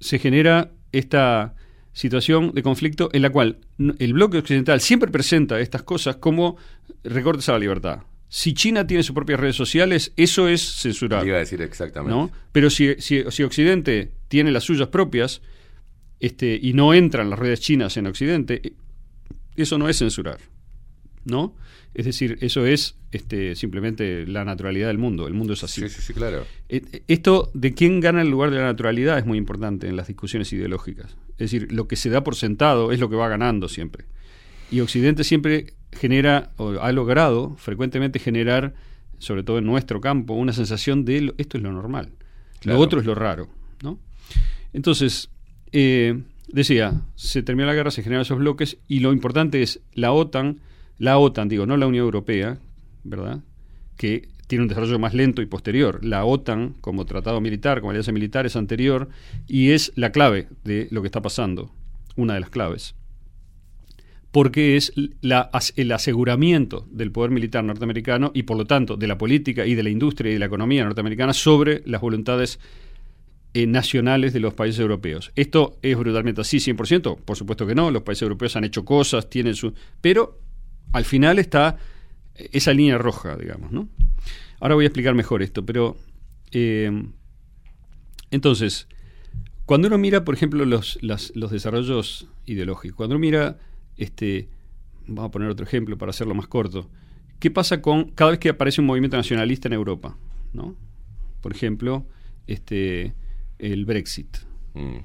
se genera esta situación de conflicto en la cual el bloque occidental siempre presenta estas cosas como recortes a la libertad. Si China tiene sus propias redes sociales, eso es censurar. Iba a decir exactamente. ¿no? Pero si, si, si Occidente tiene las suyas propias este, y no entran las redes chinas en Occidente, eh, eso no es censurar. ¿no? Es decir, eso es este, simplemente la naturalidad del mundo. El mundo es así. Sí, sí, sí, claro. Eh, eh, Esto de quién gana el lugar de la naturalidad es muy importante en las discusiones ideológicas. Es decir, lo que se da por sentado es lo que va ganando siempre. Y Occidente siempre genera, o ha logrado frecuentemente generar, sobre todo en nuestro campo, una sensación de lo- esto es lo normal. Claro. Lo otro es lo raro. ¿no? Entonces, eh, decía, se terminó la guerra, se generaron esos bloques, y lo importante es la OTAN, la OTAN, digo, no la Unión Europea, ¿verdad? Que tiene un desarrollo más lento y posterior. La OTAN, como tratado militar, como alianza militar, es anterior y es la clave de lo que está pasando, una de las claves. Porque es el aseguramiento del poder militar norteamericano y, por lo tanto, de la política y de la industria y de la economía norteamericana sobre las voluntades eh, nacionales de los países europeos. ¿Esto es brutalmente así 100%? Por supuesto que no. Los países europeos han hecho cosas, tienen su... Pero al final está esa línea roja, digamos, ¿no? Ahora voy a explicar mejor esto, pero... eh, entonces, cuando uno mira, por ejemplo, los, los desarrollos ideológicos, cuando uno mira, este, vamos a poner otro ejemplo para hacerlo más corto, ¿qué pasa con cada vez que aparece un movimiento nacionalista en Europa? ¿no? Por ejemplo, este, el Brexit, Mm.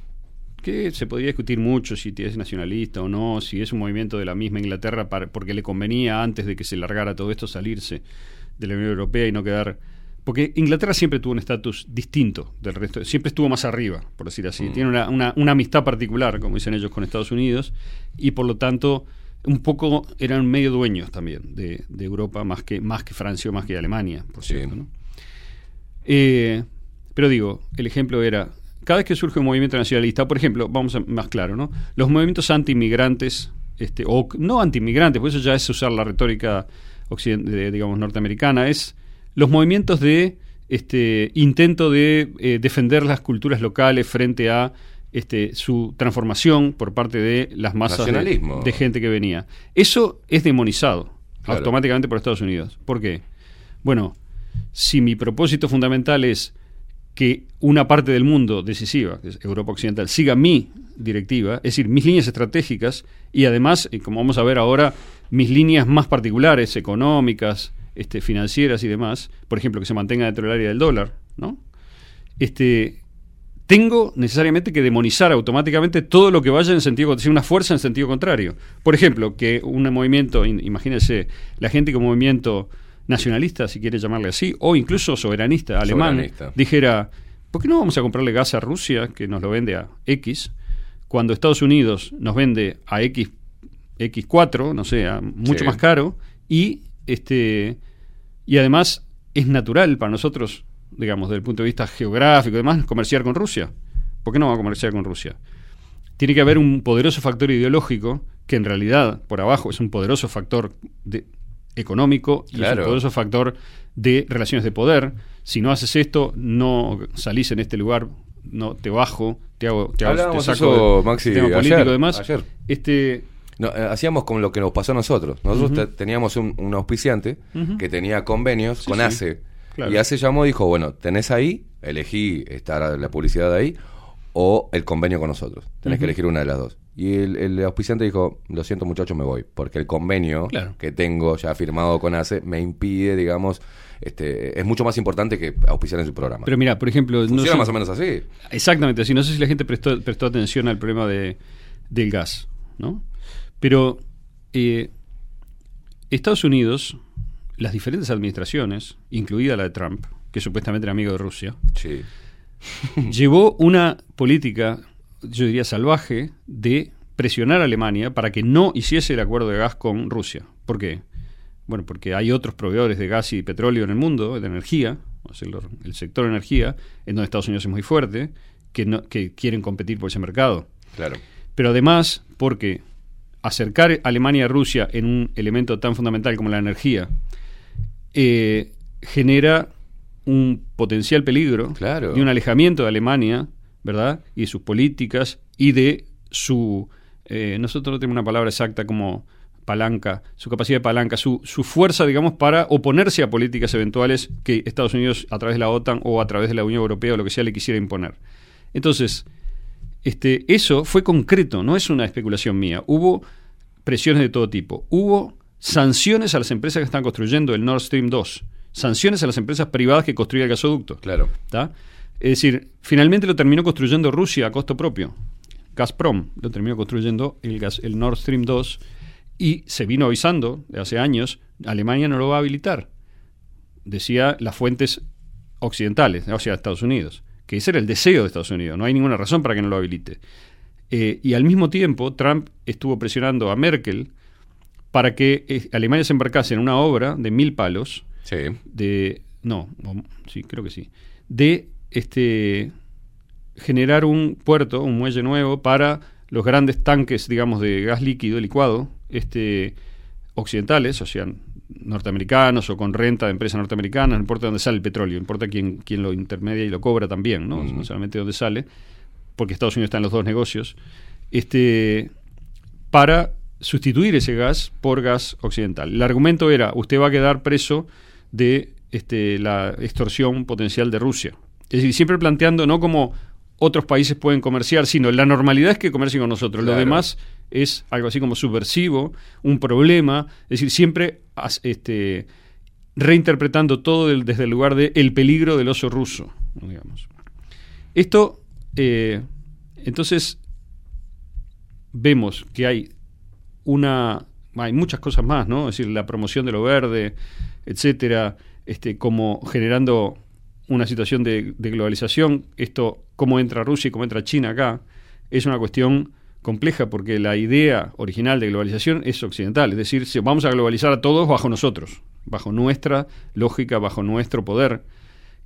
Que se podría discutir mucho si es nacionalista o no, si es un movimiento de la misma Inglaterra para- porque le convenía antes de que se largara todo esto salirse de la Unión Europea y no quedar... Porque Inglaterra siempre tuvo un estatus distinto del resto, siempre estuvo más arriba, por decir así. Mm. Tiene una, una- una amistad particular, como dicen ellos, con Estados Unidos y por lo tanto un poco eran medio dueños también de, de Europa, más que, más que Francia o más que Alemania, por Sí. cierto. ¿no? Eh, pero digo, el ejemplo era, cada vez que surge un movimiento nacionalista, por ejemplo, vamos a más claro, ¿no? Los movimientos anti-inmigrantes, este, o no anti-inmigrantes, pues eso ya es usar la retórica de, digamos, norteamericana, es los movimientos de este, intento de eh, defender las culturas locales frente a este, su transformación por parte de las masas de, gente que venía. Eso es demonizado Claro. automáticamente por Estados Unidos. ¿Por qué? Bueno, si mi propósito fundamental es que una parte del mundo decisiva, que es Europa Occidental, siga mi directiva, es decir, mis líneas estratégicas y además, y como vamos a ver ahora, mis líneas más particulares, económicas, este, financieras y demás, por ejemplo, que se mantenga dentro del área del dólar, ¿no? Este, tengo necesariamente que demonizar automáticamente todo lo que vaya en sentido contrario, una fuerza en sentido contrario. Por ejemplo, que un movimiento, imagínense, la gente con movimiento nacionalista, si quiere llamarle así, o incluso soberanista alemán, Soberanista. dijera, ¿por qué no vamos a comprarle gas a Rusia, que nos lo vende a X, cuando Estados Unidos nos vende a X, X4, no sé, a mucho Sí. más caro, y este y además es natural para nosotros, digamos, desde el punto de vista geográfico y demás, comerciar con Rusia. ¿Por qué no vamos a comerciar con Rusia? Tiene que haber un poderoso factor ideológico que en realidad por abajo es un poderoso factor de- económico y es Claro. un poderoso factor de relaciones de poder. Si no haces esto, no salís en este lugar, no te bajo, te hago, te, hago- te saco eso, Maxi, tema ayer, político y demás. ayer. Este, No, eh, hacíamos con lo que nos pasó a nosotros. Nosotros teníamos un, un auspiciante que tenía convenios Sí, con sí. ACE. Claro. Y ACE llamó y dijo, bueno, tenés ahí, elegí estar la publicidad ahí o el convenio con nosotros. Tenés que elegir una de las dos. Y el, el auspiciante dijo, lo siento muchachos, me voy. Porque el convenio Claro. que tengo ya firmado con ACE me impide, digamos, este, es mucho más importante que auspiciar en su programa. pero mira, por ejemplo, no Funciona sé- más o menos así. Exactamente así. No sé si la gente prestó, prestó atención al problema de, del gas, ¿no? Pero eh, Estados Unidos, las diferentes administraciones, incluida la de Trump, que supuestamente era amigo de Rusia, Sí. llevó una política, yo diría salvaje, de presionar a Alemania para que no hiciese el acuerdo de gas con Rusia. ¿Por qué? Bueno, porque hay otros proveedores de gas y petróleo en el mundo, de energía, o sea, el, sector energía, en donde Estados Unidos es muy fuerte, que, no, que quieren competir por ese mercado. Claro. Pero además, porque acercar a Alemania a Rusia en un elemento tan fundamental como la energía eh, genera un potencial peligro Claro. y un alejamiento de Alemania, ¿verdad? Y de sus políticas y de su. eh, nosotros no tenemos una palabra exacta como palanca, su capacidad de palanca, su, su fuerza, digamos, para oponerse a políticas eventuales que Estados Unidos, a través de la OTAN o a través de la Unión Europea o lo que sea, le quisiera imponer. Entonces, este, eso fue concreto, no es una especulación mía. Hubo presiones de todo tipo. Hubo sanciones a las empresas que están construyendo el Nord Stream 2. Sanciones a las empresas privadas que construían el gasoducto. Claro. ¿tá? Es decir, finalmente lo terminó construyendo Rusia a costo propio. Gazprom lo terminó construyendo el, gas, el Nord Stream 2 y se vino avisando de hace años, Alemania no lo va a habilitar. Decía las fuentes occidentales, o sea, Estados Unidos, que ese era el deseo de Estados Unidos, no hay ninguna razón para que no lo habilite. Eh, y al mismo tiempo, Trump estuvo presionando a Merkel para que eh, Alemania se embarcase en una obra de mil palos, Sí. de no, sí, creo que sí, de este generar un puerto, un muelle nuevo para los grandes tanques, digamos, de gas líquido licuado, este occidentales, o sea, norteamericanos o con renta de empresas norteamericanas, no importa dónde sale el petróleo, importa quién, quién lo intermedia y lo cobra también. No solamente dónde sale, porque Estados Unidos está en los dos negocios, este para sustituir ese gas por gas occidental. El argumento era, usted va a quedar preso de este, la extorsión potencial de Rusia. Es decir, siempre planteando no como otros países pueden comerciar, sino la normalidad es que comercien con nosotros. Lo demás es algo así como subversivo, un problema, es decir, siempre este, reinterpretando todo del- desde el lugar de el peligro del oso ruso, digamos. Esto, eh, entonces, vemos que hay una hay muchas cosas más, ¿no? Es decir, la promoción de lo verde, etcétera, este, como generando una situación de, globalización. Esto, cómo entra Rusia y cómo entra China acá, es una cuestión compleja porque la idea original de globalización es occidental, es decir, si vamos a globalizar a todos bajo nosotros, bajo nuestra lógica, bajo nuestro poder,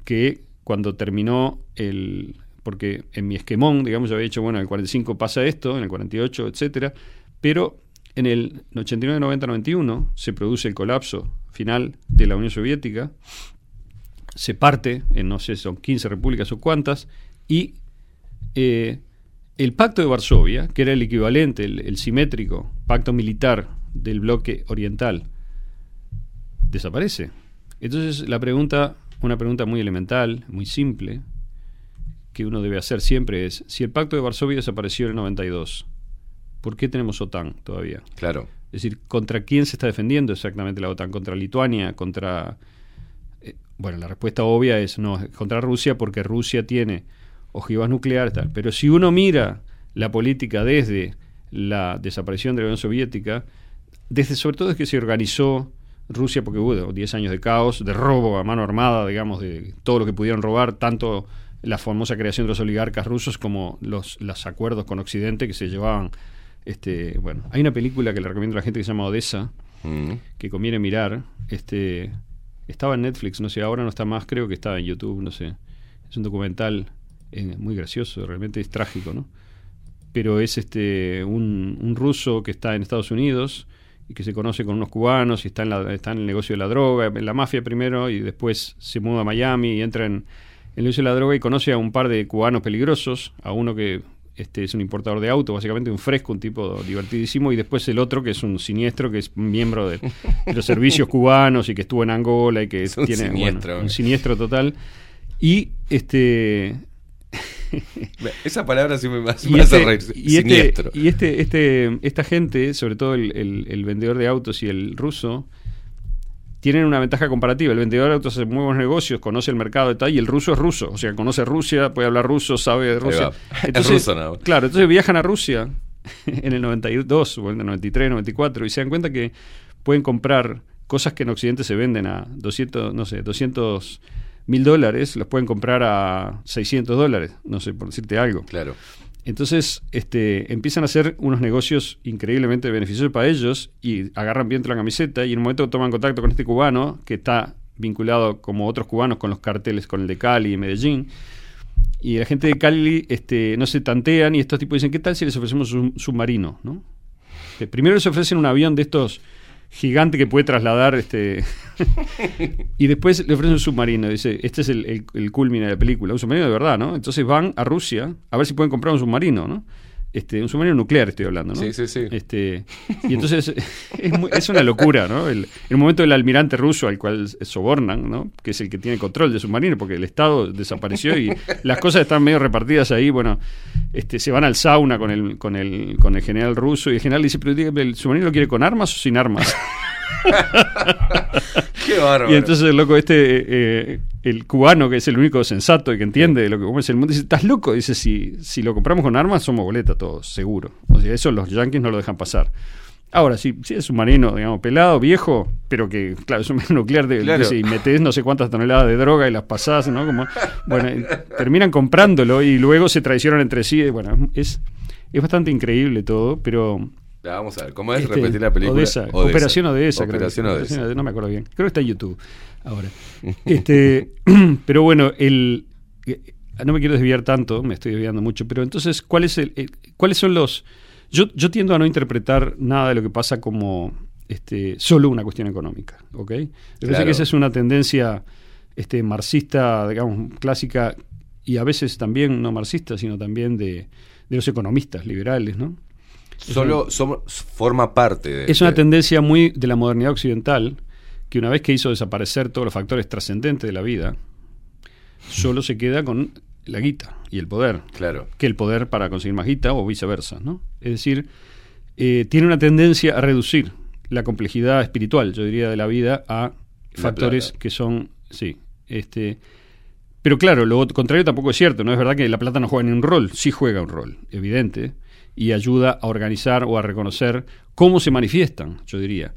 que cuando terminó el porque en mi esquemón, digamos, yo había dicho, bueno, en el 45 pasa esto, en el 48, etcétera, pero en el 89, 90, 91 se produce el colapso final de la Unión Soviética, se parte en, no sé, son 15 repúblicas o cuántas, y eh, el Pacto de Varsovia, que era el equivalente, el, el simétrico pacto militar del bloque oriental, desaparece. Entonces la pregunta, una pregunta muy elemental, muy simple, que uno debe hacer siempre es, si el Pacto de Varsovia desapareció en el 92, ¿por qué tenemos OTAN todavía? Claro. Es decir, ¿contra quién se está defendiendo exactamente la OTAN? ¿Contra Lituania? ¿Contra...? Eh, bueno, la respuesta obvia es no, es contra Rusia porque Rusia tiene ojivas nucleares. Tal. Pero si uno mira la política desde la desaparición de la Unión Soviética, desde sobre todo desde que se organizó Rusia, porque hubo 10 años de caos, de robo a mano armada, digamos, de todo lo que pudieron robar, tanto la famosa creación de los oligarcas rusos como los, los acuerdos con Occidente que se llevaban. Este, bueno, hay una película que le recomiendo a la gente que se llama Odessa, Mm. que conviene mirar. Este, estaba en Netflix, no sé, ahora no está más, creo que está en YouTube, no sé. Es un documental eh, muy gracioso, realmente es trágico, ¿no? Pero es este un, un ruso que está en Estados Unidos y que se conoce con unos cubanos y está en, la- está en el negocio de la droga, en la mafia primero y después se muda a Miami y entra en, en el negocio de la droga y conoce a un par de cubanos peligrosos, a uno que este, es un importador de auto, básicamente un fresco, un tipo divertidísimo, y después el otro que es un siniestro, que es miembro de, de los servicios cubanos y que estuvo en Angola y que Es un tiene bueno, siniestro. un siniestro total. Y este Esa palabra sí me, hace- y me hace este, reír. y este, Siniestro. y este, este, esta gente, sobre todo el, el- el vendedor de autos y el ruso, tienen una ventaja comparativa. El vendedor de autos hace muy buenos negocios, conoce el mercado y tal, y el ruso es ruso. O sea, conoce Rusia, puede hablar ruso, sabe de Rusia. Es ruso. Claro, entonces viajan a Rusia en el 92 o en el 93, 94 y se dan cuenta que pueden comprar cosas que en Occidente se venden a 200, no sé, 200 mil dólares, los pueden comprar a 600 dólares, no sé, por decirte algo. Claro. Entonces, este, empiezan a hacer unos negocios increíblemente beneficiosos para ellos y agarran viento la camiseta y en un momento toman contacto con este cubano que está vinculado como otros cubanos con los carteles, con el de Cali y Medellín. Y la gente de Cali este, no se tantean y estos tipos dicen, ¿qué tal si les ofrecemos un submarino? ¿no? Que primero les ofrecen un avión de estos gigante que puede trasladar este y después le ofrecen un submarino dice este es el, el, el culmine de la película un submarino de verdad ¿no? entonces van a Rusia a ver si pueden comprar un submarino ¿no? Este un submarino nuclear estoy hablando ¿no? Sí, sí, sí. este y entonces es, muy- es una locura ¿no? el, el momento del almirante ruso al cual sobornan ¿no? que es el que tiene control del submarino porque el Estado desapareció y las cosas están medio repartidas ahí bueno este, se van al sauna con el, con el, con el general ruso y el general dice, pero dígame, ¿el submarino lo quiere con armas o sin armas? Qué bárbaro. y entonces el loco este, eh, el cubano, que es el único sensato y que entiende lo que es el mundo, dice, ¿estás loco? Dice, si, si lo compramos con armas, somos boleta todos, seguro. O sea, eso los yanquis no lo dejan pasar. Ahora, si, si es submarino, digamos, pelado, viejo, pero que, claro, es un nuclear de, Claro. dice, y metes no sé cuántas toneladas de droga y las pasás, ¿no? Como, bueno, terminan comprándolo y luego se traicionan entre sí. Bueno, es, es bastante increíble todo, pero Ya, vamos a ver, ¿cómo es este, repetir la película? Odessa, Operación Odessa. creo que Operación es. Odessa. No me acuerdo bien. Creo que está en YouTube ahora. este, pero bueno, el, eh, no me quiero desviar tanto, me estoy desviando mucho, pero entonces, ¿cuál es el, el- ¿cuáles son los...? Yo, yo tiendo a no interpretar nada de lo que pasa como este, solo una cuestión económica, ¿ok? Parece Claro. que esa es una tendencia este, marxista, digamos, clásica, y a veces también no marxista, sino también de, de los economistas liberales, ¿no? Solo somos, forma parte de. Es una de- tendencia muy de la modernidad occidental que una vez que hizo desaparecer todos los factores trascendentes de la vida, solo se queda con la guita y el poder. Claro. Que el poder para conseguir más guita o viceversa, ¿no? Es decir, eh, tiene una tendencia a reducir la complejidad espiritual, yo diría, de la vida a La factores plata. que son, sí, este... Pero claro, lo contrario tampoco es cierto, no es verdad que la plata no juega ni un rol, sí juega un rol, evidente, y ayuda a organizar o a reconocer cómo se manifiestan, yo diría.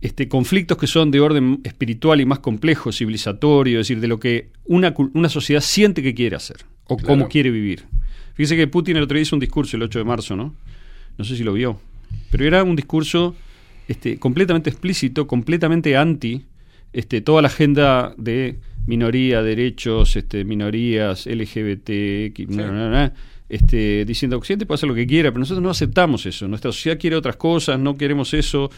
Este, conflictos que son de orden espiritual y más complejo, civilizatorio, es decir, de lo que una, una sociedad siente que quiere hacer o Claro. cómo quiere vivir. Fíjese que Putin el otro día hizo un discurso el 8 de marzo, ¿no? No sé si lo vio, pero era un discurso este, completamente explícito, completamente anti este, toda la agenda de minoría, derechos, este, minorías, LGBT, X, na, na, na, este, diciendo Occidente puede hacer lo que quiera, pero nosotros no aceptamos eso. Nuestra sociedad quiere otras cosas, no queremos eso,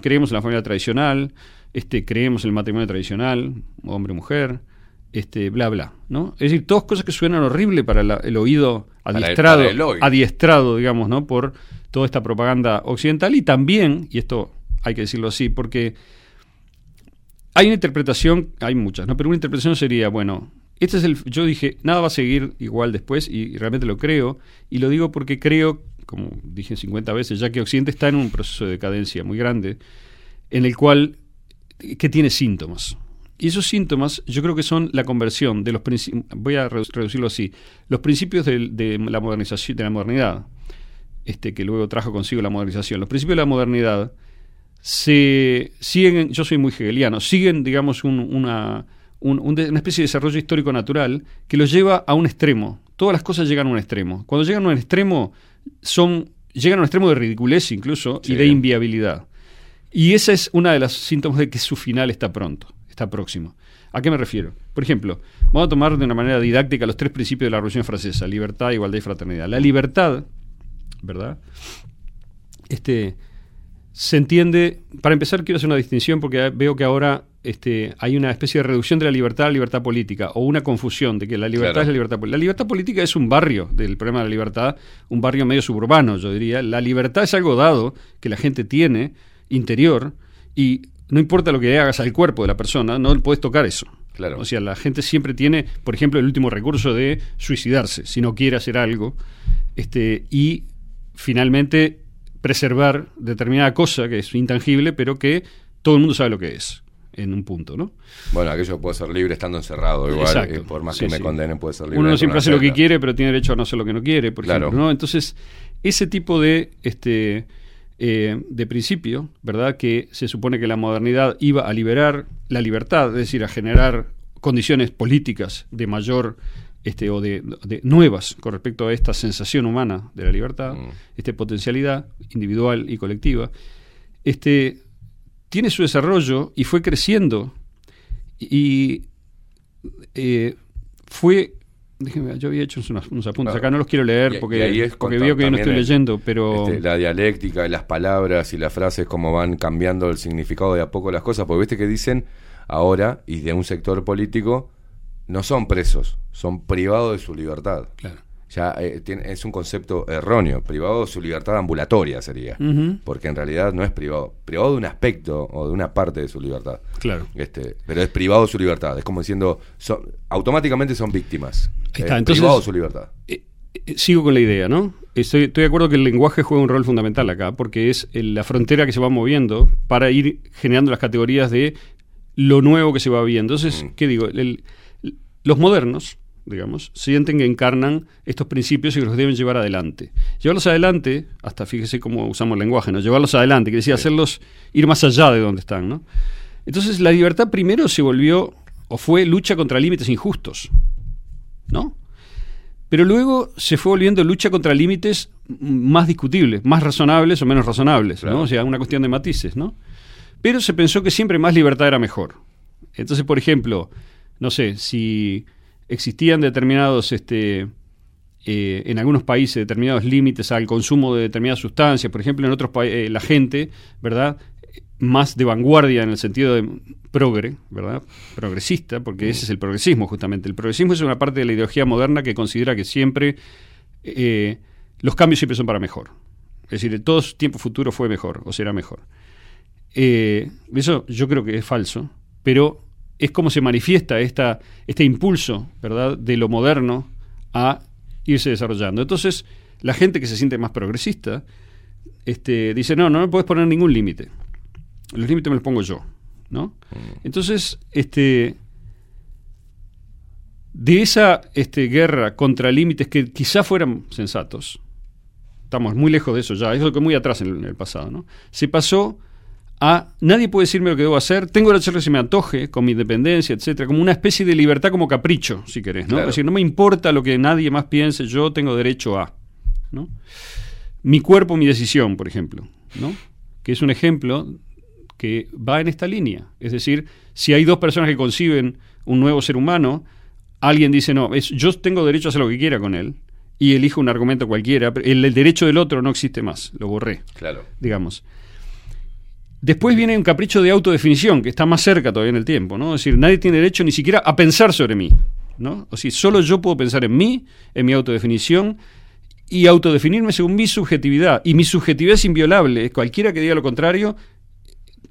creemos en la familia tradicional, este, creemos en el matrimonio tradicional, hombre-mujer, este, bla, bla. ¿no? Es decir, todas cosas que suenan horrible para la- el oído Para el- adiestrado, para el oído. adiestrado, digamos, ¿no? por toda esta propaganda occidental y también, y esto hay que decirlo así, porque hay una interpretación, hay muchas, ¿no? Pero una interpretación sería, bueno, este es el. Yo dije, nada va a seguir igual después, y realmente lo creo, y lo digo porque creo, como dije 50 veces, ya que Occidente está en un proceso de decadencia muy grande, en el cual. que tiene síntomas. Y esos síntomas yo creo que son la conversión de los principios, voy a redu- reducirlo así, los principios de, la modernización, de la modernidad, este, que luego trajo consigo la modernización. Los principios de la modernidad se siguen, yo soy muy hegeliano, siguen, digamos, un- una, un- un de- una especie de desarrollo histórico natural que los lleva a un extremo. Todas las cosas llegan a un extremo. Cuando llegan a un extremo, son, llegan a un extremo de ridiculez incluso y de inviabilidad. Y esa es una de los síntomas de que su final está pronto, está próximo. ¿A qué me refiero? Por ejemplo, vamos a tomar de una manera didáctica los tres principios de la Revolución Francesa, libertad, igualdad y fraternidad. La libertad, ¿verdad? Este, se entiende, para empezar quiero hacer una distinción porque veo que ahora este, hay una especie de reducción de la libertad a la libertad política o una confusión de que la libertad Claro. es la libertad política. La libertad política es un barrio del problema de la libertad, un barrio medio suburbano, yo diría. La libertad es algo dado que la gente tiene interior y no importa lo que hagas al cuerpo de la persona, no puedes tocar eso. Claro. O sea, la gente siempre tiene, por ejemplo, el último recurso de suicidarse si no quiere hacer algo este, y finalmente preservar determinada cosa que es intangible, pero que todo el mundo sabe lo que es en un punto, ¿no? Bueno, aquello puede ser libre estando encerrado, igual, eh, por más Sí, que me condenen, puede ser libre. Uno no siempre hace lo que quiere, pero tiene derecho a no hacer lo que no quiere, por Claro. ejemplo, ¿no? Entonces, ese tipo de este eh, de principio, ¿verdad? Que se supone que la modernidad iba a liberar la libertad, es decir, a generar condiciones políticas de mayor este, o de, de nuevas con respecto a esta sensación humana de la libertad, Mm. esta potencialidad individual y colectiva, este, tiene su desarrollo y fue creciendo y eh, fue déjeme, yo había hecho unos, unos apuntes Claro. acá no los quiero leer Y- porque, es porque veo que yo no estoy leyendo pero Este, la dialéctica y las palabras y las frases, cómo van cambiando el significado de a poco las cosas. Porque viste que dicen ahora, y de un sector político, no son presos, son privados de su libertad. Claro. Ya eh, tiene- es un concepto erróneo. Privado de su libertad ambulatoria sería. Porque en realidad no es privado. Privado de un aspecto o de una parte de su libertad. Claro. Este, pero es privado de su libertad. Es como diciendo, son, automáticamente son víctimas. Ahí está, Eh, entonces- privado de su libertad. Eh, eh, sigo con la idea, ¿no? Estoy, estoy de acuerdo que el lenguaje juega un rol fundamental acá, porque es la frontera que se va moviendo para ir generando las categorías de lo nuevo que se va viendo. Entonces, Mm. ¿qué digo? El- los modernos, digamos, sienten que encarnan estos principios y que los deben llevar adelante. Llevarlos adelante, hasta fíjese cómo usamos el lenguaje, ¿no? Llevarlos adelante, quiere decir hacerlos ir más allá de donde están, ¿no? Entonces, la libertad primero se volvió o fue lucha contra límites injustos, ¿no? Pero luego se fue volviendo lucha contra límites más discutibles, más razonables o menos razonables, Claro. ¿no? O sea, una cuestión de matices, ¿no? Pero se pensó que siempre más libertad era mejor. Entonces, por ejemplo, no sé, si existían determinados, este, eh, en algunos países, determinados límites al consumo de determinadas sustancias, por ejemplo, en otros países, la gente, ¿verdad? Más de vanguardia en el sentido de progre, ¿verdad? Progresista, porque ese es el progresismo justamente. El progresismo es una parte de la ideología moderna que considera que siempre eh, los cambios siempre son para mejor. Es decir, todo tiempo futuro fue mejor o será mejor. Eh, eso yo creo que es falso, pero es como se manifiesta esta, este impulso, ¿verdad?, de lo moderno a irse desarrollando. Entonces, la gente que se siente más progresista este, dice, no, no me puedes poner ningún límite. Los límites me los pongo yo, ¿no? Entonces, este, de esa este, guerra contra límites que quizá fueran sensatos, estamos muy lejos de eso ya, eso que muy atrás en el, en el pasado, ¿no? Se pasó a nadie puede decirme lo que debo hacer, tengo derecho a hacer lo que se me antoje, con mi independencia, etcétera, como una especie de libertad como capricho, si querés, ¿no? Claro. Es decir, no me importa lo que nadie más piense, yo tengo derecho a, ¿no? Mi cuerpo, mi decisión, por ejemplo, ¿no? Que es un ejemplo que va en esta línea. Es decir, si hay dos personas que conciben un nuevo ser humano, alguien dice, no, es, yo tengo derecho a hacer lo que quiera con él, y elijo un argumento cualquiera, pero el, el derecho del otro no existe más, lo borré, Claro. digamos. Después viene un capricho de autodefinición, que está más cerca todavía en el tiempo, ¿no? Es decir, nadie tiene derecho ni siquiera a pensar sobre mí, ¿no? O sea, solo yo puedo pensar en mí, en mi autodefinición, y autodefinirme según mi subjetividad. Y mi subjetividad es inviolable. Cualquiera que diga lo contrario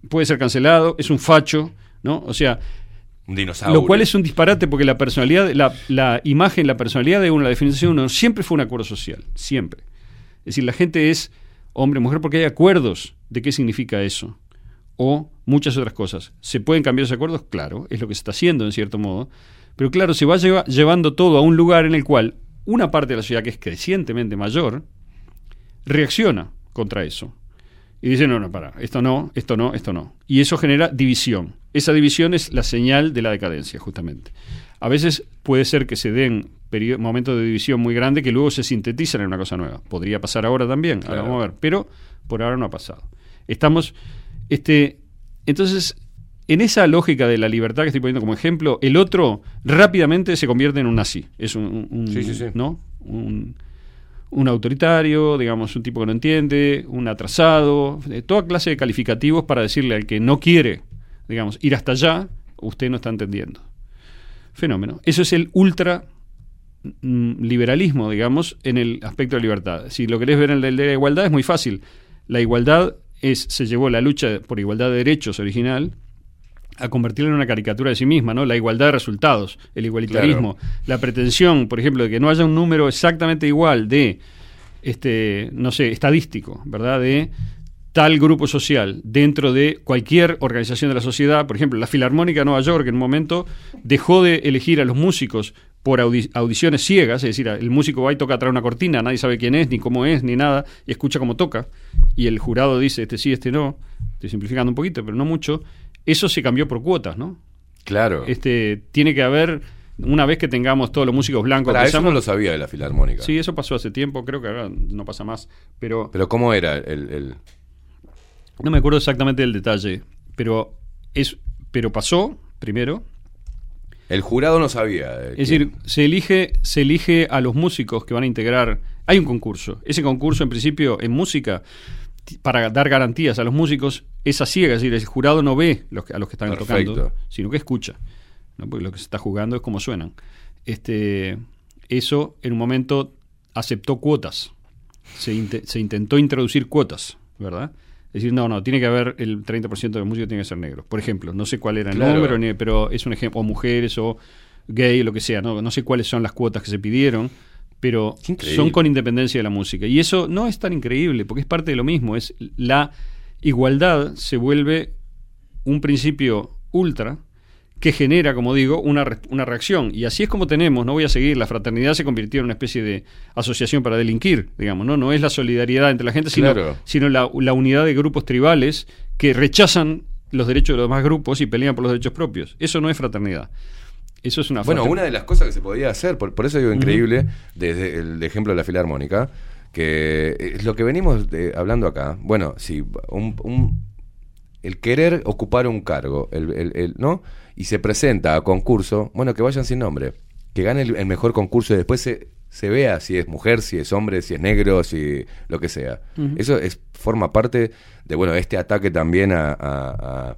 puede ser cancelado, es un facho, ¿no? O sea, Un dinosaurio. lo cual es un disparate porque la personalidad, la, la imagen, la personalidad de uno, la definición de uno, siempre fue un acuerdo social, siempre. Es decir, la gente es hombre, mujer, porque hay acuerdos de qué significa eso. O muchas otras cosas. ¿Se pueden cambiar esos acuerdos? Claro, es lo que se está haciendo en cierto modo. Pero claro, se va lleva- llevando todo a un lugar en el cual una parte de la sociedad, que es crecientemente mayor, reacciona contra eso. Y dice, no, no, para, esto no, esto no, esto no. Y eso genera división. Esa división es la señal de la decadencia, justamente. A veces puede ser que se den momentos de división muy grandes que luego se sintetizan en una cosa nueva. Podría pasar ahora también, ahora vamos a ver. Pero por ahora no ha pasado. Estamos, este, entonces, en esa lógica de la libertad que estoy poniendo como ejemplo, el otro rápidamente se convierte en un nazi. Es un, un- un- Sí, sí, sí. ¿no? Un, un autoritario, digamos, un tipo que no entiende, un atrasado, de toda clase de calificativos para decirle al que no quiere, digamos, ir hasta allá, usted no está entendiendo. Fenómeno. Eso es el ultra liberalismo, digamos, en el aspecto de libertad. Si lo querés ver en el de la igualdad, es muy fácil. La igualdad es, se llevó la lucha por igualdad de derechos original a convertirla en una caricatura de sí misma, ¿no? La igualdad de resultados, el igualitarismo, la pretensión, por ejemplo, de que no haya un número exactamente igual de, este, no sé, estadístico, ¿verdad? De tal grupo social dentro de cualquier organización de la sociedad. Por ejemplo, la Filarmónica de Nueva York en un momento dejó de elegir a los músicos por audi- audiciones ciegas, es decir, el músico va y toca atrás una cortina, nadie sabe quién es, ni cómo es, ni nada, y escucha cómo toca, y el jurado dice, este sí, este no, estoy simplificando un poquito, pero no mucho, eso se cambió por cuotas, ¿no? Claro. Este, tiene que haber, una vez que tengamos todos los músicos blancos, Para eso no lo sabía de la filarmónica. Sí, eso pasó hace tiempo, creo que ahora no pasa más, pero Pero ¿cómo era el, el- no me acuerdo exactamente del detalle, pero es pero pasó primero, el jurado no sabía? es decir, se elige se elige a los músicos que van a integrar, hay un concurso. Ese concurso en principio en música para dar garantías a los músicos es a ciegas, es decir, el jurado no ve los que- a los que están Perfecto. tocando, sino que escucha. ¿no? Porque lo que se está jugando es cómo suenan. Este, eso en un momento aceptó cuotas. Se, se intentó introducir cuotas, ¿verdad? Decir, no, no, tiene que haber el 30% de los músicos tiene que ser negros. Por ejemplo, no sé cuál era el Claro. número, pero es un ejemplo, o mujeres, o gay, lo que sea, no, no sé cuáles son las cuotas que se pidieron, pero son con independencia de la música. Y eso no es tan increíble, porque es parte de lo mismo, es la igualdad se vuelve un principio ultra que genera, como digo, una, re- una reacción. Y así es como tenemos, no voy a seguir, la fraternidad se convirtió en una especie de asociación para delinquir, digamos, ¿no? No es la solidaridad entre la gente, sino, Claro. sino la, la unidad de grupos tribales que rechazan los derechos de los demás grupos y pelean por los derechos propios. Eso no es fraternidad. Eso es una Bueno, una de las cosas que se podía hacer, por, por eso digo increíble, desde el ejemplo de la filarmónica, que es lo que venimos de- hablando acá. Bueno, si un, un- el querer ocupar un cargo, el, el- el- ¿no? Y se presenta a concurso, bueno, que vayan sin nombre, que gane el, mejor concurso y después se, se vea si es mujer, si es hombre, si es negro, si lo que sea. Eso es forma parte de, bueno, este ataque también a... a- a-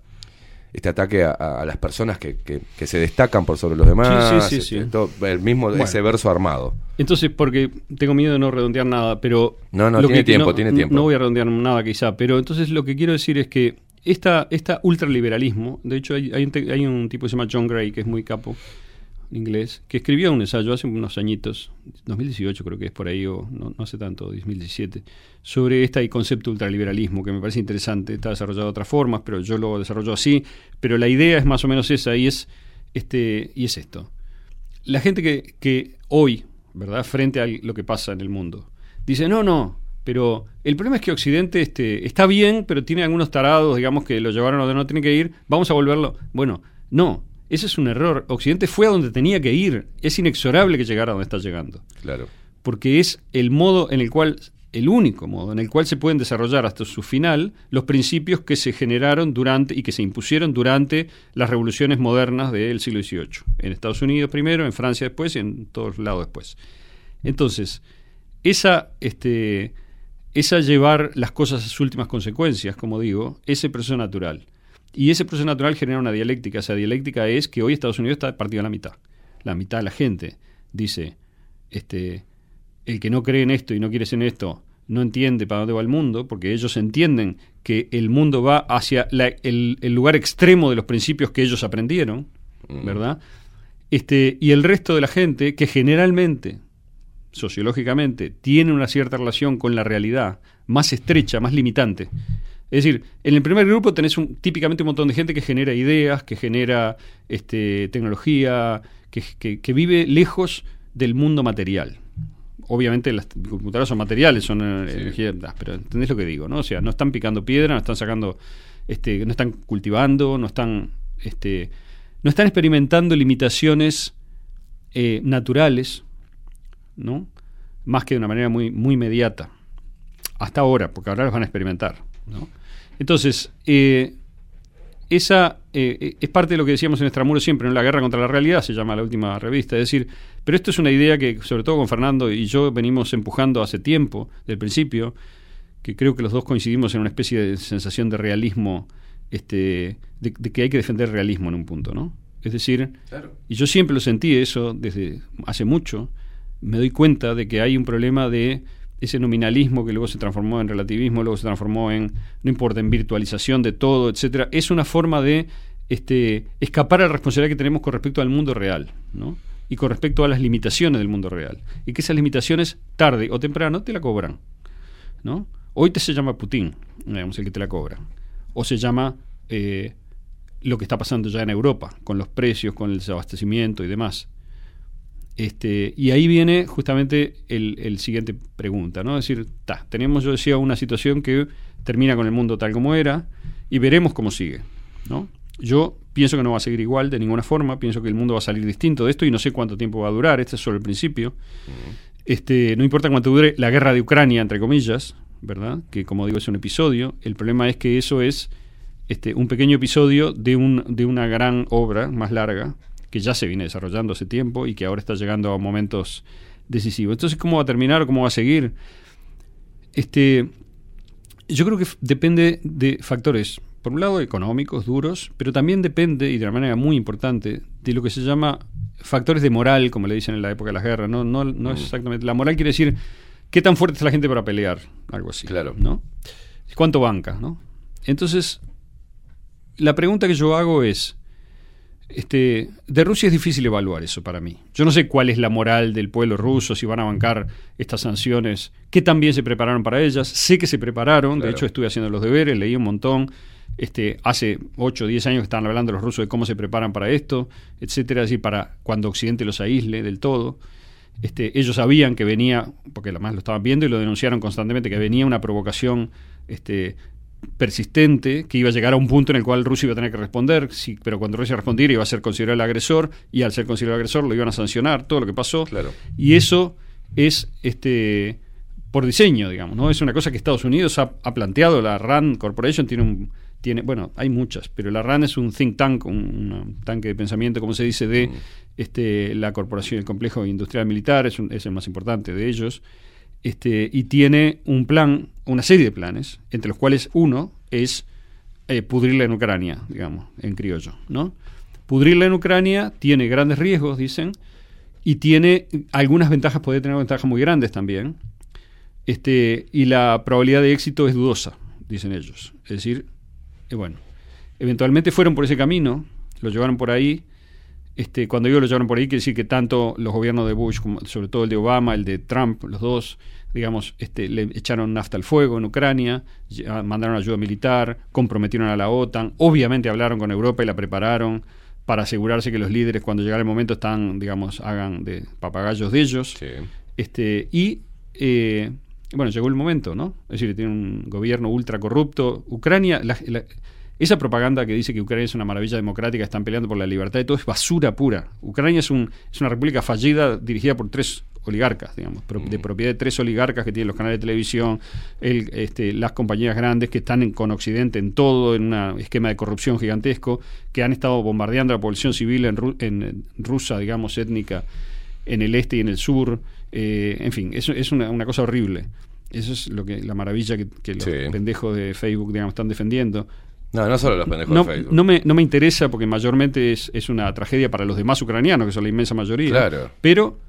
este ataque a, las personas que, que- que se destacan por sobre los demás, Sí, sí, sí, este, sí. todo- el mismo Bueno. ese verso armado. Entonces, porque tengo miedo de no redondear nada, pero... No, no, lo tiene que- tiempo, no- tiene tiempo. No voy a redondear nada quizá, pero entonces lo que quiero decir es que esta, esta ultraliberalismo, de hecho hay, un tipo que se llama John Gray, que es muy capo, inglés, que escribió un ensayo hace unos añitos, 2018 creo que es por ahí, o no, no hace tanto, 2017, sobre este concepto de ultraliberalismo, que me parece interesante, está desarrollado de otras formas, pero yo lo desarrollo así, pero la idea es más o menos esa, y es, este, y es esto. La gente que, que hoy, ¿verdad?, frente a lo que pasa en el mundo, dice, no, no, pero el problema es que Occidente este, está bien, pero tiene algunos tarados, digamos, que lo llevaron a donde no tiene que ir, vamos a volverlo. Bueno, no, ese es un error. Occidente fue a donde tenía que ir. Es inexorable que llegara a donde está llegando. Claro. Porque es el modo en el cual, el único modo en el cual se pueden desarrollar hasta su final los principios que se generaron durante y que se impusieron durante las revoluciones modernas del siglo XVIII. En Estados Unidos primero, en Francia después y en todos lados después. Entonces, esa, este, esa llevar las cosas a sus últimas consecuencias, como digo, es el proceso natural. Y ese proceso natural genera una dialéctica. Esa dialéctica es que hoy Estados Unidos está partido a la mitad. La mitad de la gente dice, este, el que no cree en esto y no quiere ser en esto, no entiende para dónde va el mundo, porque ellos entienden que el mundo va hacia la- el, el lugar extremo de los principios que ellos aprendieron, ¿verdad? Este, y el resto de la gente, que generalmente, sociológicamente, tiene una cierta relación con la realidad, más estrecha, más limitante. Es decir, en el primer grupo tenés un, típicamente un montón de gente que genera ideas, que genera este, tecnología, que, que- que vive lejos del mundo material. obviamente las computadoras son materiales, son eh, energía, ah, pero entendés lo que digo, ¿no? O sea, no están picando piedra, no están sacando, este, no están cultivando, no están, este, no están experimentando limitaciones eh, naturales, ¿no? Más que de una manera muy, muy inmediata. Hasta ahora, porque ahora los van a experimentar, ¿no? Entonces, eh, esa eh, es parte de lo que decíamos en Extramuro siempre, ¿no? la guerra contra la realidad se llama la última revista, es decir, pero esto es una idea que sobre todo con Fernando y yo venimos empujando hace tiempo, del principio, que creo que los dos coincidimos en una especie de sensación de realismo, este, de, de que hay que defender el realismo en un punto, ¿no? Es decir, y yo siempre lo sentí eso desde hace mucho, me doy cuenta de que hay un problema de ese nominalismo que luego se transformó en relativismo, luego se transformó en, no importa, en virtualización de todo, etcétera, es una forma de este, escapar a la responsabilidad que tenemos con respecto al mundo real, ¿no? Y con respecto a las limitaciones del mundo real. Y que esas limitaciones, tarde o temprano, te la cobran, ¿no? Hoy te se llama Putin, digamos, el que te la cobra. O se llama eh, lo que está pasando ya en Europa, con los precios, con el desabastecimiento y demás. Este, y ahí viene justamente el, el siguiente pregunta, ¿no? Es decir, ta, tenemos, yo decía, una situación que termina con el mundo tal como era y veremos cómo sigue, ¿no? Yo pienso que no va a seguir igual de ninguna forma, pienso que el mundo va a salir distinto de esto y no sé cuánto tiempo va a durar, este es solo el principio. Este, no importa cuánto dure la guerra de Ucrania, entre comillas, ¿verdad? Que como digo es un episodio, el problema es que eso es este, un pequeño episodio de, un, de una gran obra más larga que ya se viene desarrollando hace tiempo y que ahora está llegando a momentos decisivos. Entonces, ¿cómo va a terminar? ¿Cómo va a seguir? Este, yo creo que depende de factores, por un lado, económicos, duros, pero también depende, y de una manera muy importante, de lo que se llama factores de moral, como le dicen en la época de las guerras. No, no, no es exactamente. La moral quiere decir qué tan fuerte está la gente para pelear, algo así. Claro. ¿no? ¿Cuánto banca? ¿no? Entonces, la pregunta que yo hago es, este, de Rusia es difícil evaluar eso para mí. Yo no sé cuál es la moral del pueblo ruso, si van a bancar estas sanciones, qué tan bien se prepararon para ellas. Sé que se prepararon, de hecho estuve haciendo los deberes, leí un montón. Este, hace 8 o 10 años que estaban hablando los rusos de cómo se preparan para esto, etcétera, así para cuando Occidente los aísle del todo. Este, ellos sabían que venía, porque además lo estaban viendo y lo denunciaron constantemente, que venía una provocación este, persistente, que iba a llegar a un punto en el cual Rusia iba a tener que responder, sí, pero cuando Rusia respondiera iba a ser considerado el agresor, y al ser considerado el agresor lo iban a sancionar, todo lo que pasó. Claro. Y eso es este por diseño, digamos, ¿no? Es una cosa que Estados Unidos ha, ha planteado, la RAND Corporation tiene un tiene, bueno, hay muchas, pero la RAND es un think tank, un, un tanque de pensamiento, como se dice, de este, la corporación, el complejo industrial militar, es, un- es el más importante de ellos, este, y tiene un plan, una serie de planes, entre los cuales uno es eh, pudrirla en Ucrania, digamos, en criollo, ¿no? Pudrirla en Ucrania tiene grandes riesgos, dicen, y tiene algunas ventajas, puede tener ventajas muy grandes también, este, y la probabilidad de éxito es dudosa, dicen ellos. Es decir, eh, bueno, eventualmente fueron por ese camino, lo llevaron por ahí. Este, cuando digo lo llevaron por ahí, quiere decir que tanto los gobiernos de Bush, como sobre todo el de Obama, el de Trump, los dos, digamos, este, le echaron nafta al fuego en Ucrania, ya- mandaron ayuda militar, comprometieron a la OTAN, obviamente hablaron con Europa y la prepararon para asegurarse que los líderes cuando llegara el momento están, digamos, hagan de papagayos de ellos. Sí. Este, y eh, bueno, llegó el momento, ¿no? Es decir, tiene un gobierno ultra corrupto. Ucrania, la- la- esa propaganda que dice que Ucrania es una maravilla democrática, están peleando por la libertad y todo es basura pura. Ucrania es, un, es una república fallida dirigida por tres oligarcas, digamos, pro- de propiedad de tres oligarcas que tienen los canales de televisión, el, este, las compañías grandes que están en- con Occidente en todo, en un esquema de corrupción gigantesco, que han estado bombardeando a la población civil en, Ru- en, rusa, digamos, étnica, en el este y en el sur. eh, en fin, eso es una, una cosa horrible. Eso es lo que la maravilla que, que los Sí. pendejos de Facebook, digamos, están defendiendo. No, no solo los pendejos No, de Facebook. no me, no me interesa porque mayormente es, es una tragedia para los demás ucranianos, que son la inmensa mayoría. Claro. Pero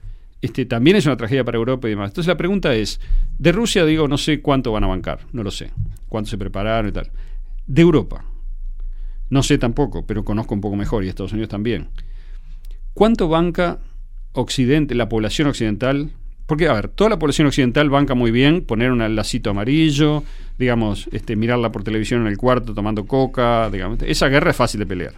este, también es una tragedia para Europa y demás. Entonces la pregunta es, de Rusia digo, no sé cuánto van a bancar, no lo sé, cuánto se prepararon y tal. De Europa, no sé tampoco, pero conozco un poco mejor y Estados Unidos también. ¿Cuánto banca Occidente, la población occidental? Porque, a ver, toda la población occidental banca muy bien poner un lacito amarillo, digamos, este, mirarla por televisión en el cuarto tomando coca, digamos. Esa guerra es fácil de pelear.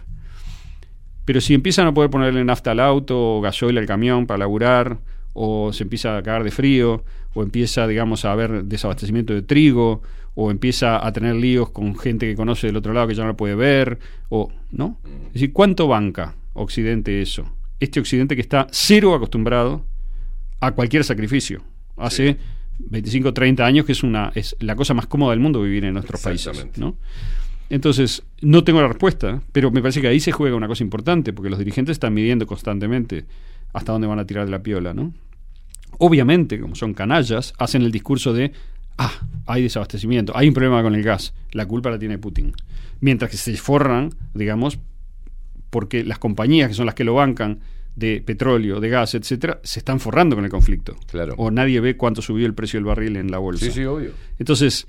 Pero si empiezan a poder ponerle nafta al auto, o gasoil al camión para laburar, o se empieza a cagar de frío, o empieza, digamos, a haber desabastecimiento de trigo, o empieza a tener líos con gente que conoce del otro lado que ya no la puede ver, o ¿no? Es decir, ¿cuánto banca Occidente eso? Este Occidente que está cero acostumbrado a cualquier sacrificio. Hace 25 30 años que es una es la cosa más cómoda del mundo vivir en nuestros países. ¿no? Entonces, no tengo la respuesta, pero me parece que ahí se juega una cosa importante, porque los dirigentes están midiendo constantemente hasta dónde van a tirar de la piola, ¿no? Obviamente, como son canallas, hacen el discurso de, ah, hay desabastecimiento, hay un problema con el gas, la culpa la tiene Putin. Mientras que se forran, digamos, porque las compañías que son las que lo bancan de petróleo, de gas, etcétera, se están forrando con el conflicto. Claro. O nadie ve cuánto subió el precio del barril en la bolsa. Sí, sí, obvio. Entonces,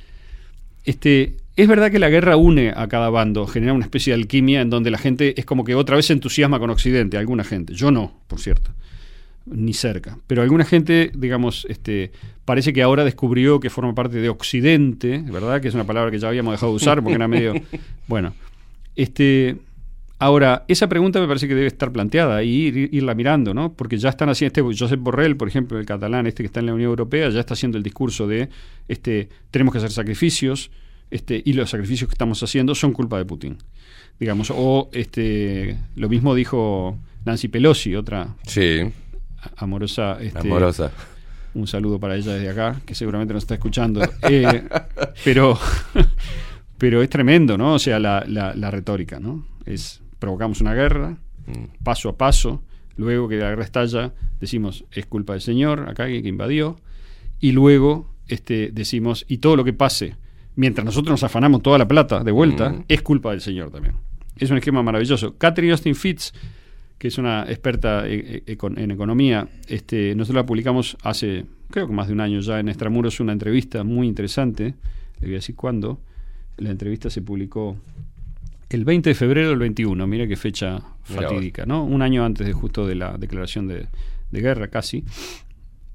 este, es verdad que la guerra une a cada bando, genera una especie de alquimia en donde la gente es como que otra vez se entusiasma con Occidente, alguna gente. Yo no, por cierto, ni cerca. Pero alguna gente, digamos, este, parece que ahora descubrió que forma parte de Occidente, ¿verdad? Que es una palabra que ya habíamos dejado de usar porque era medio. Bueno, este. Ahora, esa pregunta me parece que debe estar planteada y ir- irla mirando, ¿no? Porque ya están haciendo, este Josep Borrell, por ejemplo, el catalán este que está en la Unión Europea, ya está haciendo el discurso de este, tenemos que hacer sacrificios, este, y los sacrificios que estamos haciendo son culpa de Putin. Digamos, o este, lo mismo dijo Nancy Pelosi, otra Sí, amorosa. Este, amorosa. un saludo para ella desde acá, que seguramente nos está escuchando. Eh, pero, pero es tremendo, ¿no? O sea, la, la- la retórica, ¿no? Es provocamos una guerra, Mm. paso a paso, luego que la guerra estalla, decimos es culpa del señor acá que, que invadió, y luego este, decimos, y todo lo que pase, mientras nosotros nos afanamos toda la plata de vuelta, Mm. es culpa del señor también. Es un esquema maravilloso. Catherine Austin Fitz, que es una experta e- e- econ- en economía, este, nosotros la publicamos hace, creo que más de un año ya, en Extramuros, una entrevista muy interesante, le voy a decir cuándo, la entrevista se publicó el 20 de febrero del 21, mira qué fecha fatídica, ¿no? Un año antes de justo de la declaración de, de guerra, casi.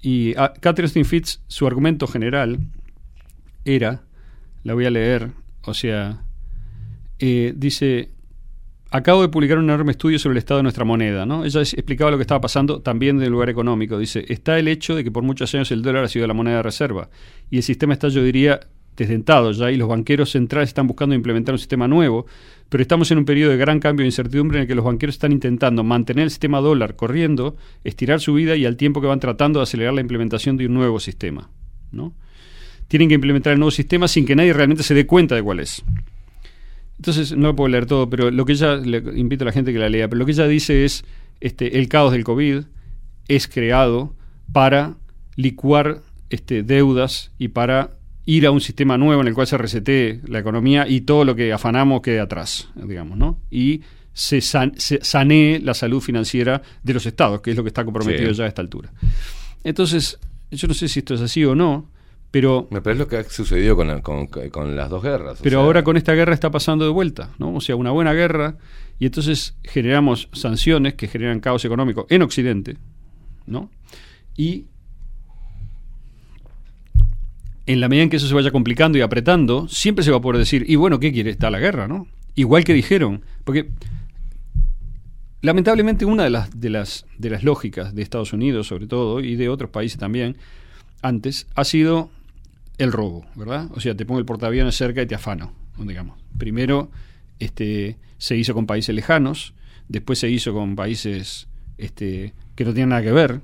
Y a Catherine Austin Fitz, su argumento general era, la voy a leer, o sea, eh, dice, acabo de publicar un enorme estudio sobre el estado de nuestra moneda, ¿no? Ella es- explicaba lo que estaba pasando también del lugar económico. Dice, está el hecho de que por muchos años el dólar ha sido la moneda de reserva y el sistema está, yo diría, desdentado ya y los banqueros centrales están buscando implementar un sistema nuevo, pero estamos en un periodo de gran cambio de incertidumbre en el que los banqueros están intentando mantener el sistema dólar corriendo, estirar su vida y al tiempo que van tratando de acelerar la implementación de un nuevo sistema, ¿no? Tienen que implementar el nuevo sistema sin que nadie realmente se dé cuenta de cuál es. Entonces, no lo puedo leer todo, pero lo que ella, le invito a la gente que la lea, pero lo que ella dice es, este, el caos del COVID es creado para licuar este, deudas y para ir a un sistema nuevo en el cual se resetee la economía y todo lo que afanamos quede atrás, digamos, ¿no? Y se, san- se sanee la salud financiera de los estados, que es lo que está comprometido Sí. ya a esta altura. Entonces, yo no sé si esto es así o no, pero Me parece lo que ha sucedido con, la- con, con las dos guerras. o pero sea, ahora con esta guerra está pasando de vuelta, ¿no? O sea, una buena guerra y entonces generamos sanciones que generan caos económico en Occidente, ¿no? Y en la medida en que eso se vaya complicando y apretando, siempre se va a poder decir, y bueno, ¿qué quiere? Está la guerra, ¿no? Igual que dijeron, porque lamentablemente una de las, de las, de las lógicas de Estados Unidos, sobre todo, y de otros países también, antes, ha sido el robo, ¿verdad? O sea, te pongo el portaaviones cerca y te afano, digamos. Primero este, se hizo con países lejanos, después se hizo con países este, que no tienen nada que ver.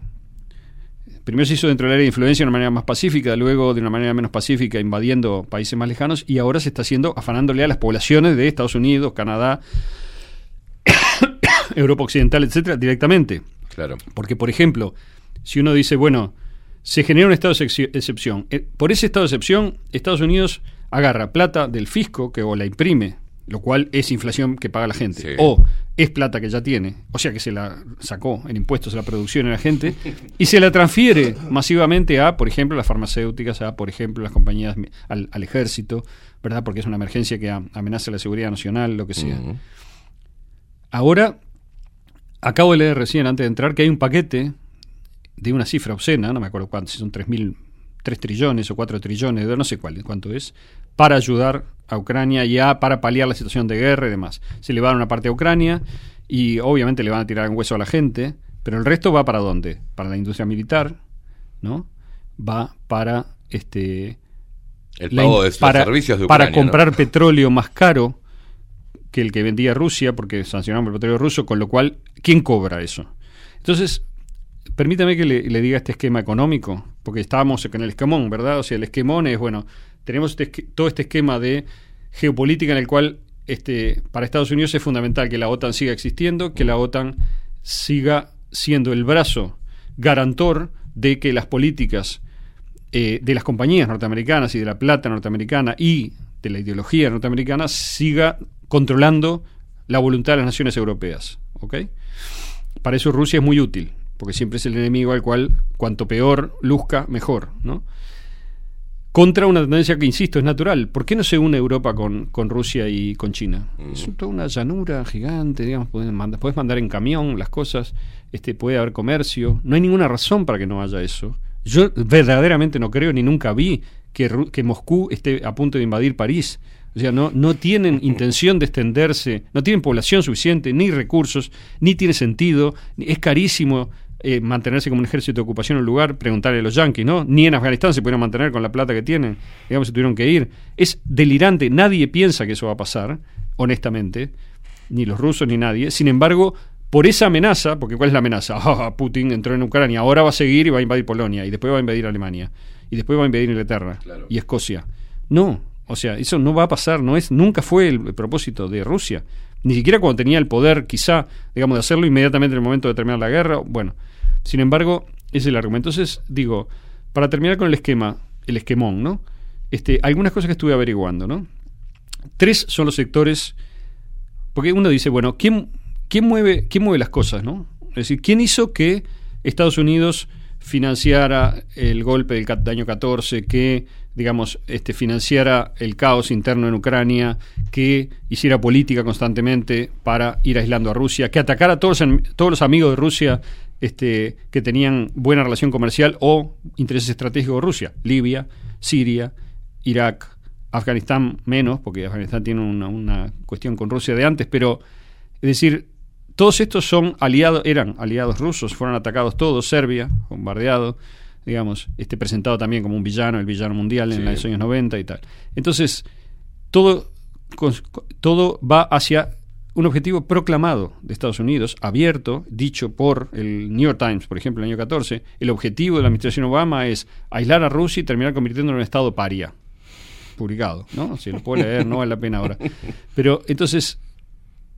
Primero se hizo dentro del área de influencia de una manera más pacífica, luego de una manera menos pacífica, invadiendo países más lejanos, y ahora se está haciendo afanándole a las poblaciones de Estados Unidos, Canadá, Europa Occidental, etcétera, directamente. Claro. Porque, por ejemplo, si uno dice, bueno, se genera un estado de excepci- excepción, eh, por ese estado de excepción, Estados Unidos agarra plata del fisco que o la imprime, lo cual es inflación que paga la gente, Sí. o es plata que ya tiene, o sea que se la sacó en impuestos a la producción a la gente, y se la transfiere masivamente a, por ejemplo, las farmacéuticas, a, por ejemplo, las compañías, al, al ejército, ¿verdad? Porque es una emergencia que amenaza la seguridad nacional, lo que sea. Ahora, acabo de leer recién, antes de entrar, que hay un paquete de una cifra obscena, no me acuerdo cuánto, si son 3.000, 3 trillones o 4 trillones, no sé cuál, cuánto es, para ayudar a Ucrania y a, para paliar la situación de guerra y demás. Se le va a dar una parte a Ucrania y obviamente le van a tirar un hueso a la gente, Pero el resto va para dónde? Para la industria militar, ¿no? Va para este El pago de para, servicios de para Ucrania, ¿no? comprar petróleo más caro que el que vendía Rusia, porque sancionamos el petróleo ruso, con lo cual, ¿quién cobra eso? Entonces, permítame que le, le diga este esquema económico, porque estábamos en el esquemón, ¿verdad? O sea, el esquemón es, bueno, tenemos este todo este esquema de geopolítica en el cual este, para Estados Unidos es fundamental que la OTAN siga existiendo, que la OTAN siga siendo el brazo garantor de que las políticas eh, de las compañías norteamericanas y de la plata norteamericana y de la ideología norteamericana siga controlando la voluntad de las naciones europeas. ¿ok? Para eso Rusia es muy útil, porque siempre es el enemigo al cual cuanto peor luzca, mejor. ¿no? Contra una tendencia que, insisto, es natural. ¿Por qué no se une Europa con, con Rusia y con China? Es toda una llanura gigante, digamos, puedes mandar, puedes mandar en camión las cosas, este, puede haber comercio. No hay ninguna razón para que no haya eso. Yo verdaderamente no creo ni nunca vi que, que Moscú esté a punto de invadir París. O sea, no, no tienen intención de extenderse, no tienen población suficiente, ni recursos, ni tiene sentido, es carísimo eh, mantenerse como un ejército de ocupación en un lugar, preguntarle a los yanquis, ¿no? Ni en Afganistán se pudieron mantener con la plata que tienen, digamos, se tuvieron que ir. Es delirante, nadie piensa que eso va a pasar, honestamente, ni los rusos ni nadie. Sin embargo, por esa amenaza, porque ¿cuál es la amenaza? Ah, Putin entró en Ucrania, ahora va a seguir y va a invadir Polonia, y después va a invadir Alemania, y después va a invadir Inglaterra y Escocia. No, o sea, eso no va a pasar, no es, nunca fue el, propósito de Rusia. Ni siquiera cuando tenía el poder, quizá, digamos, de hacerlo inmediatamente en el momento de terminar la guerra. Bueno, sin embargo, es el argumento. Entonces, digo, para terminar con el esquema, el esquemón, ¿no? Este, algunas cosas que estuve averiguando, ¿no? Tres son los sectores porque uno dice, bueno, ¿quién, quién, mueve, ¿quién mueve las cosas? ¿no? Es decir, ¿quién hizo que Estados Unidos financiara el golpe del, año 14, que, digamos, este, financiara el caos interno en Ucrania, que hiciera política constantemente para ir aislando a Rusia, que atacara a todos los amigos de Rusia este, que tenían buena relación comercial o intereses estratégicos Rusia? Libia, Siria, Irak, Afganistán menos, porque Afganistán tiene una, una cuestión con Rusia de antes, pero es decir, todos estos son aliados, eran aliados rusos, fueron atacados todos, Serbia, bombardeado, digamos, este presentado también como un villano, el villano mundial en Sí. los años 90 y tal. Entonces, todo, todo va hacia un objetivo proclamado de Estados Unidos, abierto, dicho por el New York Times, por ejemplo, en el año 14. El objetivo de la administración Obama es aislar a Rusia y terminar convirtiéndolo en un Estado paria publicado, ¿no? Si lo puedo leer, no vale la pena ahora. Pero entonces,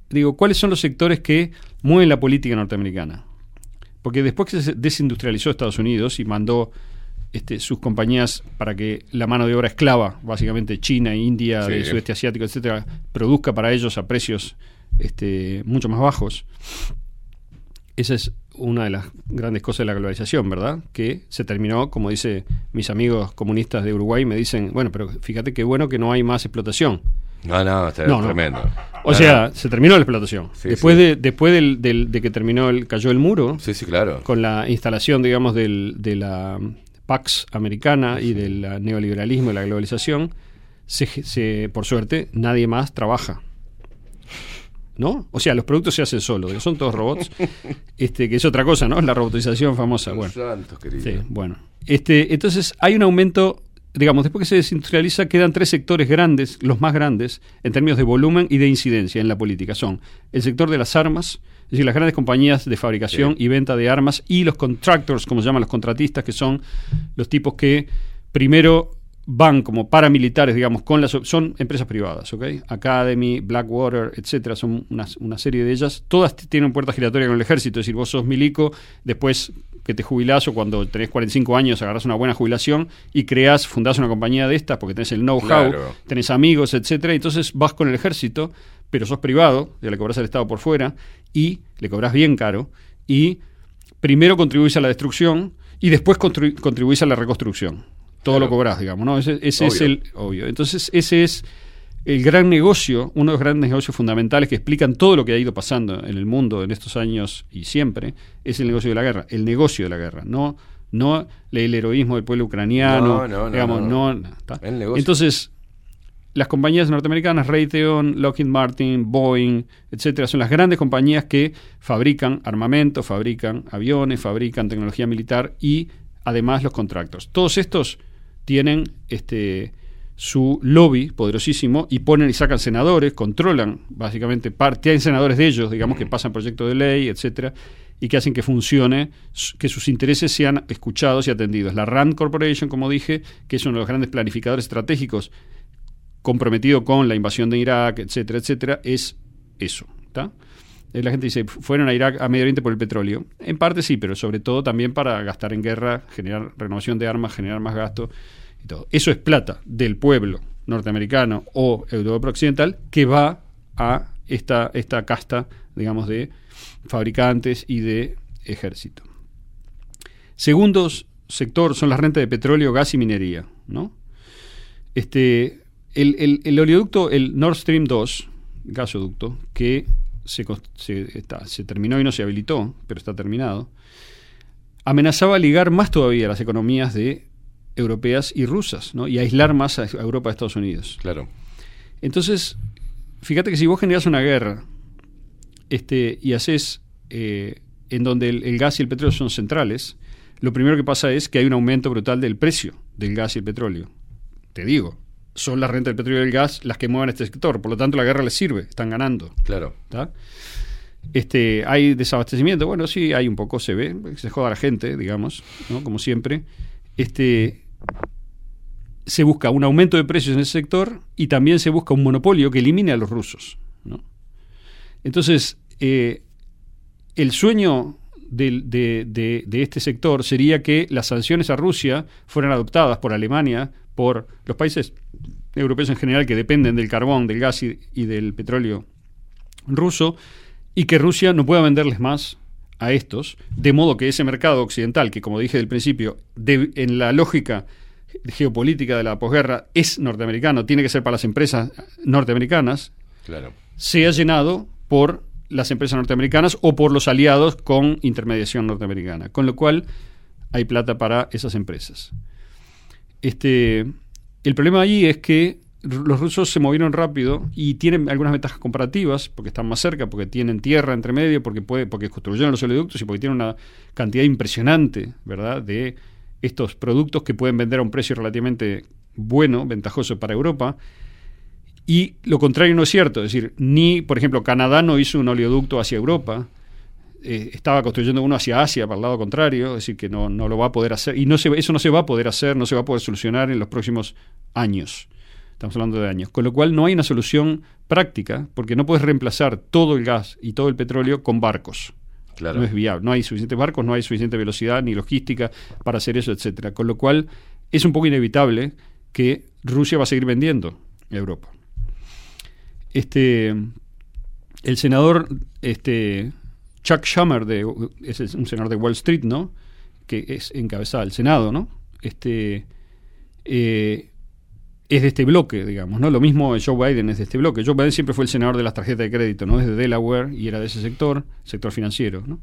digo, ¿cuáles son los sectores que mueven la política norteamericana? Porque después que se desindustrializó Estados Unidos y mandó este, sus compañías para que la mano de obra esclava, básicamente China, India, Sí. del sudeste asiático, etcétera, produzca para ellos a precios este, mucho más bajos. Esa es una de las grandes cosas de la globalización, ¿verdad? Que se terminó, como dice mis amigos comunistas de Uruguay, me dicen, bueno, pero fíjate qué bueno que no hay más explotación. No, no, está No, no. tremendo. O No, sea, se terminó la explotación. Sí, después sí. de después del, del- de que terminó el cayó el muro, Sí, sí, claro. con la instalación, digamos, del, de la Pax americana y del neoliberalismo y la globalización, se, se- por suerte nadie más trabaja. ¿No? O sea, los productos se hacen solos, son todos robots, este, que es otra cosa, ¿no? La robotización famosa. Bueno, Santos, querido. Sí, bueno. Este, entonces hay un aumento, digamos, después que se desindustrializa quedan tres sectores grandes, los más grandes, en términos de volumen y de incidencia en la política. Son el sector de las armas, es decir, las grandes compañías de fabricación Sí. y venta de armas, y los contractors, como se llaman los contratistas, que son los tipos que primero van como paramilitares, digamos, con las son empresas privadas, ¿ok? Academy, Blackwater, etcétera, son una, una serie de ellas. Todas tienen puerta giratoria con el ejército, es decir, vos sos milico, después que te jubilás o cuando tenés 45 años agarrás una buena jubilación y creás, fundás una compañía de estas porque tenés el know-how, Claro. tenés amigos, etcétera, y entonces vas con el ejército, pero sos privado, ya le cobras al Estado por fuera y le cobras bien caro y primero contribuís a la destrucción y después contribu- contribuís a la reconstrucción. Todo Claro. lo cobrás, digamos, ¿no? Ese, ese es el obvio. Entonces, ese es el gran negocio, uno de los grandes negocios fundamentales que explican todo lo que ha ido pasando en el mundo en estos años y siempre, es el negocio de la guerra, el negocio de la guerra, no no el heroísmo del pueblo ucraniano, No, no, no, digamos, no. El negocio. Entonces, las compañías norteamericanas, Raytheon, Lockheed Martin, Boeing, etcétera, son las grandes compañías que fabrican armamento, fabrican aviones, fabrican tecnología militar y además los contratos. Todos estos tienen este su lobby poderosísimo y ponen y sacan senadores, controlan básicamente parte, hay senadores de ellos, digamos, que pasan proyectos de ley, etcétera, y que hacen que funcione, que sus intereses sean escuchados y atendidos. La RAND Corporation, como dije, que es uno de los grandes planificadores estratégicos comprometido con la invasión de Irak, etcétera, etcétera, es eso. ¿está? Eh, La gente dice, fueron a Irak, a Medio Oriente por el petróleo. En parte sí, pero sobre todo también para gastar en guerra, generar renovación de armas, generar más gasto y todo. Eso es plata del pueblo norteamericano o Europa occidental que va a esta, esta casta, digamos, de fabricantes y de ejército. Segundo sector son las rentas de petróleo, gas y minería, ¿no? Este, el, el- el oleoducto, el Nord Stream 2, gasoducto, que se, cos- se- está- se terminó y no se habilitó, pero está terminado, amenazaba ligar más todavía las economías de europeas y rusas, ¿no? y aislar más a a Europa de Estados Unidos. Claro. Entonces, fíjate que si vos generás una guerra este, y haces eh, en donde el, el gas y el petróleo son centrales, lo primero que pasa es que hay un aumento brutal del precio del gas y el petróleo. Te digo, son las rentas del petróleo y del gas las que mueven este sector, por lo tanto la guerra les sirve, están ganando. Claro. ¿tá? Este, hay desabastecimiento, bueno, sí, hay un poco, se ve, se joda la gente, digamos, ¿no? como siempre. Este, se busca un aumento de precios en ese sector y también se busca un monopolio que elimine a los rusos. ¿no? Entonces, eh, el sueño de, de- de este sector sería que las sanciones a Rusia fueran adoptadas por Alemania, por los países europeos en general que dependen del carbón, del gas y, y del petróleo ruso, y que Rusia no pueda venderles más a estos, de modo que ese mercado occidental, que como dije del principio, de- en la lógica geopolítica de la posguerra es norteamericano, tiene que ser para las empresas norteamericanas, Claro. sea llenado por las empresas norteamericanas o por los aliados con intermediación norteamericana. Con lo cual hay plata para esas empresas. Este, el problema ahí es que los rusos se movieron rápido y tienen algunas ventajas comparativas porque están más cerca, porque tienen tierra entre medio, porque, puede, porque construyeron los oleoductos y porque tienen una cantidad impresionante ¿verdad? de estos productos que pueden vender a un precio relativamente bueno, ventajoso para Europa. Y lo contrario no es cierto, es decir, ni, por ejemplo, Canadá no hizo un oleoducto hacia Europa, eh, estaba construyendo uno hacia Asia, para el lado contrario, es decir, que no, no lo va a poder hacer, y no se, eso no se va a poder hacer, no se va a poder solucionar en los próximos años. Estamos hablando de años. Con lo cual no hay una solución práctica, porque no puedes reemplazar todo el gas y todo el petróleo con barcos. Claro. No es viable. No hay suficientes barcos, no hay suficiente velocidad ni logística para hacer eso, etcétera. Con lo cual es un poco inevitable que Rusia va a seguir vendiendo a Europa. Este, el senador este, Chuck Schumer, de, es un senador de Wall Street, ¿no? Que es encabezada el Senado, ¿no? Este, eh, es de este bloque, digamos, ¿no? Lo mismo Joe Biden es de este bloque. Joe Biden siempre fue el senador de las tarjetas de crédito, ¿no? Es de Delaware y era de ese sector, sector financiero, ¿no?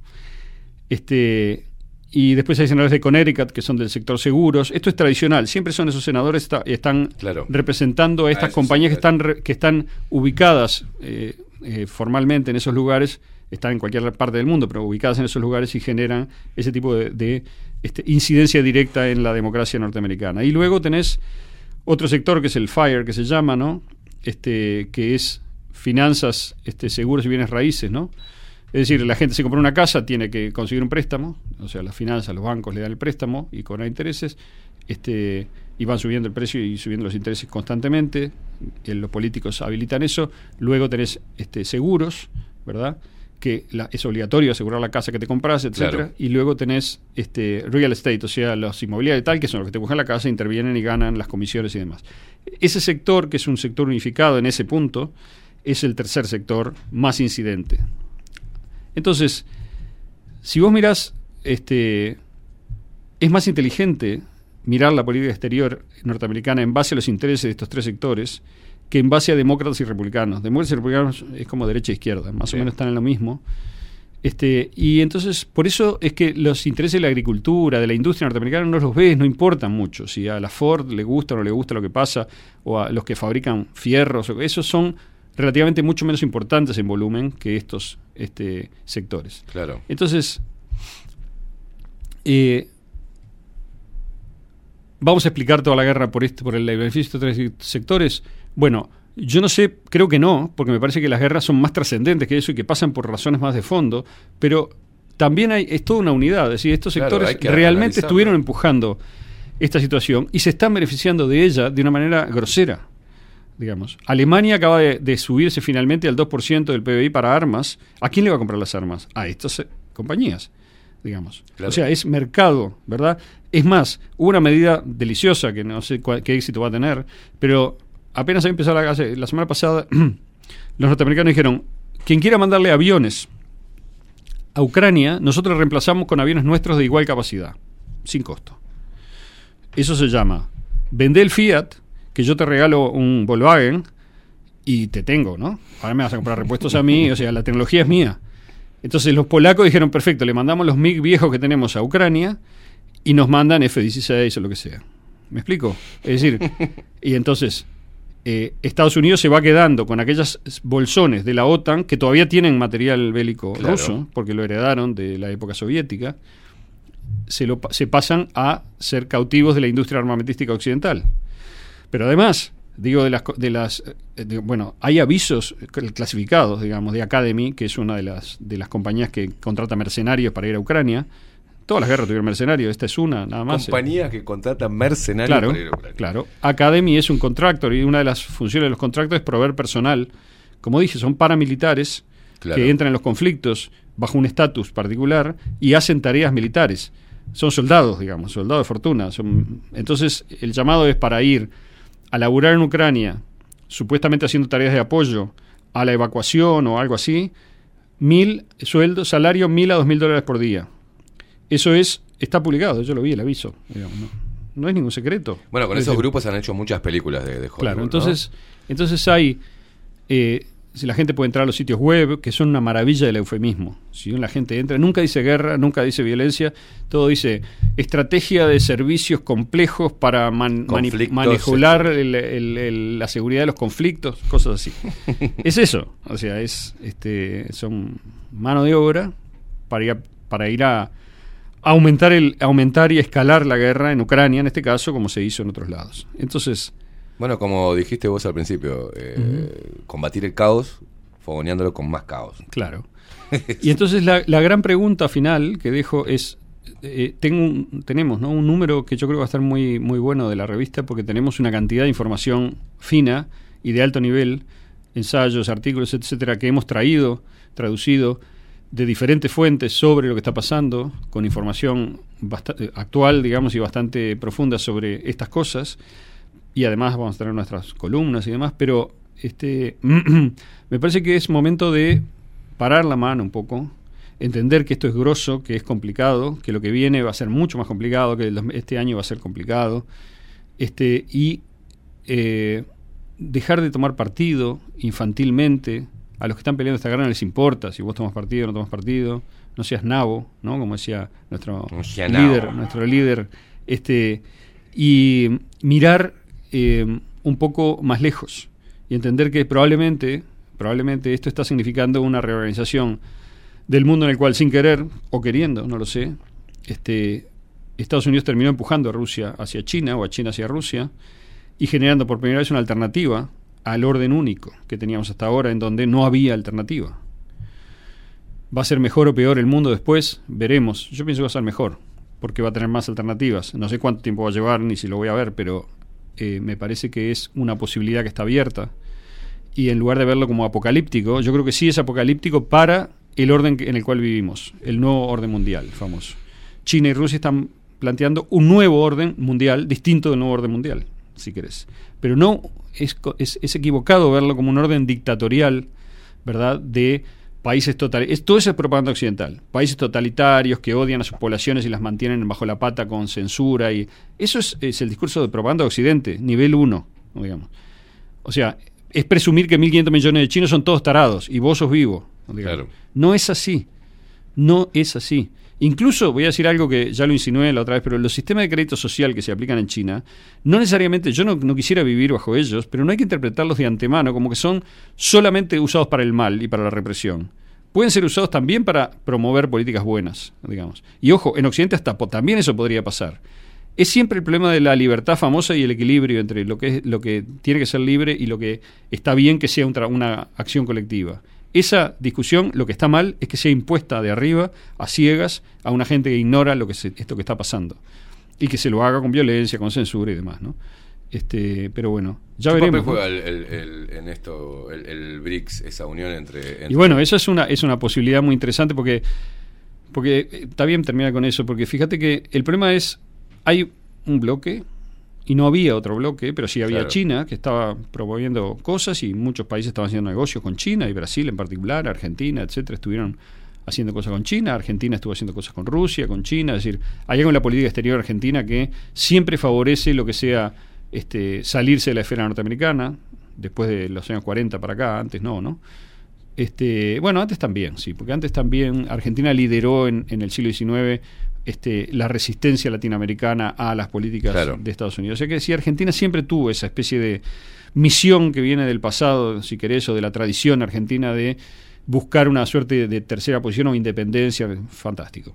Este, y después hay senadores de Connecticut que son del sector seguros. Esto es tradicional. Siempre son esos senadores está- están Claro. representando a estas esos compañías que están, re- que están ubicadas eh, eh, formalmente en esos lugares. Están en cualquier parte del mundo, pero ubicadas en esos lugares y generan ese tipo de, este, incidencia directa en la democracia norteamericana. Y luego tenés otro sector que es el FIRE, que se llama, ¿no? Este, que es finanzas, este, seguros y bienes raíces, ¿no? Es decir, la gente se compra una casa, tiene que conseguir un préstamo, o sea, las finanzas, los bancos le dan el préstamo y cobran intereses, este, y van subiendo el precio y subiendo los intereses constantemente. los políticos habilitan eso. Luego tenés este, seguros, ¿verdad? Que la- es obligatorio asegurar la casa que te compras, etcétera. Claro. Y luego tenés este, real estate, o sea, los inmobiliarios y tal, que son los que te buscan la casa, intervienen y ganan las comisiones y demás. Ese sector, que es un sector unificado en ese punto, es el tercer sector más incidente. Entonces, si vos mirás, este, es más inteligente mirar la política exterior norteamericana en base a los intereses de estos tres sectores que en base a demócratas y republicanos. Demócratas y republicanos es como derecha e izquierda, más Sí. o menos están en lo mismo. Este, y entonces, por eso es que los intereses de la agricultura, de la industria norteamericana, no los ves, no importan mucho. Si a la Ford le gusta o no le gusta lo que pasa, o a los que fabrican fierros, o- esos son relativamente mucho menos importantes en volumen que estos este, sectores. Claro. Entonces, eh, vamos a explicar toda la guerra por este, por el beneficio de estos tres sectores. Bueno, yo no sé, creo que no, porque me parece que las guerras son más trascendentes que eso y que pasan por razones más de fondo, pero también hay, es toda una unidad, es decir, estos sectores realmente estuvieron empujando esta situación y se están beneficiando de ella de una manera grosera. Digamos. Alemania acaba de, de subirse finalmente al 2% del PBI para armas. ¿A quién le va a comprar las armas? A estas eh, compañías, digamos. Claro. O sea, es mercado, ¿verdad? Es más, hubo una medida deliciosa que no sé cuál- qué éxito va a tener, pero apenas había empezado la, semana pasada, los norteamericanos dijeron, quien quiera mandarle aviones a Ucrania, nosotros reemplazamos con aviones nuestros de igual capacidad, sin costo. Eso se llama, vende el Fiat, que yo te regalo un Volkswagen y te tengo, ¿no? Ahora me vas a comprar repuestos a mí, o sea, la tecnología es mía. Entonces los polacos dijeron, perfecto, le mandamos los MiG viejos que tenemos a Ucrania y nos mandan F-16 o lo que sea. ¿Me explico? Es decir, y entonces eh, Estados Unidos se va quedando con aquellas bolsones de la OTAN que todavía tienen material bélico Claro. ruso, porque lo heredaron de la época soviética, se, lo, se pasan a ser cautivos de la industria armamentística occidental. Pero además, digo, de las, de las eh, de- bueno, hay avisos cl- clasificados, digamos, de Academy, que es una de las, de las compañías que contrata mercenarios para ir a Ucrania. Todas las guerras tuvieron mercenarios, esta es una, nada más. Compañías que contratan mercenarios Claro, para ir a Ucrania. claro. Academy es un contractor y una de las funciones de los contratos es proveer personal. Como dije, son paramilitares Claro. que entran en los conflictos bajo un estatus particular y hacen tareas militares. Son soldados, digamos, soldados de fortuna. Son, entonces, el llamado es para ir a laburar en Ucrania, supuestamente haciendo tareas de apoyo a la evacuación o algo así, mil sueldo, salario mil a dos mil dólares por día. Eso es, está publicado, yo lo vi, el aviso. digamos, no, no es ningún secreto. Bueno, con Es esos decir, grupos han hecho muchas películas de, de Hollywood. Claro, ¿no? entonces, entonces hay, eh, si la gente puede entrar a los sitios web, que son una maravilla del eufemismo. Si la gente entra, nunca dice guerra, nunca dice violencia, todo dice estrategia de servicios complejos para man- mani- Conflictos, manipular el- el- el- la seguridad de los conflictos, cosas así. es eso, o sea, es este, son mano de obra para ir a, para ir a aumentar el aumentar y escalar la guerra en Ucrania en este caso como se hizo en otros lados. Entonces, Bueno, como dijiste vos al principio, eh, combatir el caos fogoneándolo con más caos. Claro. Y entonces la, la gran pregunta final que dejo es, eh, tengo un- tenemos ¿no? un número que yo creo que va a estar muy, muy bueno de la revista porque tenemos una cantidad de información fina y de alto nivel, ensayos, artículos, etcétera, que hemos traído, traducido de diferentes fuentes sobre lo que está pasando, con información eh, actual, digamos, y bastante profunda sobre estas cosas y además vamos a tener nuestras columnas y demás, pero este me parece que es momento de parar la mano un poco, entender que esto es grosso, que es complicado, que lo que viene va a ser mucho más complicado, que este año va a ser complicado, este y eh, dejar de tomar partido infantilmente. A los que están peleando esta guerra no les importa si vos tomas partido o no tomas partido. No seas nabo, ¿no? Como decía nuestro No líder, nabo. nuestro líder. Este, y mirar eh, un poco más lejos y entender que probablemente, probablemente esto está significando una reorganización del mundo en el cual sin querer o queriendo, no lo sé, este, Estados Unidos terminó empujando a Rusia hacia China o a China hacia Rusia y generando por primera vez una alternativa al orden único que teníamos hasta ahora en donde no había alternativa. ¿Va a ser mejor o peor el mundo después? Veremos. Yo pienso que va a ser mejor, porque va a tener más alternativas. No sé cuánto tiempo va a llevar ni si lo voy a ver, pero eh, me parece que es una posibilidad que está abierta. Y en lugar de verlo como apocalíptico, yo creo que sí es apocalíptico para el orden en el cual vivimos, el nuevo orden mundial famoso. China y Rusia están planteando un nuevo orden mundial, distinto del nuevo orden mundial, si querés. Pero no es, es, es equivocado verlo como un orden dictatorial, ¿verdad? De países totalitarios. Todo eso es propaganda occidental. Países totalitarios que odian a sus poblaciones y las mantienen bajo la pata con censura. y Eso es, es el discurso de propaganda de Occidente, nivel 1, digamos. O sea, es presumir que 1.500 millones de chinos son todos tarados y vos sos vivo. Claro. No es así. No es así. Incluso, voy a decir algo que ya lo insinué la otra vez, pero los sistemas de crédito social que se aplican en China, no necesariamente, yo no, quisiera vivir bajo ellos, pero no hay que interpretarlos de antemano como que son solamente usados para el mal y para la represión. Pueden ser usados también para promover políticas buenas, digamos. Y ojo, en Occidente hasta también eso podría pasar. Es siempre el problema de la libertad famosa y el equilibrio entre lo que, es, lo que tiene que ser libre y lo que está bien que sea una acción colectiva. Esa discusión, lo que está mal es que sea impuesta de arriba, a ciegas, a una gente que ignora lo que se- esto que está pasando. Y que se lo haga con violencia, con censura y demás, ¿no? Este, pero bueno, ya ¿Qué veremos. papel ¿no? juega el, el- el- en esto el, el BRICS, esa unión entre... entre- Y bueno, esa es una, es una posibilidad muy interesante porque, porque eh, está bien terminar con eso, porque fíjate que el problema es, hay un bloque y no había otro bloque, pero sí había Claro. China que estaba promoviendo cosas y muchos países estaban haciendo negocios con China y Brasil en particular, Argentina, etcétera, estuvieron haciendo cosas con China, Argentina estuvo haciendo cosas con Rusia, con China, es decir, hay algo en la política exterior argentina que siempre favorece lo que sea este, salirse de la esfera norteamericana, después de los años 40 para acá, antes no, ¿no? Este, bueno, antes también, sí, porque antes también Argentina lideró en, en el siglo XIX este, la resistencia latinoamericana a las políticas Claro. de Estados Unidos. O sea que sí, Argentina siempre tuvo esa especie de misión que viene del pasado, si querés, o de la tradición argentina de buscar una suerte de, tercera posición o independencia, fantástico.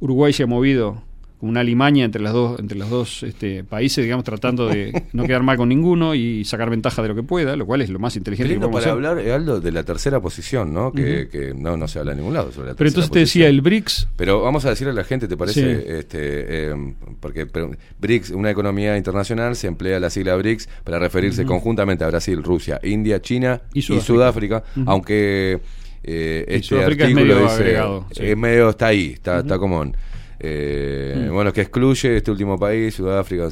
Uruguay se ha movido una limaña entre las dos, entre los dos este, países, digamos, tratando de no quedar mal con ninguno y sacar ventaja de lo que pueda, lo cual es lo más inteligente que podemos para hacer. hablar, Aldo, de la tercera posición, ¿no? Que, que no, no se habla en ningún lado sobre la Pero tercera entonces te decía, el BRICS Pero vamos a decirle a la gente, ¿te parece? Sí. Este, eh, porque pero, BRICS, una economía internacional, se emplea la sigla BRICS para referirse conjuntamente a Brasil, Rusia, India, China Y y Sudáfrica. Aunque eh, este Sudáfrica es artículo medio dice, agregado, sí. es medio está ahí, está, está común. Eh, Mm. Bueno, que excluye este último país, Sudáfrica,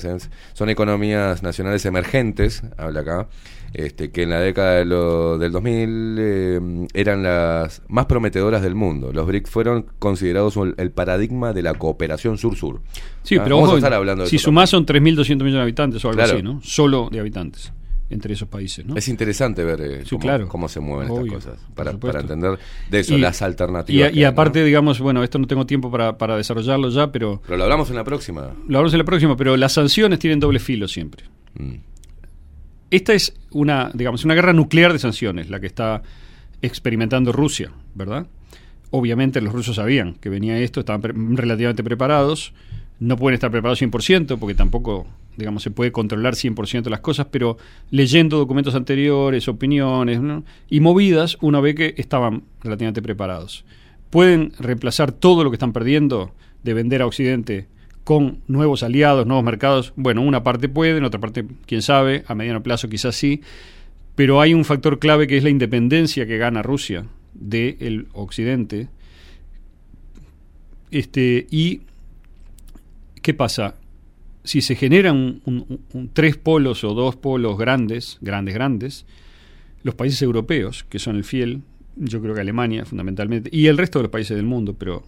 son economías nacionales emergentes, habla acá, este, que en la década de lo- del 2000 eh, eran las más prometedoras del mundo. Los BRICS fueron considerados el, el paradigma de la cooperación sur-sur. Sí, Ah, pero vamos ojo, a estar hablando de si sumás son 3.200 millones de habitantes o algo Claro. así, ¿no? Solo de habitantes entre esos países, ¿no? Es interesante ver eh, Sí, cómo, claro. cómo se mueven Obvio, estas cosas, para, para entender de eso, Y- las Y, alternativas. y aparte, digamos, bueno, esto no tengo tiempo para, para desarrollarlo ya, pero Pero lo hablamos en la próxima. lo hablamos en la próxima, pero las sanciones tienen doble filo siempre. Mm. Esta es una, digamos, una guerra nuclear de sanciones, la que está experimentando Rusia, ¿verdad? Obviamente los rusos sabían que venía esto, estaban pre- relativamente preparados, no pueden estar preparados 100% porque tampoco, digamos, se puede controlar 100% las cosas, pero leyendo documentos anteriores, opiniones y movidas, uno ve que estaban relativamente preparados. ¿Pueden reemplazar todo lo que están perdiendo de vender a Occidente con nuevos aliados, nuevos mercados? Bueno, una parte puede, en otra parte, quién sabe, a mediano plazo quizás sí, pero hay un factor clave que es la independencia que gana Rusia del Occidente. Este, y ¿qué pasa? Si se generan un- un- un- tres polos o dos polos grandes, grandes, grandes, los países europeos, que son el fiel, yo creo que Alemania fundamentalmente, y el resto de los países del mundo, pero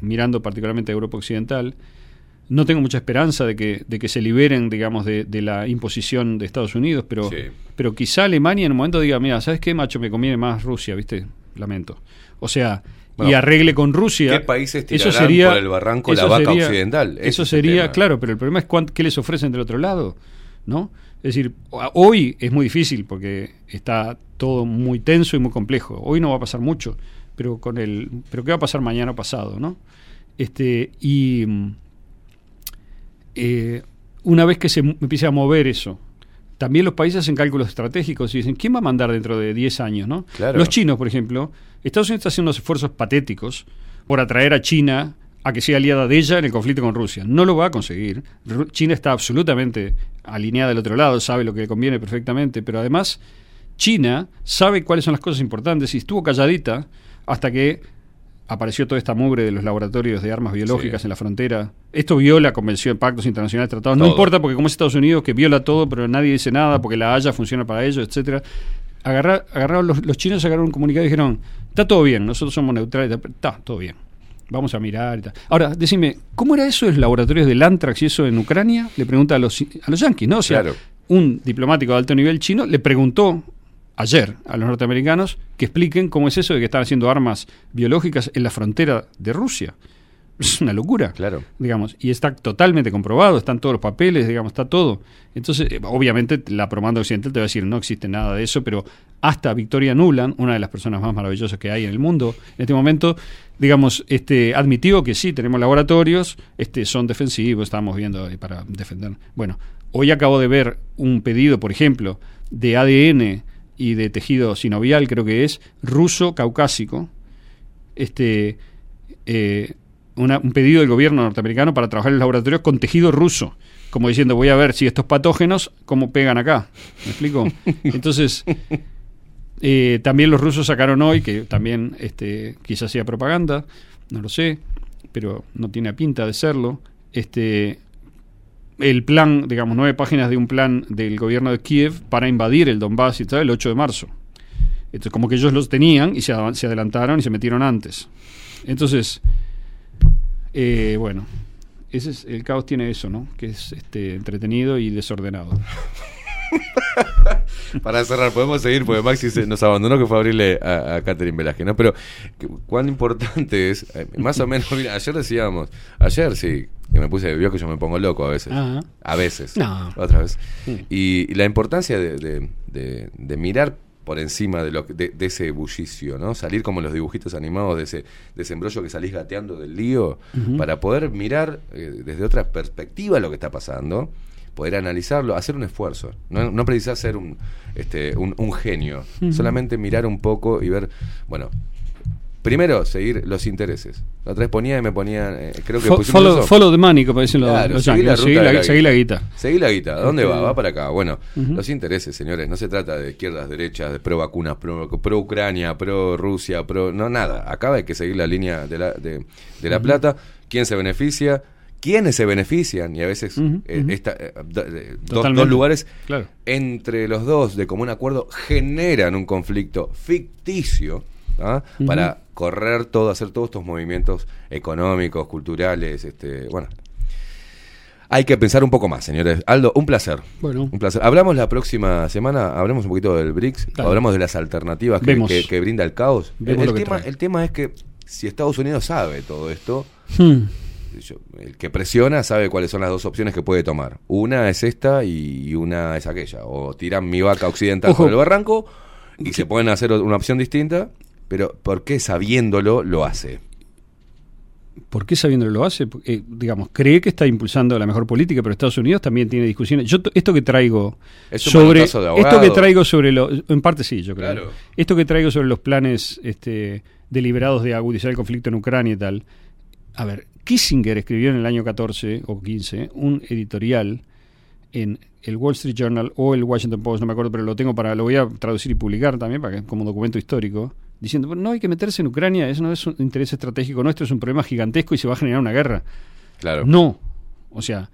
mirando particularmente a Europa Occidental, no tengo mucha esperanza de que, de que se liberen, digamos, de, de la imposición de Estados Unidos, pero, Sí. pero quizá Alemania en un momento diga, mira, ¿sabes qué, macho? Me conviene más Rusia, ¿viste? Lamento. O sea, y arregle con Rusia. ¿qué países tirarán por el barranco la eso vaca sería- occidental? Eso sería, claro, pero el problema es cuán- qué les ofrecen del otro lado, ¿no? Es decir, hoy es muy difícil porque está todo muy tenso y muy complejo. Hoy no va a pasar mucho, pero con el, pero qué va a pasar mañana o pasado, ¿no? Este y mm, eh, una vez que se empiece a mover eso, también los países hacen cálculos estratégicos y dicen, ¿quién va a mandar dentro de 10 años? ¿no? Claro. Los chinos, por ejemplo, Estados Unidos está haciendo unos esfuerzos patéticos por atraer a China a que sea aliada de ella en el conflicto con Rusia. No lo va a conseguir. China está absolutamente alineada del otro lado, sabe lo que le conviene perfectamente, pero además China sabe cuáles son las cosas importantes y estuvo calladita hasta que apareció toda esta mugre de los laboratorios de armas biológicas Sí. en la frontera. Esto viola convención, pactos internacionales, tratados. No importa porque como es Estados Unidos que viola todo, pero nadie dice nada porque la Haya funciona para ellos, etcétera. Agarra- agarraron los, los chinos agarraron un comunicado y dijeron, está todo bien, nosotros somos neutrales, está todo bien. Vamos a mirar y tal. Ahora, decime, ¿cómo era eso de los laboratorios del Antrax y eso en Ucrania? Le pregunta a los, a los yanquis, ¿no? O sea, Claro. un diplomático de alto nivel chino le preguntó ayer a los norteamericanos que expliquen cómo es eso de que están haciendo armas biológicas en la frontera de Rusia. Es una locura. Claro. Digamos, y está totalmente comprobado, están todos los papeles, digamos, está todo. Entonces, eh, obviamente, la propaganda occidental te va a decir no existe nada de eso, pero hasta Victoria Nuland, una de las personas más maravillosas que hay en el mundo, en este momento, digamos, este, admitió que sí, tenemos laboratorios, este, son defensivos, estamos viendo ahí para defender. Bueno, hoy acabo de ver un pedido, por ejemplo, de ADN y de tejido sinovial, creo que es, ruso caucásico, este, eh, una- un pedido del gobierno norteamericano para trabajar en laboratorios con tejido ruso, como diciendo, voy a ver si estos patógenos, cómo pegan acá. ¿Me explico? Entonces, eh, también los rusos sacaron hoy, que también este, quizás sea propaganda, no lo sé, pero no tiene pinta de serlo, este, el plan, digamos, nueve páginas de un plan del gobierno de Kiev para invadir el Donbass y tal, el 8 de marzo. Entonces, como que ellos los tenían y se, se adelantaron y se metieron antes. Entonces, eh, bueno, ese es, el caos tiene eso, ¿no? Que es este, entretenido y desordenado. Para cerrar, podemos seguir, porque Maxi se- nos abandonó que fue a abrirle a, a Catherine Velázquez, ¿no? Pero cuán importante es, eh, más o menos, mira, ayer decíamos, ayer sí, que me puse, vio que yo me pongo loco a veces. Ajá. A veces. No. Otra vez. Y, y la importancia de, de- de- de mirar por encima de, lo, de, de ese bullicio, ¿no? Salir como los dibujitos animados de ese, ese embrollo que salís gateando del lío, para poder mirar eh, desde otra perspectiva lo que está pasando, poder analizarlo, hacer un esfuerzo. No, no precisás ser un, este, un, un genio, solamente mirar un poco y ver, bueno, primero seguir los intereses. La otra vez ponía y me ponían, eh, creo que Fo- follow, follow the money, como dicen los, Claro, los seguí la Seguí la, la seguí guita. la guita. Seguí la guita. ¿A dónde va? Va para acá. Bueno, los intereses, señores. No se trata de izquierdas, derechas, de pro vacunas, pro, pro Ucrania, pro Rusia, pro. No, nada. Acá hay que seguir la línea de la, de, de la Ujú. plata. ¿Quién se beneficia? ¿Quiénes se benefician? Y a veces eh, ujú. esta, eh, eh, dos, lugares Claro. entre los dos de común acuerdo generan un conflicto ficticio ¿ah? Para correr todo, hacer todos estos movimientos económicos, culturales, este, bueno. Hay que pensar un poco más, señores. Aldo, un placer. Bueno. Un placer. Hablamos la próxima semana, hablamos un poquito del BRICS, hablamos de las alternativas que, Vemos. que- que brinda el caos. Tema, el tema es que si Estados Unidos sabe todo esto, Hmm. Yo- el que presiona sabe cuáles son las dos opciones que puede tomar. Una es esta y una es aquella. O tiran mi vaca occidental Ojo. por el barranco y se pueden hacer una opción distinta, pero ¿por qué sabiéndolo lo hace? ¿Por qué sabiendo lo hace? Eh, digamos, cree que está impulsando la mejor política, pero Estados Unidos también tiene discusiones. Yo esto que traigo Es sobre esto que traigo sobre lo, en parte sí, yo creo. Claro. Esto que traigo sobre los planes este, deliberados de agudizar el conflicto en Ucrania y tal. A ver, Kissinger escribió en el año 14 o 15 un editorial en el Wall Street Journal o el Washington Post, no me acuerdo, pero lo tengo para lo voy a traducir y publicar también para que, como documento histórico, diciendo, "Bueno, no hay que meterse en Ucrania, eso no es un interés estratégico nuestro, es un problema gigantesco y se va a generar una guerra. Claro. No. O sea,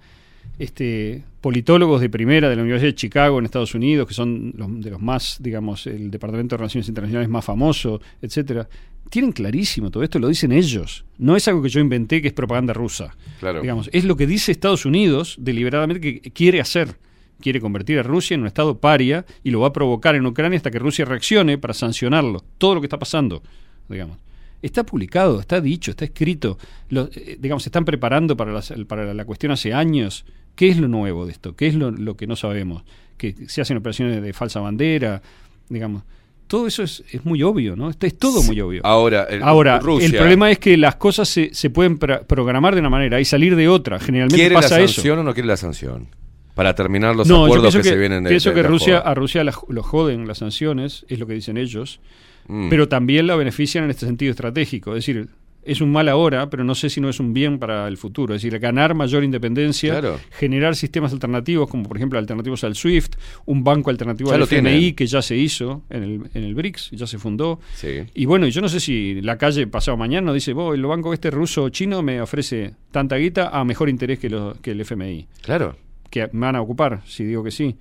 este politólogos de primera de la Universidad de Chicago en Estados Unidos, que son los, de los más, digamos, el Departamento de Relaciones Internacionales más famoso, etcétera, tienen clarísimo todo esto, lo dicen ellos. No es algo que yo inventé que es propaganda rusa. Claro. Digamos, es lo que dice Estados Unidos deliberadamente que quiere hacer. Quiere convertir a Rusia en un estado paria y lo va a provocar en Ucrania hasta que Rusia reaccione para sancionarlo. Todo lo que está pasando, digamos. Está publicado, está dicho, está escrito. Lo- eh, digamos, se están preparando para, las- para la cuestión hace años. ¿Qué es lo nuevo de esto? ¿Qué es lo, lo que no sabemos? Que se hacen operaciones de falsa bandera, digamos. Todo eso es, es muy obvio, ¿no? Esto es todo muy obvio. Ahora, el- Ahora, Rusia- el problema es que las cosas se, se pueden pra- programar de una manera y salir de otra. Generalmente ¿Quiere la eso. sanción o no quiere la sanción? Para terminar los no, acuerdos que, que, se vienen de pienso de- que Rusia, joda. a Rusia la- lo joden las sanciones, es lo que dicen ellos, Mm. pero también la benefician en este sentido estratégico. Es decir, es un mal ahora, pero no sé si no es un bien para el futuro. Es decir, ganar mayor independencia, Claro. generar sistemas alternativos, como por ejemplo alternativos al SWIFT, un banco alternativo Ya al FMI tienen. que ya se hizo en el, en el BRICS, ya se fundó. Sí. Y bueno, yo no sé si la calle pasado mañana dice, "Vos, el banco este ruso o chino me ofrece tanta guita a mejor interés que, lo- que el FMI. Claro. Que me van a ocupar, si digo que sí.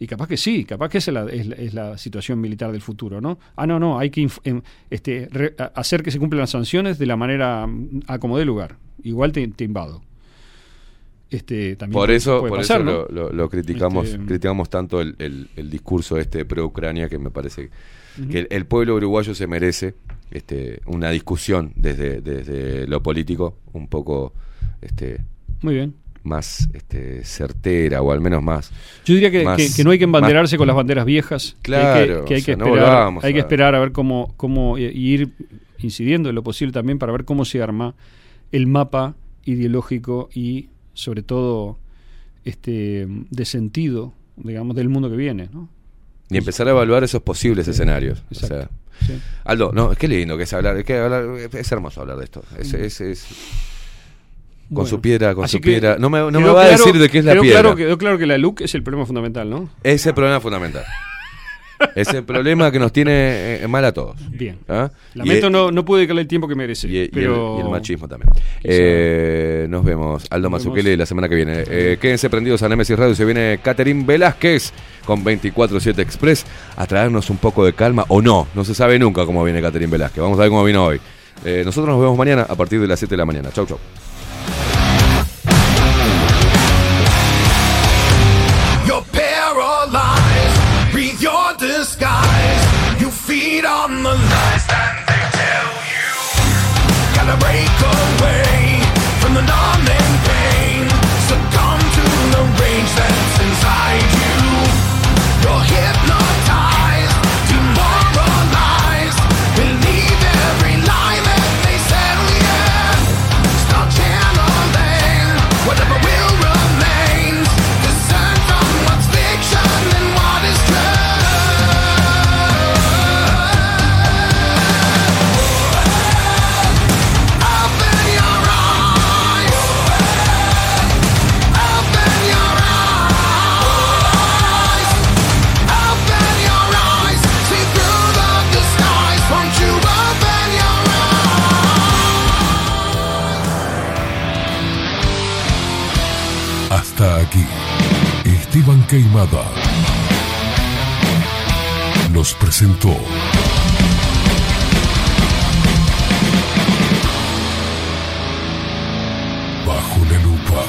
Y capaz que sí, capaz que esa es la, es, la- es la situación militar del futuro, ¿no? Ah, no, no, hay que em, este, re- hacer que se cumplan las sanciones de la manera mm, a como dé lugar. Igual te, te invado. este, también Por eso, puede por pasar, eso ¿no? lo, lo- lo criticamos, Este, criticamos tanto el, el- el discurso este pro-Ucrania que me parece que el, el pueblo uruguayo se merece este, una discusión desde, desde lo político un poco este, Muy bien. Más este, certera o al menos más. Yo diría que, más- que- que no hay que embanderarse más- con las banderas viejas. que hay que- Claro, que, hay o que, sea, no esperar, volvamos hay que a- esperar a ver cómo, cómo y y ir incidiendo en lo posible también para ver cómo se arma el mapa ideológico y sobre todo este de sentido, digamos, del mundo que viene, ¿no? Y empezar a evaluar esos posibles escenarios. O sea, Sí. Aldo, no, es que lindo que es hablar, es que hablar, es hermoso hablar de esto. Es, es- es- con Bueno, su piedra, con su piedra. No me, no me quedó va a decir de qué es la piedra. Claro, quedó claro que la LUC es el problema fundamental, ¿no? Es el problema fundamental. es el problema que nos tiene eh, mal a todos. Bien. ¿Ah? Lamento Y- no, no pude dedicarle el tiempo que merece. Y, y pero... el, y el machismo también. Eh, nos vemos, Aldo Mazukeli, la semana que viene. Eh, quédense prendidos a Nemesis Radio. Se viene Catherine Velázquez con 24-7 Express a traernos un poco de calma. O no, no se sabe nunca cómo viene Catherine Velázquez. Vamos a ver cómo vino hoy. Eh, nosotros nos vemos mañana a partir de las 7 de la mañana. Chau, chau. On the lies that they tell you. Gotta break away from the numbing Esteban Queimada nos presentó Bajo la lupa.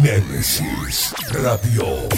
Némesis Radio.